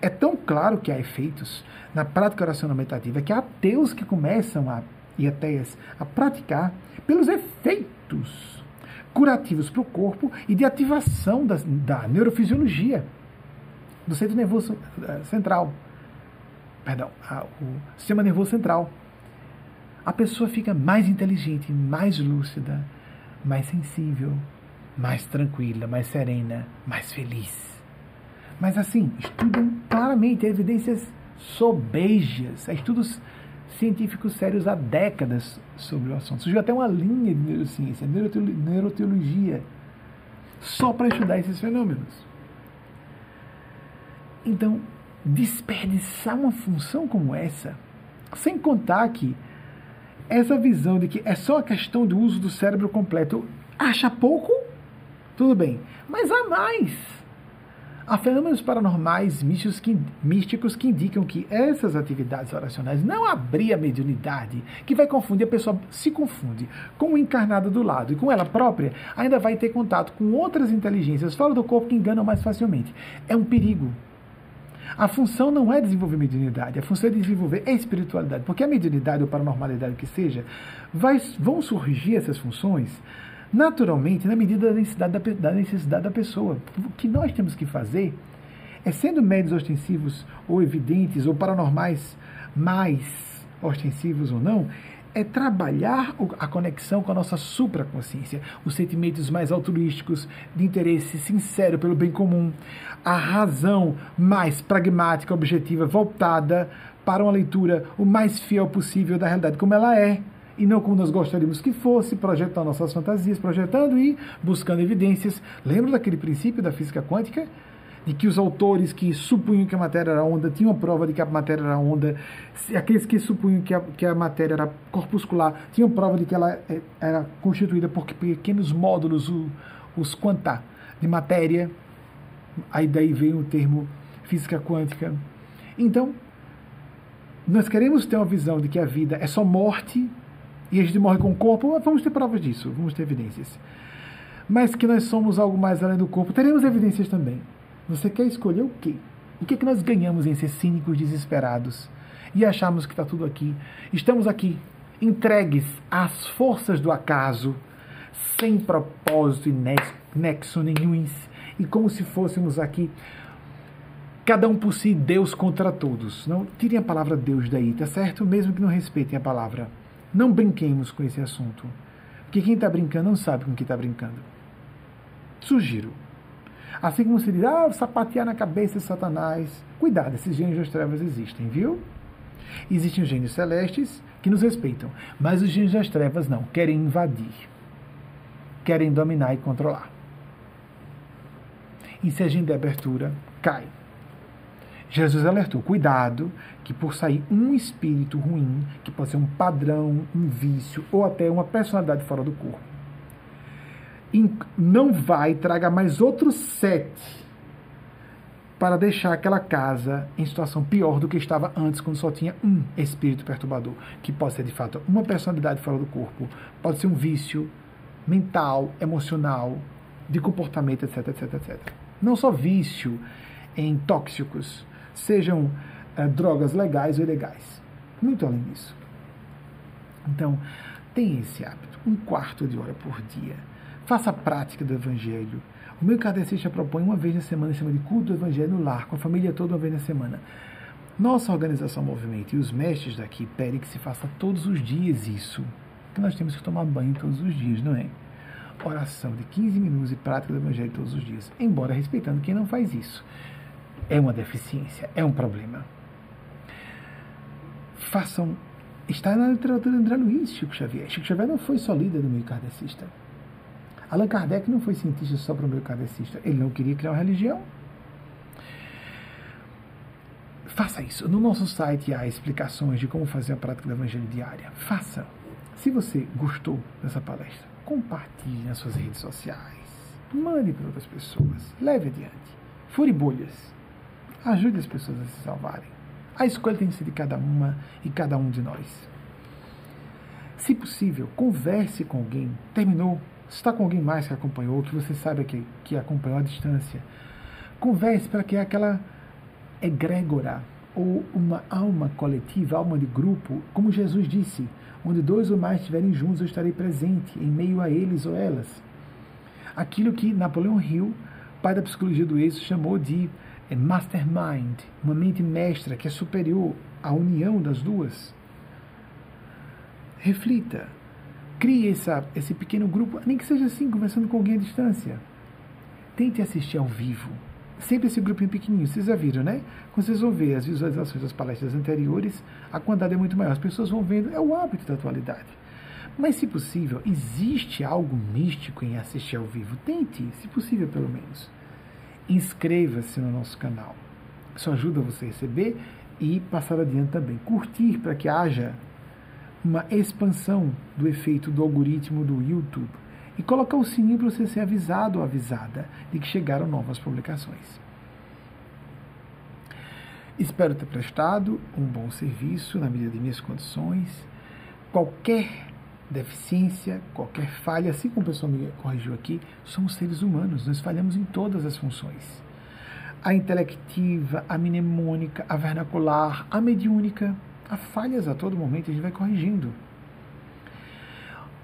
[SPEAKER 1] É tão claro que há efeitos na prática oracional meditativa que há ateus que começam a, e ateias a praticar pelos efeitos curativos para o corpo e de ativação da, da neurofisiologia do centro nervoso eh, central. Perdão, a, o sistema nervoso central a pessoa fica mais inteligente, mais lúcida, mais sensível, mais tranquila, mais serena, mais feliz. Mas assim, estudam claramente evidências sobejas, estudos científicos sérios há décadas sobre o assunto. Surgiu até uma linha de neurociência, neuroteologia, só para estudar esses fenômenos. Então, desperdiçar uma função como essa, sem contar que essa visão de que é só a questão do uso do cérebro completo acha pouco? Tudo bem. Mas há mais. Há fenômenos paranormais místicos que, místicos que indicam que essas atividades oracionais não abrir a mediunidade, que vai confundir, a pessoa se confunde com o encarnado do lado e com ela própria, ainda vai ter contato com outras inteligências fora do corpo que enganam mais facilmente. É um perigo. A função não é desenvolver mediunidade, a função é desenvolver espiritualidade, porque a mediunidade ou paranormalidade que seja, vai, vão surgir essas funções naturalmente na medida da necessidade da, da necessidade da pessoa. O que nós temos que fazer é, sendo médios ostensivos ou evidentes ou paranormais mais ostensivos ou não, é trabalhar a conexão com a nossa supraconsciência, os sentimentos mais altruísticos, de interesse sincero pelo bem comum, a razão mais pragmática, objetiva, voltada para uma leitura o mais fiel possível da realidade como ela é, e não como nós gostaríamos que fosse, projetando nossas fantasias, projetando e buscando evidências. Lembra daquele princípio da física quântica? De que os autores que supunham que a matéria era onda tinham prova de que a matéria era onda, aqueles que supunham que a, que a matéria era corpuscular tinham prova de que ela é, era constituída por pequenos módulos, os quanta, de matéria. Aí daí veio o termo física quântica. Então, nós queremos ter uma visão de que a vida é só morte e a gente morre com o corpo, vamos ter provas disso, vamos ter evidências. Mas que nós somos algo mais além do corpo, teremos evidências também. Você quer escolher o quê? O que, é que nós ganhamos em ser cínicos, desesperados e acharmos que está tudo aqui? Estamos aqui, entregues às forças do acaso, sem propósito e nexo nenhum, e como se fôssemos aqui cada um por si, Deus contra todos. Não tirem a palavra Deus daí, tá certo? Mesmo que não respeitem a palavra. Não brinquemos com esse assunto. Porque quem está brincando não sabe com que está brincando. Sugiro. Assim como se diz, ah, sapatear na cabeça de Satanás. Cuidado, esses gênios das trevas existem, viu? Existem os gênios celestes que nos respeitam, mas os gênios das trevas não, querem invadir, querem dominar e controlar. E se a gente der abertura, cai. Jesus alertou: cuidado, que por sair um espírito ruim, que pode ser um padrão, um vício ou até uma personalidade fora do corpo, não vai traga mais outros sete para deixar aquela casa em situação pior do que estava antes, quando só tinha um espírito perturbador, que pode ser de fato uma personalidade fora do corpo, pode ser um vício mental, emocional, de comportamento, etc, etc, etc. Não só vício em tóxicos, sejam é, drogas legais ou ilegais. Muito além disso. Então, tenha esse hábito, um quarto de hora por dia. Faça a prática do Evangelho. O meu kardecista propõe uma vez na semana, chama de culto do Evangelho no lar, com a família toda uma vez na semana. Nossa organização Movimento e os mestres daqui pedem que se faça todos os dias isso. Que nós temos que tomar banho todos os dias, não é? Oração de 15 minutos e prática do Evangelho todos os dias. Embora respeitando quem não faz isso é uma deficiência, é um problema. Façam. Está na literatura de André Luiz, Chico Xavier. Chico Xavier não foi só líder do meio kardecista. Allan Kardec não foi cientista só para o meio kardecista. Ele não queria criar uma religião. Faça isso. No nosso site há explicações de como fazer a prática do evangelho diária. Faça. Se você gostou dessa palestra, compartilhe nas suas redes sociais. Mande para outras pessoas. Leve adiante. Fure bolhas. Ajude as pessoas a se salvarem. A escolha tem que ser de cada uma e cada um de nós. Se possível, converse com alguém. Terminou, está com alguém mais que acompanhou, que você sabe que, que acompanhou à distância. Converse para que aquela egrégora ou uma alma coletiva, alma de grupo, como Jesus disse, onde dois ou mais estiverem juntos, eu estarei presente em meio a eles ou elas. Aquilo que Napoleão Hill, pai da psicologia do êxito, chamou de é mastermind, uma mente mestra que é superior à união das duas. Reflita. Crie essa, esse pequeno grupo, nem que seja assim, conversando com alguém à distância. Tente assistir ao vivo. Sempre esse grupinho pequenininho. Vocês já viram, né? Quando vocês vão ver as visualizações das palestras anteriores, a quantidade é muito maior. As pessoas vão vendo, é o hábito da atualidade. Mas, se possível, existe algo místico em assistir ao vivo? Tente, se possível, pelo menos inscreva-se no nosso canal. Isso ajuda você a receber e passar adiante também. Curtir para que haja uma expansão do efeito do algoritmo do YouTube e colocar o sininho para você ser avisado ou avisada de que chegaram novas publicações. Espero ter prestado um bom serviço na medida de minhas condições. Qualquer deficiência, qualquer falha, assim como o pessoal me corrigiu aqui, somos seres humanos, nós falhamos em todas as funções. A intelectiva, a mnemônica, a vernacular, a mediúnica, há falhas a todo momento, a gente vai corrigindo.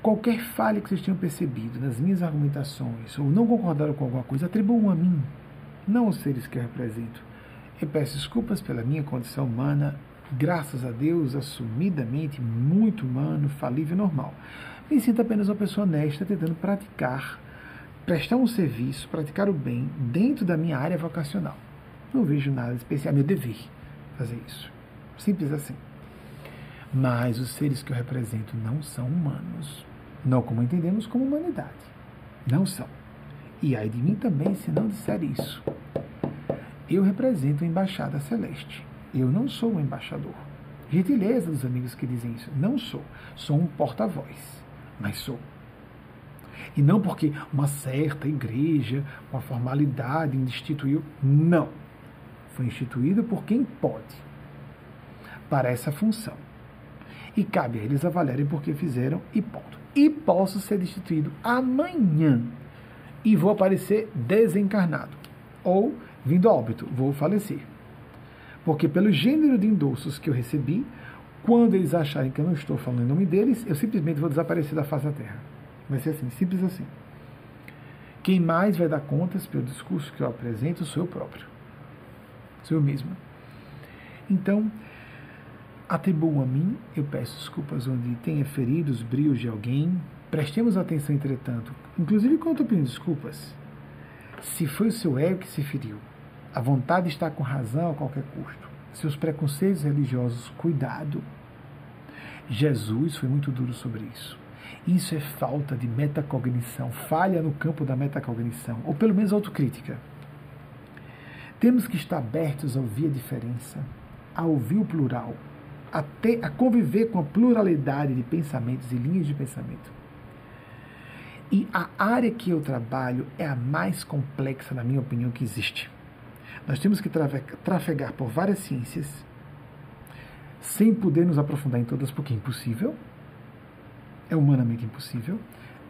[SPEAKER 1] Qualquer falha que vocês tenham percebido nas minhas argumentações ou não concordaram com alguma coisa, atribuam a mim, não aos seres que eu represento. Eu peço desculpas pela minha condição humana, graças a Deus, assumidamente muito humano, falível e normal. Me sinto apenas uma pessoa honesta tentando praticar, prestar um serviço, praticar o bem dentro da minha área vocacional. Não vejo nada especial, é meu dever fazer isso. Simples assim. Mas os seres que eu represento não são humanos. Não como entendemos como humanidade. Não são. E ai de mim também se não disser isso. Eu represento a embaixada celeste. Eu não sou um embaixador. Gentileza dos amigos que dizem isso. Não sou. Sou um porta-voz. Mas sou. E não porque uma certa igreja, uma formalidade, instituiu. Não. Foi instituído por quem pode. Para essa função. E cabe a eles avaliarem por que fizeram e ponto. E posso ser destituído amanhã. E vou aparecer desencarnado. Ou vindo a óbito, vou falecer. Porque pelo gênero de endossos que eu recebi, quando eles acharem que eu não estou falando em nome deles, eu simplesmente vou desaparecer da face da Terra. Vai ser assim, simples assim. Quem mais vai dar contas pelo discurso que eu apresento sou eu próprio. Sou eu mesmo. Então, atribuo a mim, eu peço desculpas onde tenha ferido os brios de alguém. Prestemos atenção, entretanto, inclusive quando pedindo desculpas, se foi o seu ego que se feriu, a vontade está com razão a qualquer custo. Seus preconceitos religiosos, cuidado. Jesus foi muito duro sobre isso. Isso é falta de metacognição, falha no campo da metacognição, ou pelo menos autocrítica. Temos que estar abertos a ouvir a diferença, a ouvir o plural, a, ter, a conviver com a pluralidade de pensamentos e linhas de pensamento. E a área que eu trabalho é a mais complexa, na minha opinião, que existe. Nós temos que trafegar por várias ciências sem poder nos aprofundar em todas, porque é impossível. É humanamente impossível.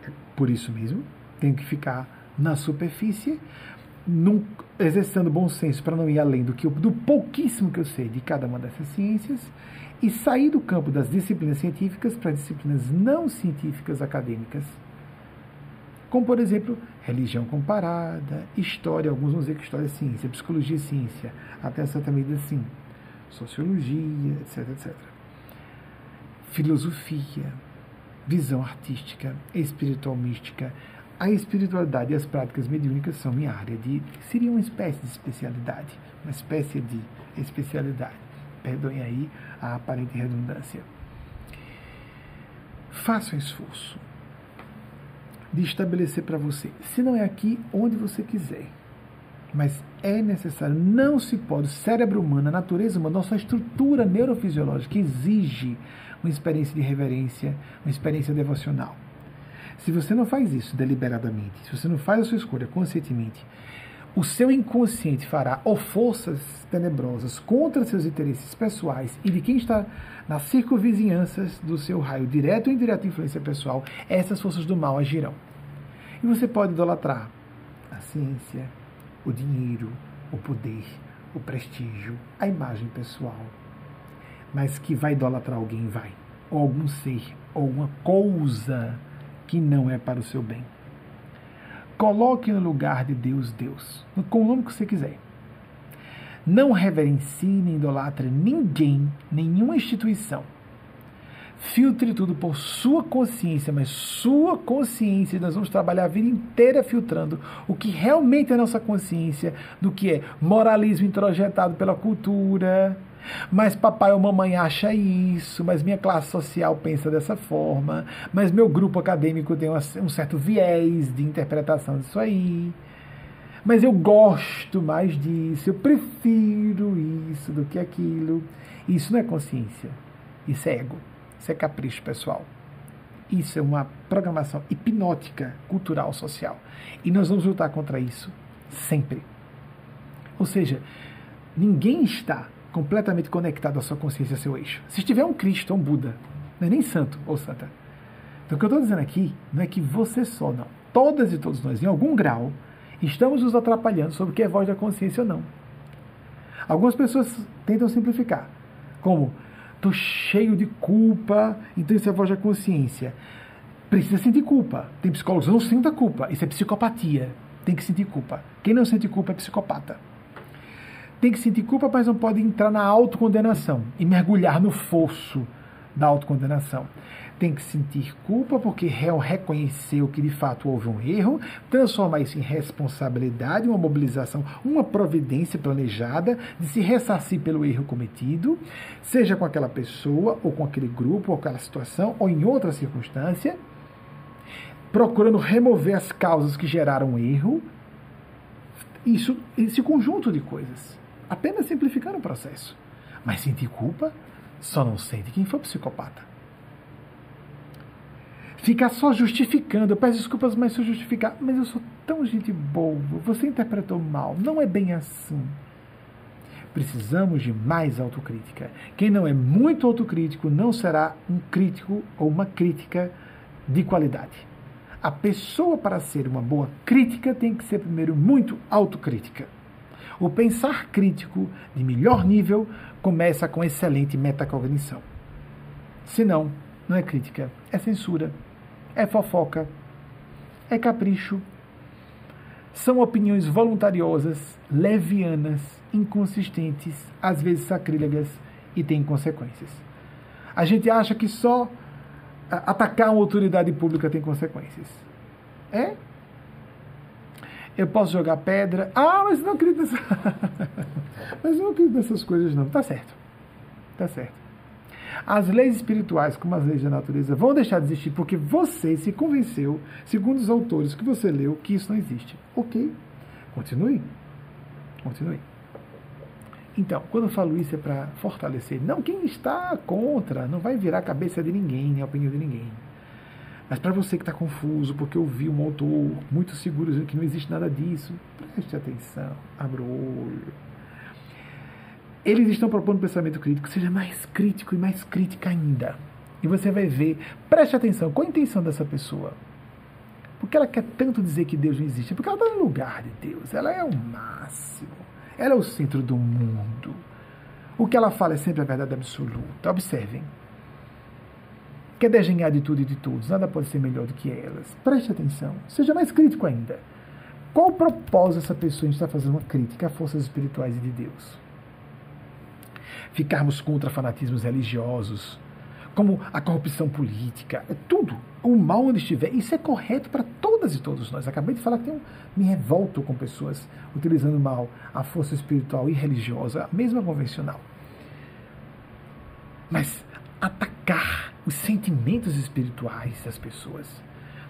[SPEAKER 1] É por isso mesmo, tenho que ficar na superfície, num, exercitando bom senso para não ir além do, que do pouquíssimo que eu sei de cada uma dessas ciências e sair do campo das disciplinas científicas para disciplinas não científicas acadêmicas como, por exemplo, religião comparada, história, alguns vão dizer que história é ciência, psicologia é ciência, até certa medida sim, sociologia, etc, etc. Filosofia, visão artística, espiritual mística, a espiritualidade e as práticas mediúnicas são minha área de. seria uma espécie de especialidade, uma espécie de especialidade. Perdoem aí a aparente redundância. Faça um esforço de estabelecer para você, se não é aqui, onde você quiser. Mas é necessário, não se pode. O cérebro humano, a natureza humana, nossa estrutura neurofisiológica exige uma experiência de reverência, uma experiência devocional. Se você não faz isso deliberadamente, se você não faz a sua escolha conscientemente, o seu inconsciente fará ou forças tenebrosas contra seus interesses pessoais e de quem está nas circunvizinhanças do seu raio, direto ou indireto influência pessoal, essas forças do mal agirão. E você pode idolatrar a ciência, o dinheiro, o poder, o prestígio, a imagem pessoal. Mas que vai idolatrar alguém, vai. Ou algum ser, ou uma coisa que não é para o seu bem. Coloque no lugar de Deus, Deus, com o nome que você quiser. Não reverencie nem idolatre ninguém, nenhuma instituição. Filtre tudo por sua consciência, mas sua consciência, nós vamos trabalhar a vida inteira filtrando o que realmente é nossa consciência, do que é moralismo introjetado pela cultura, mas papai ou mamãe acha isso, mas minha classe social pensa dessa forma, mas meu grupo acadêmico tem um certo viés de interpretação disso aí. Mas eu gosto mais disso, eu prefiro isso do que aquilo. Isso não é consciência, isso é ego, isso é capricho pessoal. Isso é uma programação hipnótica, cultural, social. E nós vamos lutar contra isso sempre. Ou seja, ninguém está completamente conectado à sua consciência, ao seu eixo. Se tiver um Cristo, um Buda, não é nem santo ou santa. Então, o que eu estou dizendo aqui não é que você só, não. Todas e todos nós, em algum grau, estamos nos atrapalhando sobre o que é voz da consciência ou não. Algumas pessoas tentam simplificar, como estou cheio de culpa, então isso é voz da consciência. Precisa sentir culpa. Tem psicólogos não sinta culpa, isso é psicopatia. Tem que sentir culpa. Quem não sente culpa é psicopata. Tem que sentir culpa, mas não pode entrar na autocondenação e mergulhar no fosso da autocondenação tem que sentir culpa porque reconheceu que de fato houve um erro, transformar isso em responsabilidade, uma mobilização, uma providência planejada de se ressarcir pelo erro cometido, seja com aquela pessoa, ou com aquele grupo, ou aquela situação, ou em outra circunstância, procurando remover as causas que geraram o erro. Isso, esse conjunto de coisas. Apenas simplificando o processo. Mas sentir culpa só não sente quem for psicopata ficar só justificando. Eu peço desculpas, mas se eu justificar, mas eu sou tão gente boa, você interpretou mal, não é bem assim. Precisamos de mais autocrítica. Quem não é muito autocrítico não será um crítico ou uma crítica de qualidade. A pessoa, para ser uma boa crítica, tem que ser primeiro muito autocrítica. O pensar crítico de melhor nível começa com excelente metacognição. Se não, não é crítica, é censura é fofoca, é capricho. São opiniões voluntariosas, levianas, inconsistentes, às vezes sacrílegas e têm consequências. A gente acha que só atacar uma autoridade pública tem consequências. É? Eu posso jogar pedra. Ah, mas não acredito nessa... [LAUGHS] mas não acredito nessas coisas, não. Tá certo. Tá certo. As leis espirituais, como as leis da natureza, vão deixar de existir porque você se convenceu, segundo os autores que você leu, que isso não existe. Ok. Continue. Continue. Então, quando eu falo isso é para fortalecer. Não quem está contra, não vai virar a cabeça de ninguém, nem a opinião de ninguém. Mas para você que está confuso, porque ouviu um autor muito seguro dizendo que não existe nada disso, preste atenção, abra o olho eles estão propondo pensamento crítico, seja mais crítico e mais crítica ainda. E você vai ver, preste atenção, qual a intenção dessa pessoa? Porque ela quer tanto dizer que Deus não existe? Porque ela está no lugar de Deus, ela é o máximo, ela é o centro do mundo. O que ela fala é sempre a verdade absoluta. Observem. Quer desenhar de tudo e de todos, nada pode ser melhor do que elas. Preste atenção, seja mais crítico ainda. Qual o propósito dessa pessoa estar fazendo uma crítica a forças espirituais e de Deus? ficarmos contra fanatismos religiosos, como a corrupção política, é tudo. O mal onde estiver, isso é correto para todas e todos nós. Acabei de falar que eu me revolto com pessoas utilizando mal a força espiritual e religiosa, mesmo a convencional. Mas atacar os sentimentos espirituais das pessoas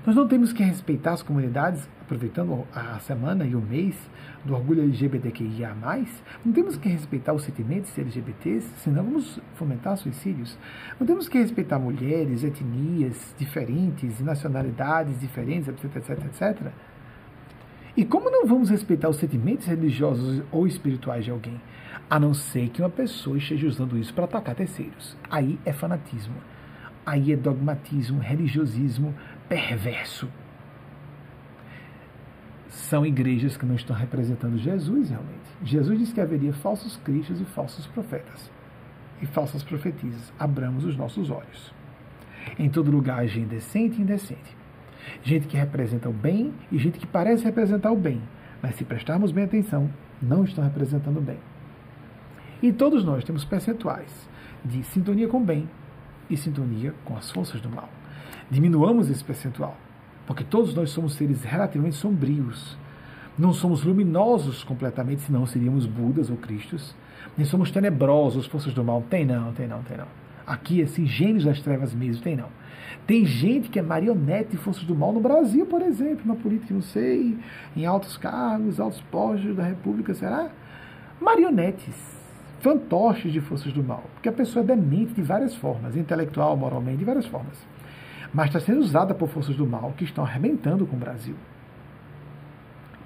[SPEAKER 1] nós não temos que respeitar as comunidades, aproveitando a semana e o mês do orgulho LGBTQIA+, não temos que respeitar os sentimentos LGBTs, senão vamos fomentar suicídios. Não temos que respeitar mulheres, etnias diferentes, nacionalidades diferentes, etc, etc, etc. E como não vamos respeitar os sentimentos religiosos ou espirituais de alguém? A não ser que uma pessoa esteja usando isso para atacar terceiros. Aí é fanatismo. Aí é dogmatismo, religiosismo, perverso. São igrejas que não estão representando Jesus realmente. Jesus disse que haveria falsos cristos e falsos profetas e falsas profetisas. Abramos os nossos olhos. Em todo lugar, gente decente e indecente. Gente que representa o bem e gente que parece representar o bem, mas se prestarmos bem atenção, não estão representando o bem. E todos nós temos percentuais de sintonia com o bem e sintonia com as forças do mal diminuamos esse percentual, porque todos nós somos seres relativamente sombrios. Não somos luminosos completamente, senão seríamos Budas ou Cristos. Nem somos tenebrosos, forças do mal. Tem não, tem não, tem não. Aqui, assim, gênios das trevas mesmo, tem não. Tem gente que é marionete de forças do mal no Brasil, por exemplo, na política, não sei, em altos cargos, altos postos da República, será? Marionetes, fantoches de forças do mal. Porque a pessoa é demente de várias formas, intelectual, moralmente, de várias formas. mas está sendo usada por forças do mal que estão arrebentando com o Brasil.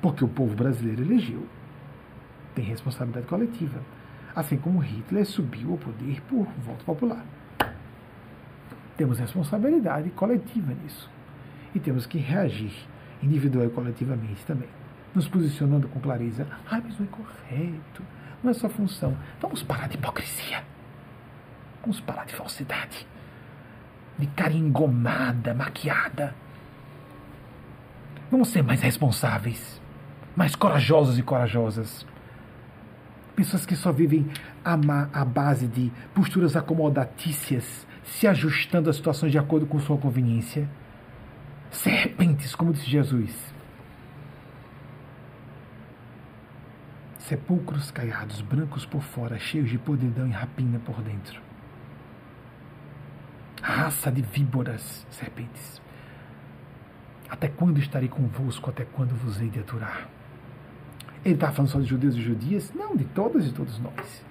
[SPEAKER 1] Porque o povo brasileiro elegeu. Tem responsabilidade coletiva. Assim como Hitler subiu ao poder por voto popular. Temos responsabilidade coletiva nisso. E temos que reagir individual e coletivamente também. Nos posicionando com clareza. Ah, mas não é correto. Não é função. Vamos parar de hipocrisia. Vamos parar de falsidade. De cara engomada, maquiada. Vamos ser mais responsáveis. Mais corajosos e corajosas. Pessoas que só vivem à base de posturas acomodatícias se ajustando às situações de acordo com sua conveniência. Serpentes, como disse Jesus. Sepulcros caiados, brancos por fora, cheios de podridão e rapina por dentro. Raça de víboras, serpentes. Até quando estarei convosco? Até quando vos hei de aturar? Ele está falando só de judeus e judias? Não, de todas e todos nós.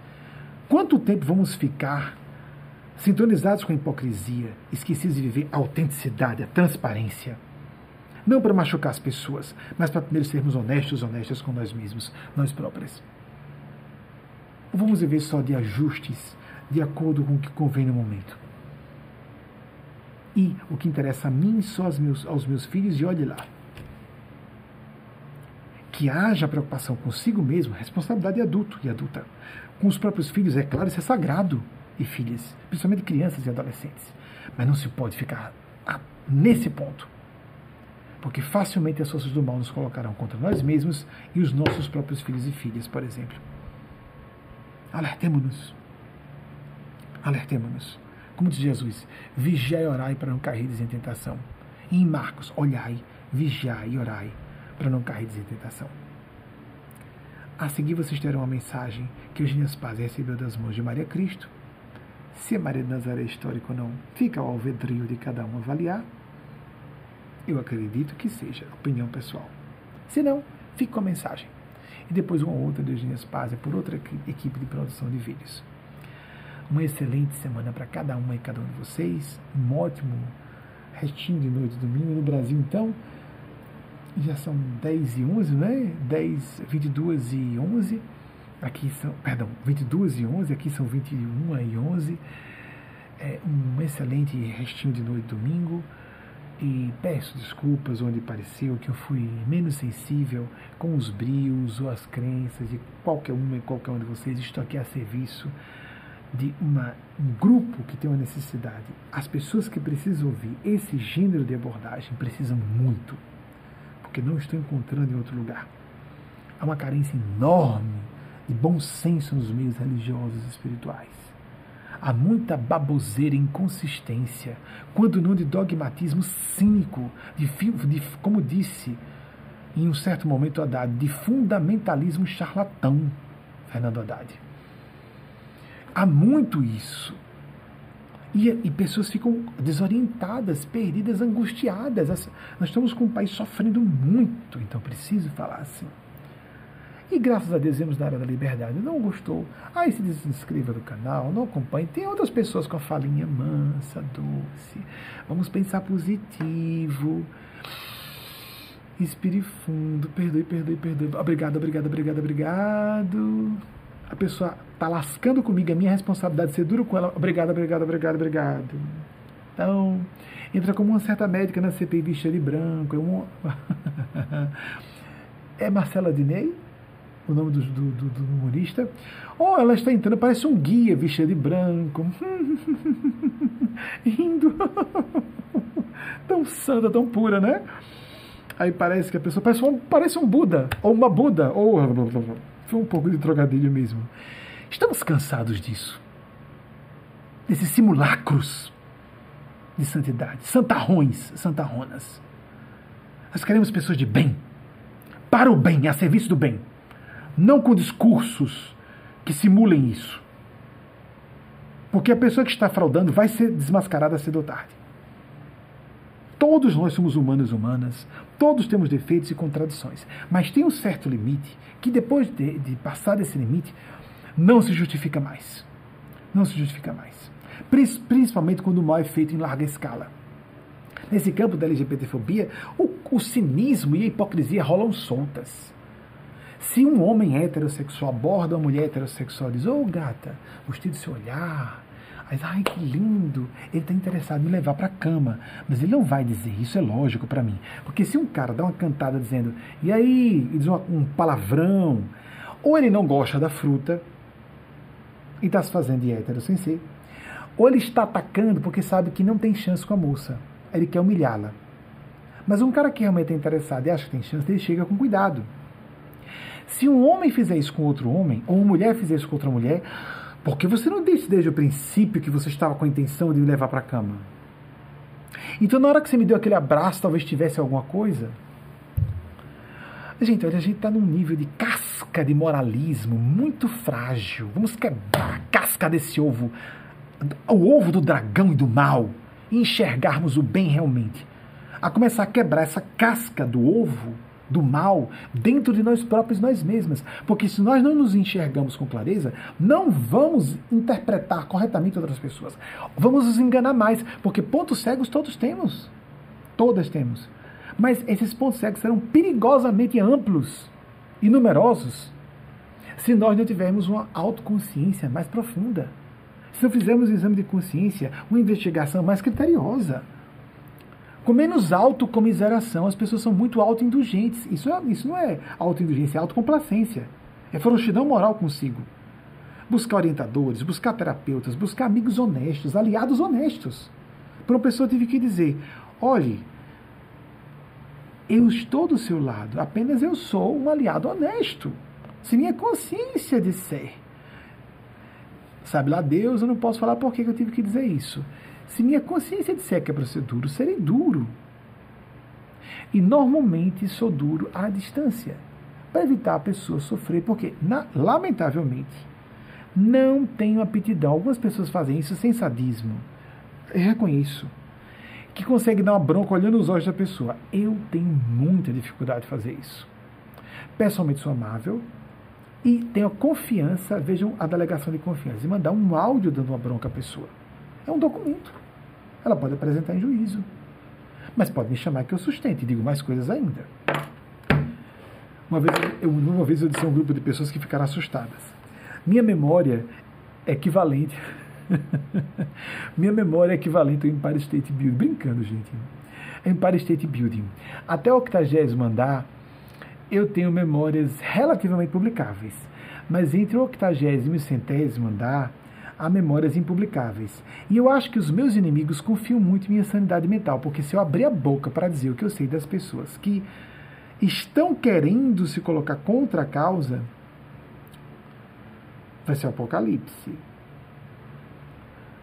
[SPEAKER 1] Quanto tempo vamos ficar sintonizados com a hipocrisia, esquecidos de viver a autenticidade, a transparência. Não para machucar as pessoas, mas para primeiro sermos honestos, honestas com nós mesmos, nós próprios. Ou vamos viver só de ajustes, de acordo com o que convém no momento. E o que interessa a mim só aos meus, aos meus filhos, e olhe lá. Que haja preocupação consigo mesmo, responsabilidade de adulto e adulta. Com os próprios filhos, é claro, isso é sagrado e filhas, principalmente crianças e adolescentes. Mas não se pode ficar nesse ponto. Porque facilmente as forças do mal nos colocarão contra nós mesmos e os nossos próprios filhos e filhas, por exemplo. Alertemo-nos. Alertemo-nos. Como diz Jesus, vigiai e orai para não cair em tentação. E em Marcos, olhai, vigiai e orai para não cair em tentação. A seguir vocês terão uma mensagem que Eugênia Paz recebeu das mãos de Maria Cristo se a Maria de Nazaré é histórico ou não, fica ao alvedrio de cada um avaliar. Eu acredito que seja opinião pessoal. Se não, fique com a mensagem. E depois uma outra de Eugênia Spazia por outra equipe de produção de vídeos. Uma excelente semana para cada uma e cada um de vocês. Um ótimo restinho de noite de domingo no Brasil, então. Já são 10 e 11, né? 10, 22 e 11 aqui são, perdão, 22 e 11, aqui são 21 e 11. É um excelente restinho de noite domingo e peço desculpas onde pareceu que eu fui menos sensível com os brios ou as crenças de qualquer uma e qualquer um de vocês. Estou aqui a serviço de uma, um grupo que tem uma necessidade. As pessoas que precisam ouvir esse gênero de abordagem precisam muito, porque não estão encontrando em outro lugar. Há uma carência enorme de bom senso nos meios religiosos e espirituais. Há muita baboseira e inconsistência, quando não de dogmatismo cínico, de, de como disse em um certo momento Haddad, de fundamentalismo charlatão, Fernando Haddad. Há muito isso. E, e, pessoas ficam desorientadas, perdidas, angustiadas. Nós estamos com um país sofrendo muito, então preciso falar assim. E graças a Deus vemos na área da liberdade. Não gostou? Aí se desinscreva do canal, não acompanhe. Tem outras pessoas com a falinha mansa, doce. Vamos pensar positivo. Inspire fundo. Perdoe, perdoe, perdoe. Obrigado, obrigado, obrigado, obrigado. A pessoa tá lascando comigo, é minha responsabilidade ser duro com ela. Obrigado, obrigado, obrigado, obrigado. Então, entra como uma certa médica na CPI vestida de branco. É, um... [LAUGHS] é Marcela Dinei? O nome do, do, do, do humorista. Ou ela está entrando, parece um guia vestida de branco, [LAUGHS] indo, [LAUGHS] tão santa, tão pura, né? Aí parece que a pessoa parece um, parece um Buda, ou uma Buda, ou. Foi [LAUGHS] um pouco de trocadilho mesmo. Estamos cansados disso. Desses simulacros de santidade. Santarrões, santarronas. Nós queremos pessoas de bem. Para o bem, a serviço do bem não com discursos que simulem isso. Porque a pessoa que está fraudando vai ser desmascarada cedo ou tarde. Todos nós somos humanos e humanas, todos temos defeitos e contradições, mas tem um certo limite que depois de, de passar desse limite não se justifica mais. Não se justifica mais. Principalmente quando o mal é feito em larga escala. Nesse campo da LGBTfobia, o, o cinismo e a hipocrisia rolam soltas. Se um homem heterossexual aborda uma mulher heterossexual e diz, ô oh, gata, gostei do seu olhar, mas, ai, que lindo, ele está interessado em me levar para a cama. Mas ele não vai dizer isso, é lógico para mim. Porque se um cara dá uma cantada dizendo, e aí, e diz uma, um palavrão, ou ele não gosta da fruta e está se fazendo de hétero sem ser, ou ele está atacando porque sabe que não tem chance com a moça. Ele quer humilhá-la. Mas um cara que realmente é interessado e acha que tem chance, ele chega com cuidado. Se um homem fizer isso com outro homem, ou uma mulher fizer isso com outra mulher, porque você não disse desde o princípio que você estava com a intenção de me levar para a cama. Então, na hora que você me deu aquele abraço, talvez tivesse alguma coisa. Gente, olha, a gente está num nível de casca de moralismo muito frágil. Vamos quebrar a casca desse ovo, o ovo do dragão e do mal, e enxergarmos o bem realmente. A começar a quebrar essa casca do ovo do mal dentro de nós próprios, nós mesmas. Porque se nós não nos enxergamos com clareza, não vamos interpretar corretamente outras pessoas. Vamos nos enganar mais, porque pontos cegos todos temos. Todas temos. Mas esses pontos cegos serão perigosamente amplos e numerosos se nós não tivermos uma autoconsciência mais profunda. Se não fizermos um exame de consciência, uma investigação mais criteriosa com menos autocomiseração. As pessoas são muito autoindulgentes. Isso, é, isso não é autoindulgência, é autocomplacência. É frouxidão moral consigo. Buscar orientadores, buscar terapeutas, buscar amigos honestos, aliados honestos. Para uma pessoa tive que dizer: olhe, eu estou do seu lado, apenas eu sou um aliado honesto. Se minha consciência disser, sabe lá Deus, eu não posso falar por que eu tive que dizer isso. Se minha consciência disser que é para ser duro, serei duro. E normalmente sou duro à distância, para evitar a pessoa sofrer, porque, na, lamentavelmente, não tenho aptidão. Algumas pessoas fazem isso sem sadismo. Eu reconheço. Que consegue dar uma bronca olhando os olhos da pessoa. Eu tenho muita dificuldade de fazer isso. Pessoalmente sou amável e tenho a confiança, vejam a delegação de confiança, e mandar um áudio dando uma bronca à pessoa. É um documento. Ela pode apresentar em juízo. Mas pode me chamar que eu sustente, digo mais coisas ainda. Uma vez eu, uma vez eu disse a um grupo de pessoas que ficaram assustadas. Minha memória é equivalente. [LAUGHS] Minha memória é equivalente ao Empire State Building. Brincando, gente. Empire State Building. Até o octagésimo andar, eu tenho memórias relativamente publicáveis. Mas entre o octagésimo e o centésimo andar, há memórias impublicáveis. E eu acho que os meus inimigos confiam muito em minha sanidade mental, porque se eu abrir a boca para dizer o que eu sei das pessoas que estão querendo se colocar contra a causa, vai ser o apocalipse.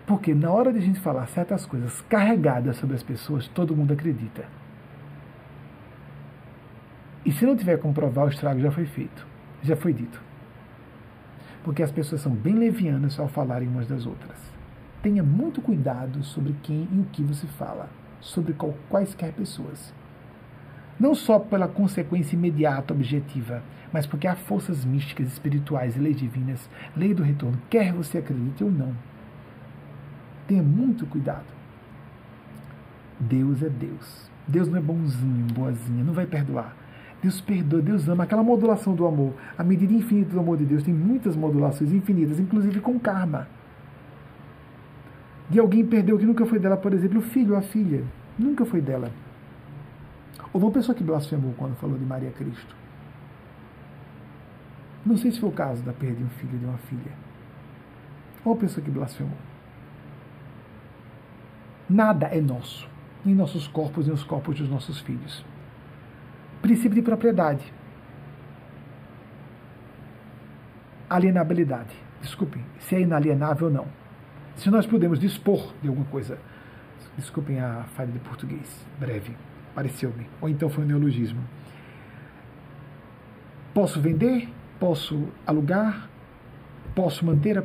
[SPEAKER 1] Porque na hora de a gente falar certas coisas carregadas sobre as pessoas, todo mundo acredita. E se não tiver como provar, o estrago já foi feito, já foi dito porque as pessoas são bem levianas ao falarem umas das outras. Tenha muito cuidado sobre quem e o que você fala, sobre qual, quaisquer pessoas. Não só pela consequência imediata objetiva, mas porque há forças místicas, espirituais e leis divinas, lei do retorno, quer você acredite ou não. Tenha muito cuidado. Deus é Deus. Deus não é bonzinho, boazinha, não vai perdoar. Deus perdoa, Deus ama. Aquela modulação do amor, a medida infinita do amor de Deus tem muitas modulações infinitas, inclusive com karma. De alguém perdeu que nunca foi dela, por exemplo, o filho, a filha, nunca foi dela. Ou uma pessoa que blasfemou quando falou de Maria Cristo. Não sei se foi o caso da perda de um filho e de uma filha. Ou uma pessoa que blasfemou. Nada é nosso, nem nossos corpos, nem os corpos dos nossos filhos princípio de propriedade. Alienabilidade. Desculpem, se é inalienável ou não. Se nós podemos dispor de alguma coisa. Desculpem a falha de português, breve, pareceu-me. Ou então foi um neologismo. Posso vender, posso alugar, posso manter a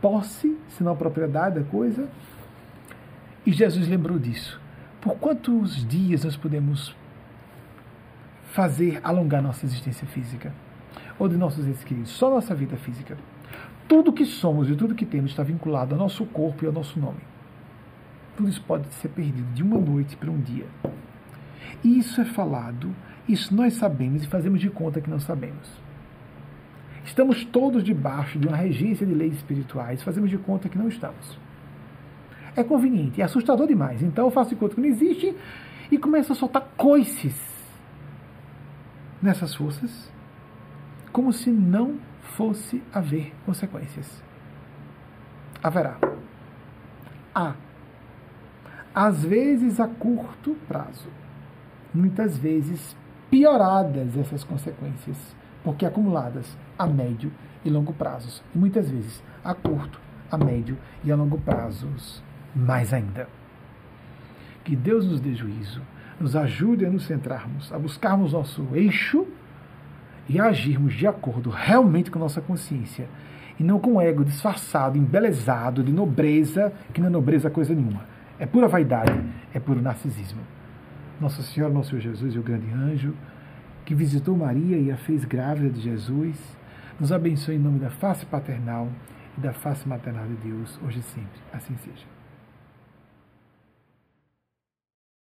[SPEAKER 1] posse, se não a propriedade da coisa. E Jesus lembrou disso. Por quantos dias nós podemos fazer alongar nossa existência física ou de nossos entes queridos, só nossa vida física. Tudo que somos e tudo que temos está vinculado ao nosso corpo e ao nosso nome. tudo isso pode ser perdido de uma noite para um dia. E isso é falado, isso nós sabemos e fazemos de conta que não sabemos. Estamos todos debaixo de uma regência de leis espirituais, fazemos de conta que não estamos. É conveniente, é assustador demais. Então eu faço de conta que não existe e começo a soltar coices nessas forças, como se não fosse haver consequências. Haverá. Há. Às vezes a curto prazo. Muitas vezes pioradas essas consequências, porque acumuladas a médio e longo prazos. E muitas vezes a curto, a médio e a longo prazos mais ainda. Que Deus nos dê juízo, nos ajude a nos centrarmos, a buscarmos nosso eixo e a agirmos de acordo realmente com nossa consciência e não com o ego disfarçado, embelezado de nobreza, que não é nobreza coisa nenhuma. É pura vaidade, é puro narcisismo. Nossa Senhora, nosso Senhor Jesus e o grande anjo, que visitou Maria e a fez grávida de Jesus, nos abençoe em nome da face paternal e da face maternal de Deus, hoje e sempre. Assim seja.